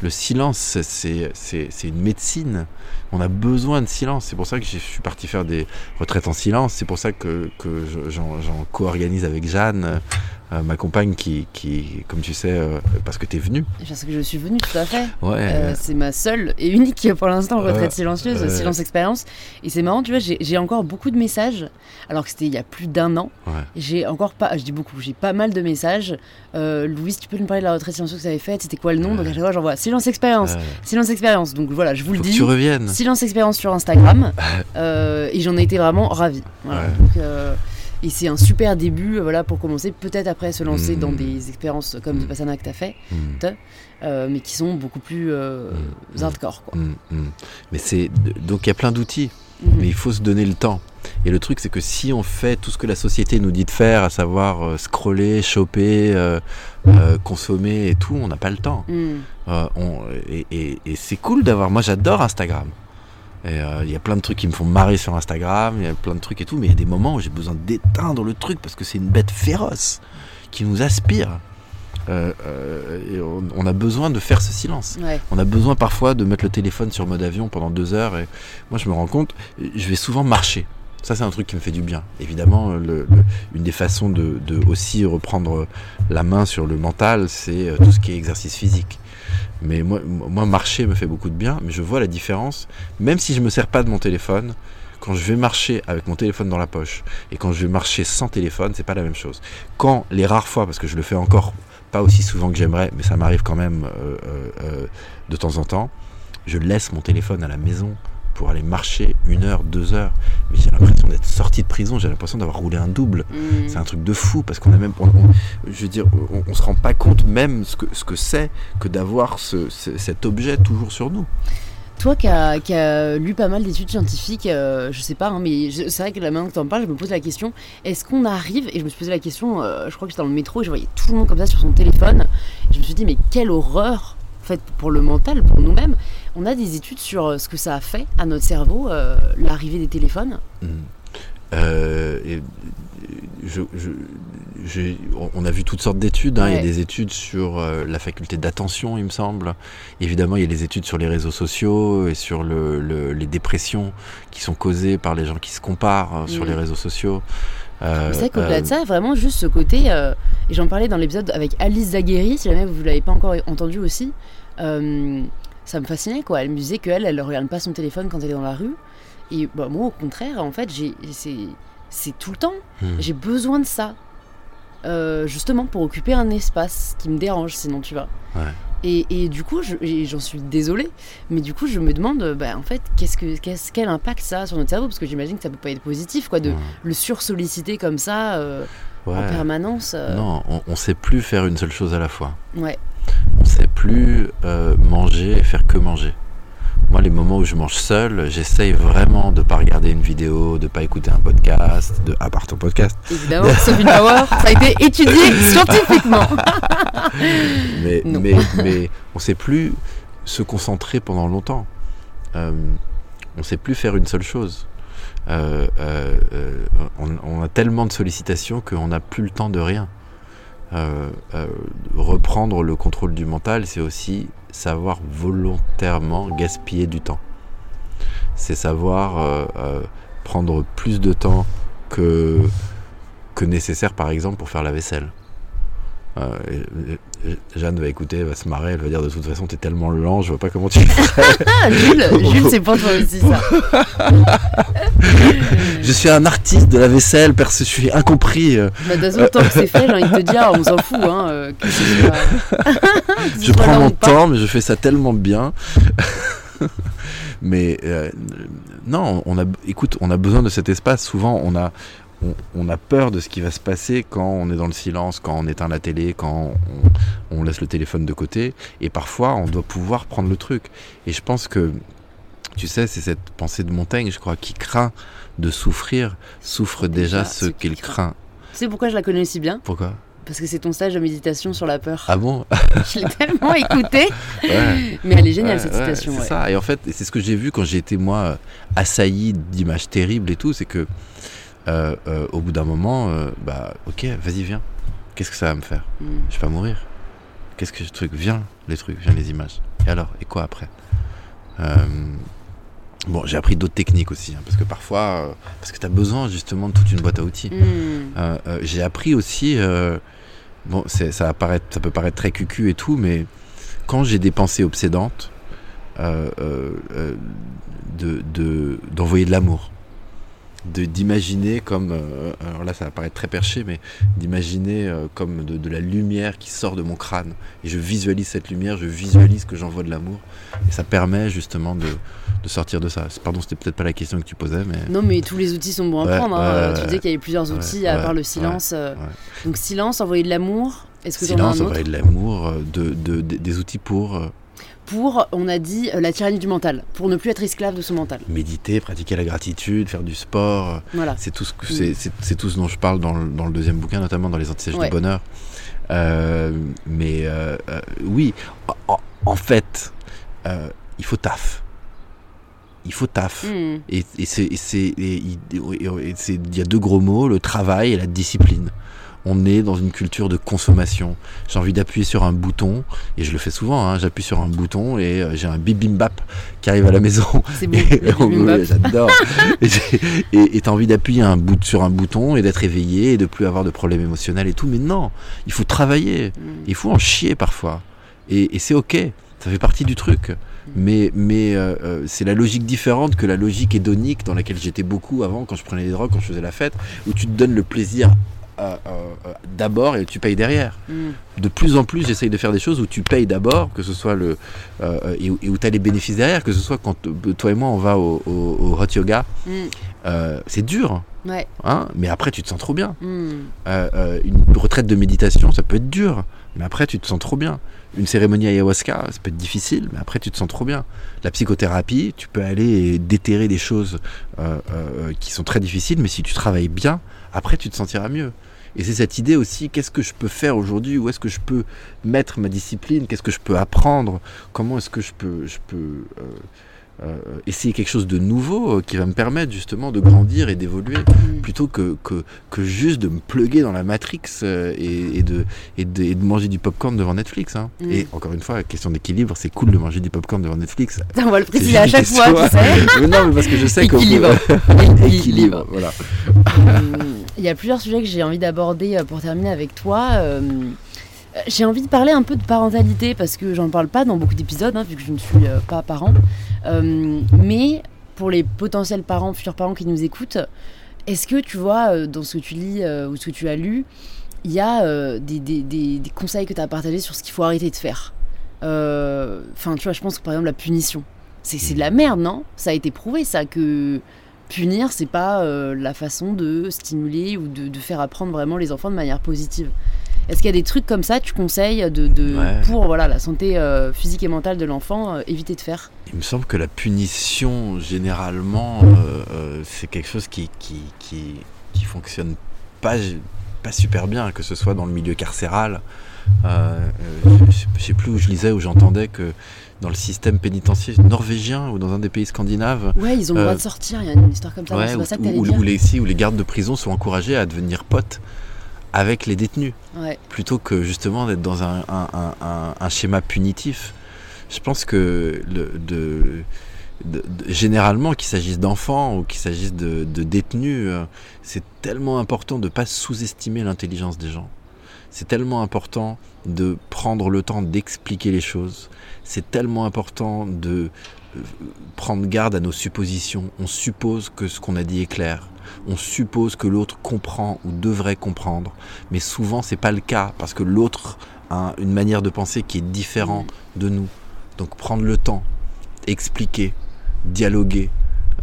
le silence, c'est une médecine. On a besoin de silence. C'est pour ça que je suis parti faire des retraites en silence. C'est pour ça que, j'en co-organise avec Jeanne Euh, ma compagne qui, qui, comme tu sais, euh, parce que tu es venue. Parce que je suis venue, tout à fait. Ouais. Euh, c'est ma seule et unique pour l'instant retraite silencieuse, silence expérience. Et c'est marrant, tu vois, j'ai encore beaucoup de messages, alors que c'était il y a plus d'un an. Ouais. J'ai encore pas, je dis beaucoup, j'ai pas mal de messages. Louise, tu peux nous parler de la retraite silencieuse que tu avais faite C'était quoi le nom? Donc à chaque fois, j'envoie silence expérience, silence expérience. Donc voilà, je vous le faut dis. tu reviennes. Silence expérience sur Instagram. Et j'en ai été vraiment ravie. Voilà. Ouais. Donc, et c'est un super début euh, voilà, pour commencer, peut-être après se lancer dans des expériences comme Mm. Vipassana que tu as fait, Mm. euh, mais qui sont beaucoup plus euh, hardcore. Quoi. Mais c'est donc il y a plein d'outils, Mhm. mais il faut se donner le temps. Et le truc c'est que si on fait tout ce que la société nous dit de faire, à savoir euh, scroller, choper, euh, euh, consommer et tout, on n'a pas le temps. Mm. On- et et- et c'est cool d'avoir. Moi, j'adore Instagram. Et euh, il y a plein de trucs qui me font marrer sur Instagram, il y a plein de trucs et tout, mais il y a des moments où j'ai besoin d'éteindre le truc parce que c'est une bête féroce qui nous aspire. Euh, euh, et on, on a besoin de faire ce silence. Ouais. On a besoin parfois de mettre le téléphone sur mode avion pendant deux heures. Et moi, je me rends compte, je vais souvent marcher. Ça, c'est un truc qui me fait du bien. Évidemment, le- le- une des façons de, de aussi reprendre la main sur le mental, c'est tout ce qui est exercice physique. Mais moi, moi, marcher me fait beaucoup de bien, mais je vois la différence, même si je me sers pas de mon téléphone, quand je vais marcher avec mon téléphone dans la poche et quand je vais marcher sans téléphone, c'est pas la même chose. Quand les rares fois, parce que je le fais encore pas aussi souvent que j'aimerais, mais ça m'arrive quand même euh, euh, euh, de temps en temps, je laisse mon téléphone à la maison pour aller marcher une heure, deux heures. Mais j'ai l'impression d'être sorti de prison, j'ai l'impression d'avoir roulé un double. Mm. C'est un truc de fou parce qu'on a même, on- on- je veux dire, on, on se rend pas compte même ce que ce que c'est que d'avoir ce, ce- cet objet toujours sur nous. Toi qui as, qui as lu pas mal d'études scientifiques, euh, je sais pas, hein, mais c'est vrai que la maintenant que tu en parles, je me pose la question est-ce qu'on arrive Et je me suis posé la question, euh, je crois que j'étais dans le métro et je voyais tout le monde comme ça sur son téléphone. Et je me suis dit, mais quelle horreur en fait, pour le mental, pour nous-mêmes. On a des études sur euh, ce que ça a fait à notre cerveau, euh, l'arrivée des téléphones. Euh, et, je, je- j'ai- on- a vu toutes sortes d'études. hein. Il y a des études sur euh, la faculté d'attention, il me semble. Évidemment, il y a les études sur les réseaux sociaux et sur le- le- les dépressions qui sont causées par les gens qui se comparent euh, sur Mm. les réseaux sociaux. Euh, c'est vrai qu'au-delà euh, de ça, vraiment juste ce côté, euh, et j'en parlais dans l'épisode avec Alice Zagueri, si jamais vous ne l'avez pas encore entendu aussi, euh, ça me fascinait quoi. Elle me disait qu'elle, elle ne regarde pas son téléphone quand elle est dans la rue. Et bah, moi, au contraire, en fait, c'est, tout le temps. hmm. J'ai besoin de ça. Euh, justement pour occuper un espace qui me dérange, sinon tu vois. Ouais. Et, et du coup, je- j'en suis désolée, mais du coup, je me demande, bah, en fait, qu'est-ce que, qu'est-ce, quel impact ça a sur notre cerveau? Parce que j'imagine que ça peut pas être positif, quoi, de Ouais. le sursolliciter comme ça euh, en permanence. euh, Non, on, on sait plus faire une seule chose à la fois. Ouais. On sait plus euh, manger et faire que manger. Moi, les moments où je mange seul, j'essaye vraiment de pas regarder une vidéo, de pas écouter un podcast, de à part ton podcast. Évidemment, Sophie Power, ça a été étudié scientifiquement. Mais, mais, mais on sait plus se concentrer pendant longtemps. Euh, on sait plus faire une seule chose. Euh, euh, euh, on, a tellement de sollicitations qu'on n'a plus le temps de rien. Reprendre le contrôle du mental, c'est aussi savoir volontairement gaspiller du temps. C'est savoir prendre plus de temps que nécessaire, par exemple, pour faire la vaisselle. Euh, Jeanne va écouter, elle va se marrer, elle va dire de toute façon t'es tellement lent, je vois pas comment tu fais. Ah, Jules, Jules c'est pour toi aussi ça. je suis un artiste de la vaisselle, je suis incompris. euh, Bah, de toute façon, tant que c'est fait, j'ai envie de te dire, on s'en fout. Hein, euh, que que Je prends mon temps, mais je fais ça tellement bien. mais euh, non, on a, écoute, on a besoin de cet espace. Souvent, on a, on, on a peur de ce qui va se passer quand on est dans le silence, quand on éteint la télé, quand on, on laisse le téléphone de côté. Et parfois, on doit pouvoir prendre le truc. Et je pense que, tu sais, c'est cette pensée de Montaigne, je crois, qui craint de souffrir, souffre déjà, Déjà ce qu'il craint. Tu sais pourquoi je la connais si bien? Pourquoi? Parce que c'est ton stage de méditation sur la peur. Ah bon? Je l'ai tellement écouté. Ouais. Mais elle est géniale Ouais, cette ouais, citation. c'est ça. Et en fait, c'est ce que j'ai vu quand j'ai été moi assailli d'images terribles et tout, c'est que euh, euh, au bout d'un moment, euh, bah ok, vas-y viens. Qu'est-ce que ça va me faire Mm. Je vais pas mourir. Qu'est-ce que ce truc Viens les trucs, viens les images. Et alors Et quoi après Bon, j'ai appris d'autres techniques aussi, hein, parce que parfois, parce que tu as besoin justement de toute une boîte à outils. Mm. J'ai appris aussi bon, ça, apparaît, ça peut paraître très cucu et tout, mais quand j'ai des pensées obsédantes, euh, de, d'envoyer de l'amour de d'imaginer comme euh, alors là ça va paraître très perché mais d'imaginer euh, comme de, la lumière qui sort de mon crâne. Et je visualise cette lumière je visualise que j'envoie de l'amour. Et ça permet justement de, de sortir de ça. Pardon c'était peut-être pas la question que tu posais mais non mais tous les outils sont bons à prendre hein. tu disais qu'il y avait plusieurs outils à part le silence euh. donc silence envoyer de l'amour est-ce que silence envoyer de l'amour de, des outils pour pour, on a dit, euh, la tyrannie du mental, pour ne plus être esclave de ce mental. Méditer, pratiquer la gratitude, faire du sport, voilà. c'est tout, ce mm. c'est, tout ce dont je parle dans le, dans le deuxième bouquin, notamment dans les antisèches du bonheur. Euh, mais euh, oui, en, fait, il faut taf. Il faut taf. Mm. Et, et c'est, il y a deux gros mots, le travail et la discipline on est dans une culture de consommation. J'ai envie d'appuyer sur un bouton, et je le fais souvent, hein, j'appuie sur un bouton et euh, j'ai un bibimbap qui arrive à la maison. C'est J'adore. et tu as envie d'appuyer un bout, sur un bouton et d'être éveillé et de plus avoir de problèmes émotionnels et tout. Mais non, il faut travailler, mm. il faut en chier parfois. Et, c'est ok, ça fait partie du truc. Mais, mais euh, euh, c'est la logique différente que la logique hédonique dans laquelle j'étais beaucoup avant quand je prenais les drogues, quand je faisais la fête, où tu te donnes le plaisir euh, euh, d'abord et tu payes derrière. Mm. De plus en plus, j'essaye de faire des choses où tu payes d'abord, que ce soit le euh, et, où tu as les bénéfices derrière, que ce soit quand toi et moi on va au, hot yoga. Mm. c'est dur. Hein, mais après, tu te sens trop bien. Mm. une retraite de méditation, ça peut être dur, mais après, tu te sens trop bien. Une cérémonie ayahuasca, ça peut être difficile, mais après, tu te sens trop bien. La psychothérapie, tu peux aller déterrer des choses qui sont très difficiles, mais si tu travailles bien, après, tu te sentiras mieux. Et c'est cette idée aussi, qu'est-ce que je peux faire aujourd'hui? Où est-ce que je peux mettre ma discipline? Qu'est-ce que je peux apprendre? Comment est-ce que je peux, je peux euh, euh, essayer quelque chose de nouveau euh, qui va me permettre justement de grandir et d'évoluer mm. plutôt que, que, que, juste de me pluguer dans la Matrix euh, et, de, et, de, et, de, manger du popcorn devant Netflix. Hein. Mm. Et encore une fois, question d'équilibre, c'est cool de manger du popcorn devant Netflix. On va le préciser à chaque fois, tu sais. non, mais parce que je sais que. Équilibre. Équilibre, voilà. Il y a plusieurs sujets que j'ai envie d'aborder pour terminer avec toi. J'ai envie de parler un peu de parentalité parce que j'en parle pas dans beaucoup d'épisodes, hein, vu que je ne suis pas parent. Euh, mais pour les potentiels parents, futurs parents qui nous écoutent, est-ce que tu vois, euh, dans ce que tu lis euh, ou ce que tu as lu, il y a des, des, conseils que tu as partagés sur ce qu'il faut arrêter de faire? Enfin, tu vois, je pense que par exemple la punition, c'est de la merde, non? Ça a été prouvé, ça, que punir, c'est pas la façon de stimuler ou de, de, faire apprendre vraiment les enfants de manière positive. Est-ce qu'il y a des trucs comme ça tu conseilles de, pour voilà, la santé euh, physique et mentale de l'enfant, euh, éviter de faire? Il me semble que la punition, généralement, euh, c'est quelque chose qui, qui, qui, fonctionne pas, pas super bien, que ce soit dans le milieu carcéral. je ne sais plus où je lisais, où j'entendais que dans le système pénitentiaire norvégien ou dans un des pays scandinaves. Ouais, ils ont le droit de sortir, il y a une histoire comme ça. Ouais, ça où, où, les, où les gardes de prison sont encouragés à devenir potes avec les détenus, plutôt que justement d'être dans un, schéma punitif. Je pense que le, de, généralement, qu'il s'agisse d'enfants ou qu'il s'agisse de, détenus, euh, c'est tellement important de ne pas sous-estimer l'intelligence des gens. C'est tellement important de prendre le temps d'expliquer les choses. C'est tellement important de euh, prendre garde à nos suppositions. On suppose que ce qu'on a dit est clair on suppose que l'autre comprend ou devrait comprendre, mais souvent c'est pas le cas parce que l'autre a une manière de penser qui est différente de nous. Donc prendre le temps, expliquer, dialoguer,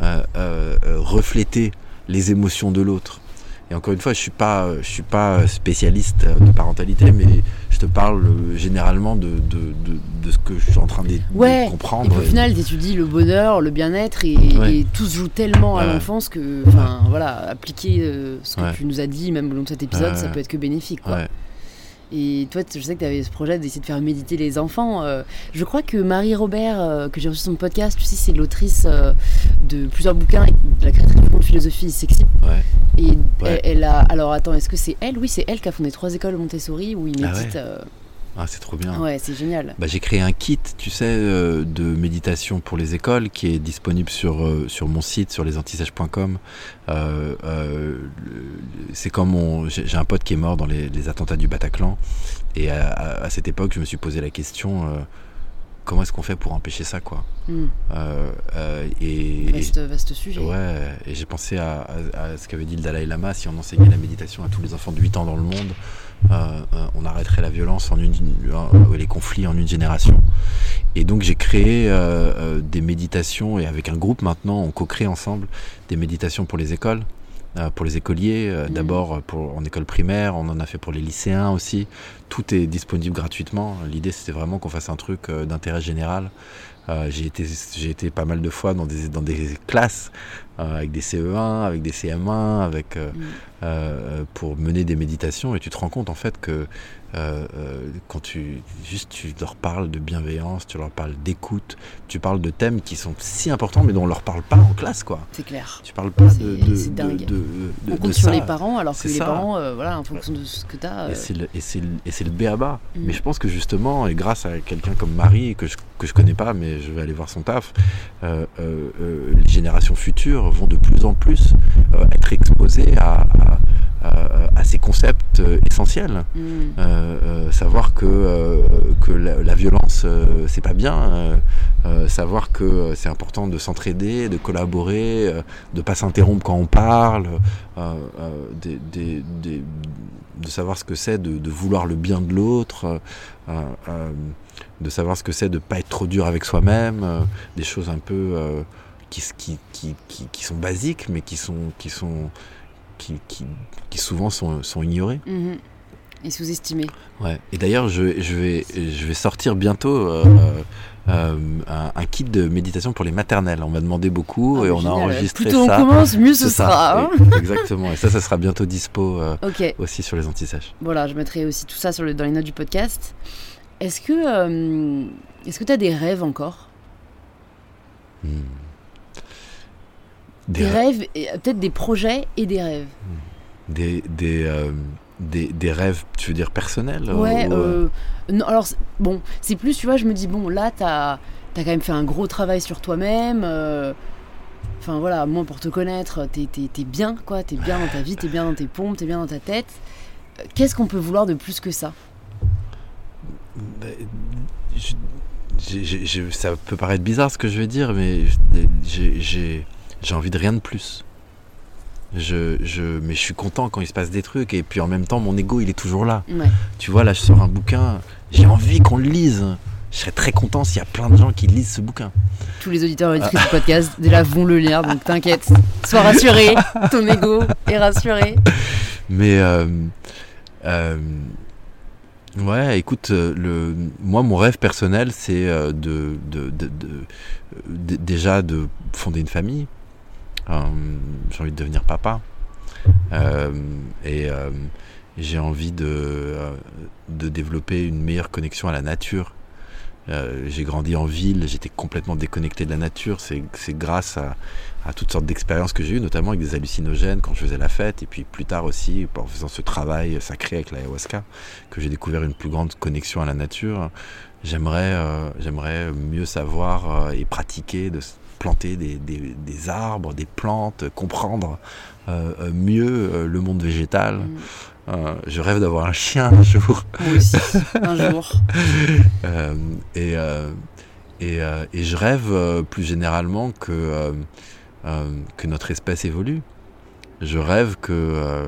euh, euh, refléter les émotions de l'autre. Et encore une fois, je suis pas, je suis pas spécialiste de parentalité, mais je te parle euh, généralement de, de, ce que je suis en train de, comprendre. Et au final, tu étudies le bonheur, le bien-être, et, tout se joue tellement à l'enfance que, enfin, voilà, appliquer euh, ce que tu nous as dit, même au long de cet épisode, ça peut être que bénéfique. Quoi. Et toi, je sais que tu avais ce projet d'essayer de faire méditer les enfants. Euh, je crois que Marie Robert, euh, que j'ai reçu son podcast, tu sais, c'est l'autrice euh, de plusieurs bouquins, de la créatrice de philosophie sexy. Ouais. Et Elle, a. Alors attends, est-ce que c'est elle? Oui, c'est elle qui a fondé trois écoles Montessori où ils ah méditent. Ah, c'est trop bien. Ouais, c'est génial. Bah, j'ai créé un kit, tu sais, euh, de méditation pour les écoles qui est disponible sur, euh, sur mon site, sur lesantissages.com. Euh, c'est comme mon. J'ai un pote qui est mort dans les, les attentats du Bataclan. Et à, à- à cette époque, je me suis posé la question comment est-ce qu'on fait pour empêcher ça, quoi? Hmm. Euh, euh, et, Vaste, vaste sujet. Ouais, et j'ai pensé à, à- à ce qu'avait dit le Dalai Lama, si on enseignait la méditation à tous les enfants de 8 ans dans le monde, on arrêterait la violence en une, euh, les conflits en une génération. Et donc j'ai créé euh, euh, des méditations, et avec un groupe maintenant, on co-crée ensemble des méditations pour les écoles, euh, pour les écoliers, euh, Mhm. d'abord en école primaire, on en a fait pour les lycéens aussi. Tout est disponible gratuitement. L'idée c'était vraiment qu'on fasse un truc euh, d'intérêt général. Euh, j'ai été, été pas mal de fois dans des, dans des classes euh, avec des CE1, avec des CM1, avec, euh, Mm. euh, pour mener des méditations et tu te rends compte en fait que quand tu juste tu leur parles de bienveillance, tu leur parles d'écoute, tu parles de thèmes qui sont si importants mais dont on leur parle pas en classe quoi. C'est clair. Tu parles pas de, C'est- de, de- dingue. de- On compte sur ça. les parents, alors que les ça. parents, voilà, en fonction de ce que tu as. Et c'est le, le, le béaba. Mm. Mais je pense que justement, et grâce à quelqu'un comme Marie, que je, que je connais pas, mais je vais aller voir son taf, les générations futures vont de plus en plus euh, être exposées à, à, à- à ces concepts euh, essentiels. Hmm. Euh, savoir que, que la, la violence, c'est pas bien. savoir que c'est important de s'entraider, de collaborer, de pas s'interrompre quand on parle, des- des- des- de savoir ce que c'est de, de vouloir le bien de l'autre, de savoir ce que c'est de pas être trop dur avec soi-même, euh, des choses un peu euh, qui, s- qui, qui, qui, qui sont basiques, mais qui sont qui sont qui, souvent sont, sont ignorées. Mhm. Et sous-estimé. Ouais. Et d'ailleurs, je, je, vais, je vais sortir bientôt euh, euh, euh, un, un kit de méditation pour les maternelles. On m'a demandé beaucoup Ah, et on a génial. enregistré Plus ça. on commence, mieux ce ça. sera. hein. Exactement. Et ça, ça sera bientôt dispo euh, aussi sur les antisèches. voilà, je mettrai aussi tout ça sur le, dans les notes du podcast. Est-ce que euh, est-ce que tu as des rêves encore? Hmm. Des, Des, rêves, et euh, peut-être des projets et des rêves. des, des, euh, des, des rêves, tu veux dire personnels Ouais, ou, euh, euh, non, alors bon, c'est plus, tu vois, je me dis, bon, là, t'as as quand même fait un gros travail sur toi-même. euh, Enfin voilà, moi pour te connaître, t'es t'es bien, quoi, t'es bien dans ta vie, t'es bien dans tes pompes, t'es bien dans ta tête. Qu'est-ce qu'on peut vouloir de plus que ça? Je- j'ai- ça peut paraître bizarre ce que je vais dire, mais j'ai- j'ai envie de rien de plus. Je, je, mais je suis content quand il se passe des trucs, et puis en même temps, mon ego, il est toujours là. Ouais. Tu vois, là, je sors un bouquin, j'ai envie qu'on le lise. Je serais très content s'il y a plein de gens qui lisent ce bouquin. Tous les auditeurs et auditrices du podcast déjà vont le lire, donc t'inquiète, sois rassuré, ton ego est rassuré. Mais euh, euh, ouais, écoute, euh, le, moi, mon rêve personnel, c'est de, de, de- déjà de fonder une famille. Euh, j'ai envie de devenir papa. Euh, et euh, j'ai envie de, de développer une meilleure connexion à la nature. J'ai grandi en ville, j'étais complètement déconnecté de la nature. C'est grâce à, à toutes sortes d'expériences que j'ai eues, notamment avec des hallucinogènes quand je faisais la fête, et puis plus tard aussi en faisant ce travail sacré avec l'ayahuasca, que j'ai découvert une plus grande connexion à la nature. J'aimerais euh, mieux savoir et pratiquer de planter des, des- des arbres, des plantes, comprendre euh, euh, mieux euh, le monde végétal. Mm. Euh, je rêve d'avoir un chien un jour. Moi aussi, un jour. Euh, et, euh, et, et je rêve plus généralement que, que notre espèce évolue. Je rêve que,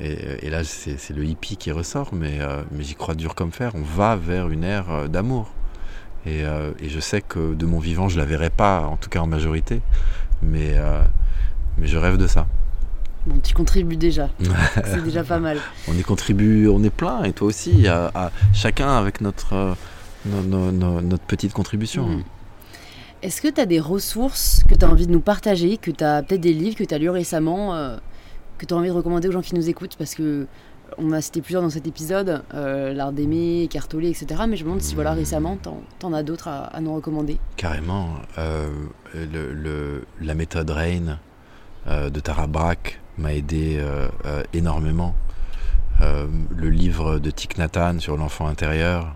et, et là c'est le hippie qui ressort, mais, mais j'y crois dur comme fer, on va vers une ère d'amour. Et, euh, et je sais que de mon vivant je la verrai pas, en tout cas en majorité, mais, euh, mais je rêve de ça. Bon, tu contribues déjà, c'est déjà pas mal. On y contribue, on est plein, et toi aussi, à, à- chacun avec notre, euh, no- no- no- notre petite contribution. Mm. Est-ce que tu as des ressources que tu as envie de nous partager, que tu as peut-être des livres que tu as lus récemment, euh, que tu as envie de recommander aux gens qui nous écoutent? Parce que on a cité plusieurs dans cet épisode, euh, L'Art d'aimer, Écartolé, etc. Mais je me demande si voilà, récemment, t'en en as d'autres à, à nous recommander. Carrément. euh, le, le- la méthode Rain euh, de Tara Brach m'a aidé énormément. le livre de Thich Nhat sur l'enfant intérieur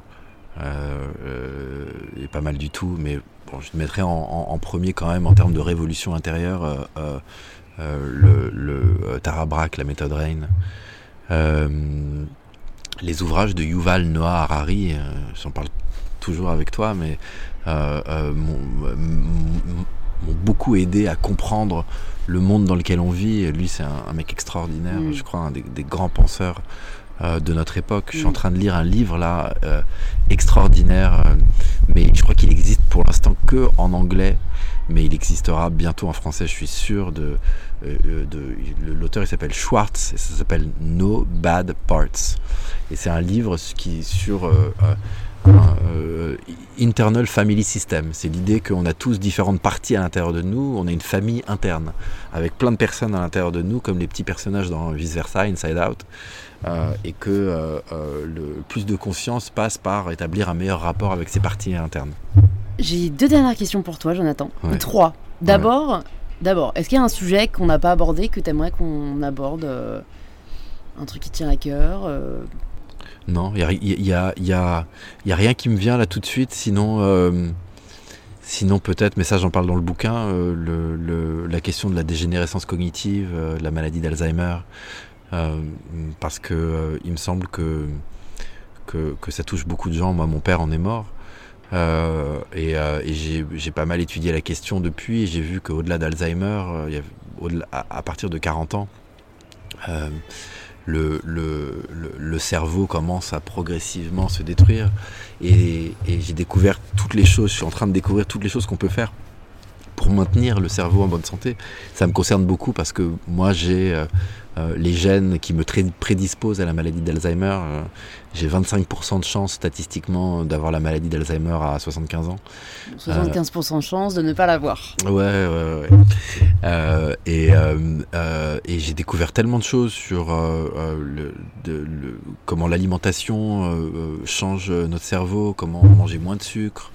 est pas mal du tout, mais bon, je mettrais en, premier quand même en termes de révolution intérieure le, le Tara Brach, la méthode Rain les ouvrages de Yuval Noah Harari, j'en parle toujours avec toi, mais euh, euh, m'ont beaucoup aidé à comprendre le monde dans lequel on vit. lui, c'est un, mec extraordinaire, mm. je crois, un des, grands penseurs euh, de notre époque. Je suis en mm. train de lire un livre là extraordinaire, mais je crois qu'il existe pour l'instant que en anglais, mais il existera bientôt en français, je suis sûr. De, de l'auteur, il s'appelle Schwartz et ça s'appelle No Bad Parts. Et c'est un livre qui sur euh, internal family system. C'est l'idée qu'on a tous différentes parties à l'intérieur de nous, on a une famille interne, avec plein de personnes à l'intérieur de nous, comme les petits personnages dans Vice Versa, Inside Out, euh, et que euh, le plus de conscience passe par établir un meilleur rapport avec ses parties internes. J'ai deux dernières questions pour toi, Jonathan. Trois. D'abord, d'abord, est-ce qu'il y a un sujet qu'on n'a pas abordé que tu aimerais qu'on aborde Un truc qui tient à cœur non, il n'y a, y a, rien qui me vient là tout de suite, sinon, euh, peut-être, mais ça j'en parle dans le bouquin, euh, la question de la dégénérescence cognitive, euh, la maladie d'Alzheimer, parce que il me semble que, que, ça touche beaucoup de gens. Moi, mon père en est mort. et, j'ai pas mal étudié la question depuis et j'ai vu qu'au-delà d'Alzheimer, à, partir de 40 ans, le, le, le, cerveau commence à progressivement se détruire. Et, et j'ai découvert toutes les choses, je suis en train de découvrir toutes les choses qu'on peut faire pour maintenir le cerveau en bonne santé. Ça me concerne beaucoup parce que moi j'ai euh, euh, les gènes qui me prédisposent à la maladie d'Alzheimer. Euh, j'ai 25% de chance statistiquement d'avoir la maladie d'Alzheimer à 75 ans. 75% de chance de ne pas l'avoir. Ouais, ouais, ouais. et, et j'ai découvert tellement de choses sur le, le, comment l'alimentation change notre cerveau, comment manger moins de sucre,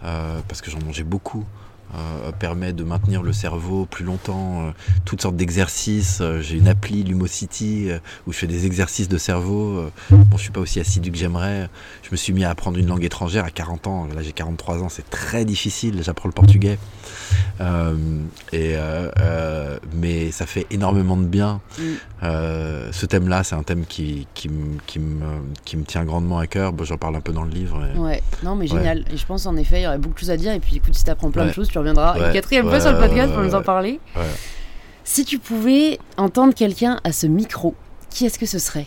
parce que j'en mangeais beaucoup. Euh, permet de maintenir le cerveau plus longtemps, euh, toutes sortes d'exercices. Euh, j'ai une appli Lumosity où je fais des exercices de cerveau. bon, je suis pas aussi assidu que j'aimerais. Je me suis mis à apprendre une langue étrangère à 40 ans. Là, j'ai 43 ans, c'est très difficile. J'apprends le portugais. Et, mais ça fait énormément de bien. Mm. ce thème-là, c'est un thème qui, qui, qui, me, qui me tient grandement à cœur. Bon, J'en parle un peu dans le livre. Ouais, non, mais génial. Et je pense en effet, il y aurait beaucoup de choses à dire. Et puis écoute, si tu apprends plein de choses, reviendra une quatrième fois sur le podcast pour nous en parler. Si tu pouvais entendre quelqu'un à ce micro, qui est-ce que ce serait?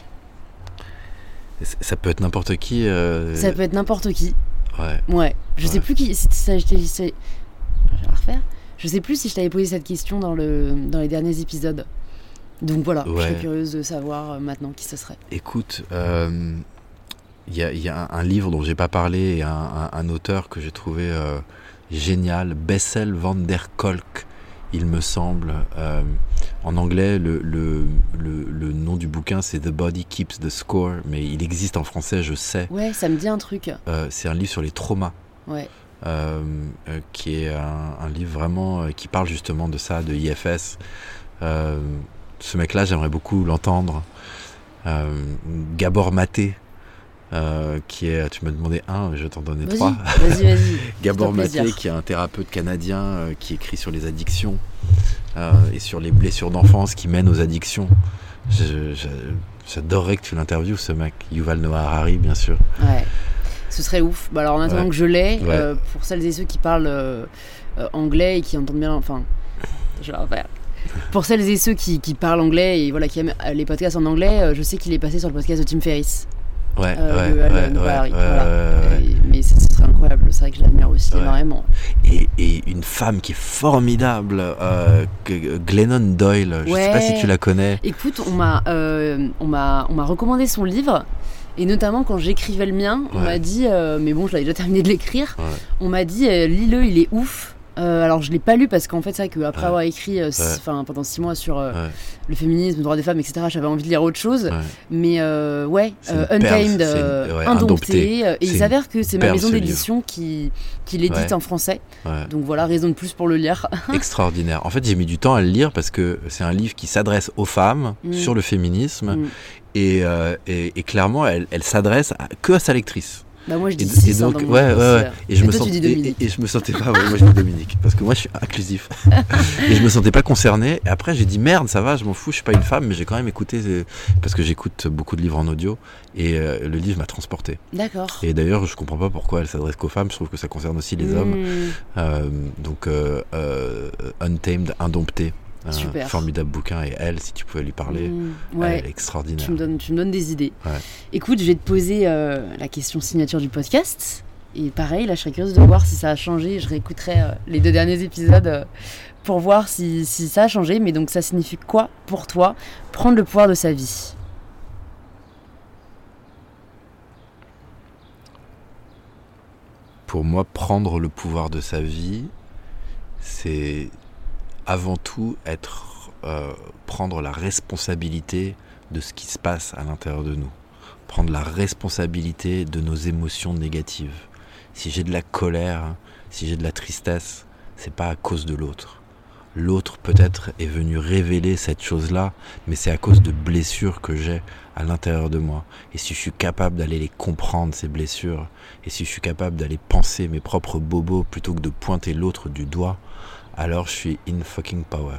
Ça peut être n'importe qui. Euh, ça peut être n'importe qui. Ouais. Ouais. Je sais plus qui. Je, vais refaire. Je sais plus si je t'avais posé cette question dans, le, dans les derniers épisodes. Donc voilà, je suis curieuse de savoir euh, maintenant qui ce serait. Écoute, euh, il y, a, un livre dont j'ai pas parlé et un, auteur que j'ai trouvé génial, Bessel van der Kolk, il me semble. Euh, en anglais, le, le, le, nom du bouquin, c'est The Body Keeps the Score, mais il existe en français, je sais. Ouais, ça me dit un truc. Euh, c'est un livre sur les traumas. Ouais. Euh, qui est un, livre vraiment qui parle justement de ça, de IFS. ce mec-là, j'aimerais beaucoup l'entendre. Gabor Maté, euh, qui est, tu m'as demandé un, je vais t'en donner trois. Vas-y, vas-y. Gabor Maté, qui est un thérapeute canadien euh, qui écrit sur les addictions euh, et sur les blessures d'enfance qui mènent aux addictions. J'adorerais que tu l'interviewes, ce mec. Yuval Noah Harari, bien sûr. Ouais. Ce serait ouf. Bah alors, en attendant que je l'ai, pour celles et ceux qui parlent anglais et qui entendent bien. Enfin, je vais refaire. Pour celles et ceux qui, qui, parlent anglais et voilà, qui aiment les podcasts en anglais, je sais qu'il est passé sur le podcast de Tim Ferriss. Ouais, euh, ouais, ouais, Mais ce serait incroyable, c'est vrai que je l'admire aussi énormément. Et, et, une femme qui est formidable, euh, Glennon Doyle, je sais pas si tu la connais. Écoute, on m'a euh, on m'a recommandé son livre. Et notamment quand j'écrivais le mien, on m'a dit, euh, mais bon, je l'avais déjà terminé de l'écrire, on m'a dit, lis-le, il est ouf. Euh, alors je l'ai pas lu parce qu'en fait c'est vrai qu'après Ouais. avoir écrit euh, Ouais. pendant six mois sur euh, Ouais. le féminisme, le droit des femmes, etc. J'avais envie de lire autre chose. Mais ouais, Untamed, une- Indompté. Et il s'avère que c'est ma maison d'édition qui, qui l'édite en français. Donc voilà, raison de plus pour le lire. Extraordinaire. En fait, j'ai mis du temps à le lire parce que c'est un livre qui s'adresse aux femmes Mm. sur le féminisme Mm. et, et, et clairement, elle, elle s'adresse que à sa lectrice. Bah moi je Et, dis et 6 donc, ouais, ouais, ouais. Et je Et me sens, et- Dominique. Et, et je me sentais pas, ouais, moi je dis Dominique, parce que moi je suis inclusif. et je me sentais pas concerné. Et après j'ai dit merde, ça va, je m'en fous, je suis pas une femme, mais j'ai quand même écouté euh, parce que j'écoute beaucoup de livres en audio et euh, le livre m'a transporté. D'accord. Et d'ailleurs, je comprends pas pourquoi elle s'adresse qu'aux femmes. Je trouve que ça concerne aussi les hommes. Mm. Euh, donc euh, Untamed, Indompté, un Super. formidable bouquin. Et elle, si tu pouvais lui parler, Mm. elle Ouais. est extraordinaire. Tu me, donnes, tu me donnes des idées. Ouais. Écoute, je vais te poser euh, la question signature du podcast. Et pareil, là, je serais curieuse de voir si ça a changé. Je réécouterai euh, les deux derniers épisodes euh, pour voir si, si ça a changé. Mais donc, ça signifie quoi pour toi prendre le pouvoir de sa vie? Pour moi, prendre le pouvoir de sa vie, c'est avant tout être euh, prendre la responsabilité de ce qui se passe à l'intérieur de nous. Prendre la responsabilité de nos émotions négatives. Si j'ai de la colère, si j'ai de la tristesse, c'est pas à cause de l'autre. L'autre peut-être est venu révéler cette chose-là, mais c'est à cause de blessures que j'ai à l'intérieur de moi. Et si je suis capable d'aller les comprendre, ces blessures, et si je suis capable d'aller penser mes propres bobos plutôt que de pointer l'autre du doigt, alors je suis in fucking power.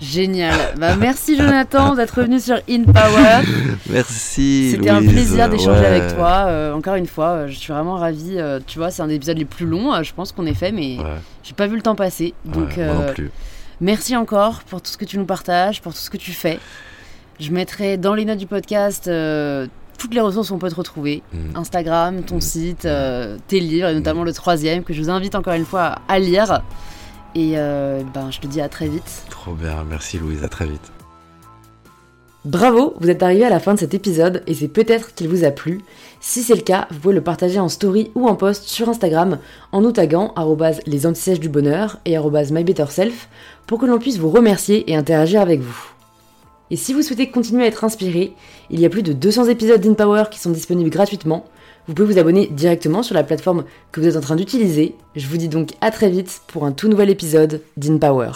Génial. Bah, merci Jonathan d'être revenu sur In Power. Merci. C'était un plaisir d'échanger Ouais. avec toi. Euh, encore une fois, euh, je suis vraiment ravie. euh, tu vois, c'est un des épisodes les plus longs, euh, je pense qu'on ait fait, mais Ouais, j'ai pas vu le temps passer. Donc, ouais, moi non plus. Merci encore pour tout ce que tu nous partages, pour tout ce que tu fais. Je mettrai dans les notes du podcast euh, toutes les ressources où on peut te retrouver. Mm. Instagram, ton Mm. site, euh, tes livres, et notamment le troisième, que je vous invite encore une fois à lire. Et euh, ben, je te dis à très vite. Trop bien. Merci Louise. À très vite. Bravo, vous êtes arrivé à la fin de cet épisode et c'est peut-être qu'il vous a plu. Si c'est le cas, vous pouvez le partager en story ou en post sur Instagram en nous taguant arrobase les antisèches du bonheur et mybetterself pour que l'on puisse vous remercier et interagir avec vous. Et si vous souhaitez continuer à être inspiré, il y a plus de 200 épisodes d'InPower qui sont disponibles gratuitement. Vous pouvez vous abonner directement sur la plateforme que vous êtes en train d'utiliser. Je vous dis donc à très vite pour un tout nouvel épisode d'InPower.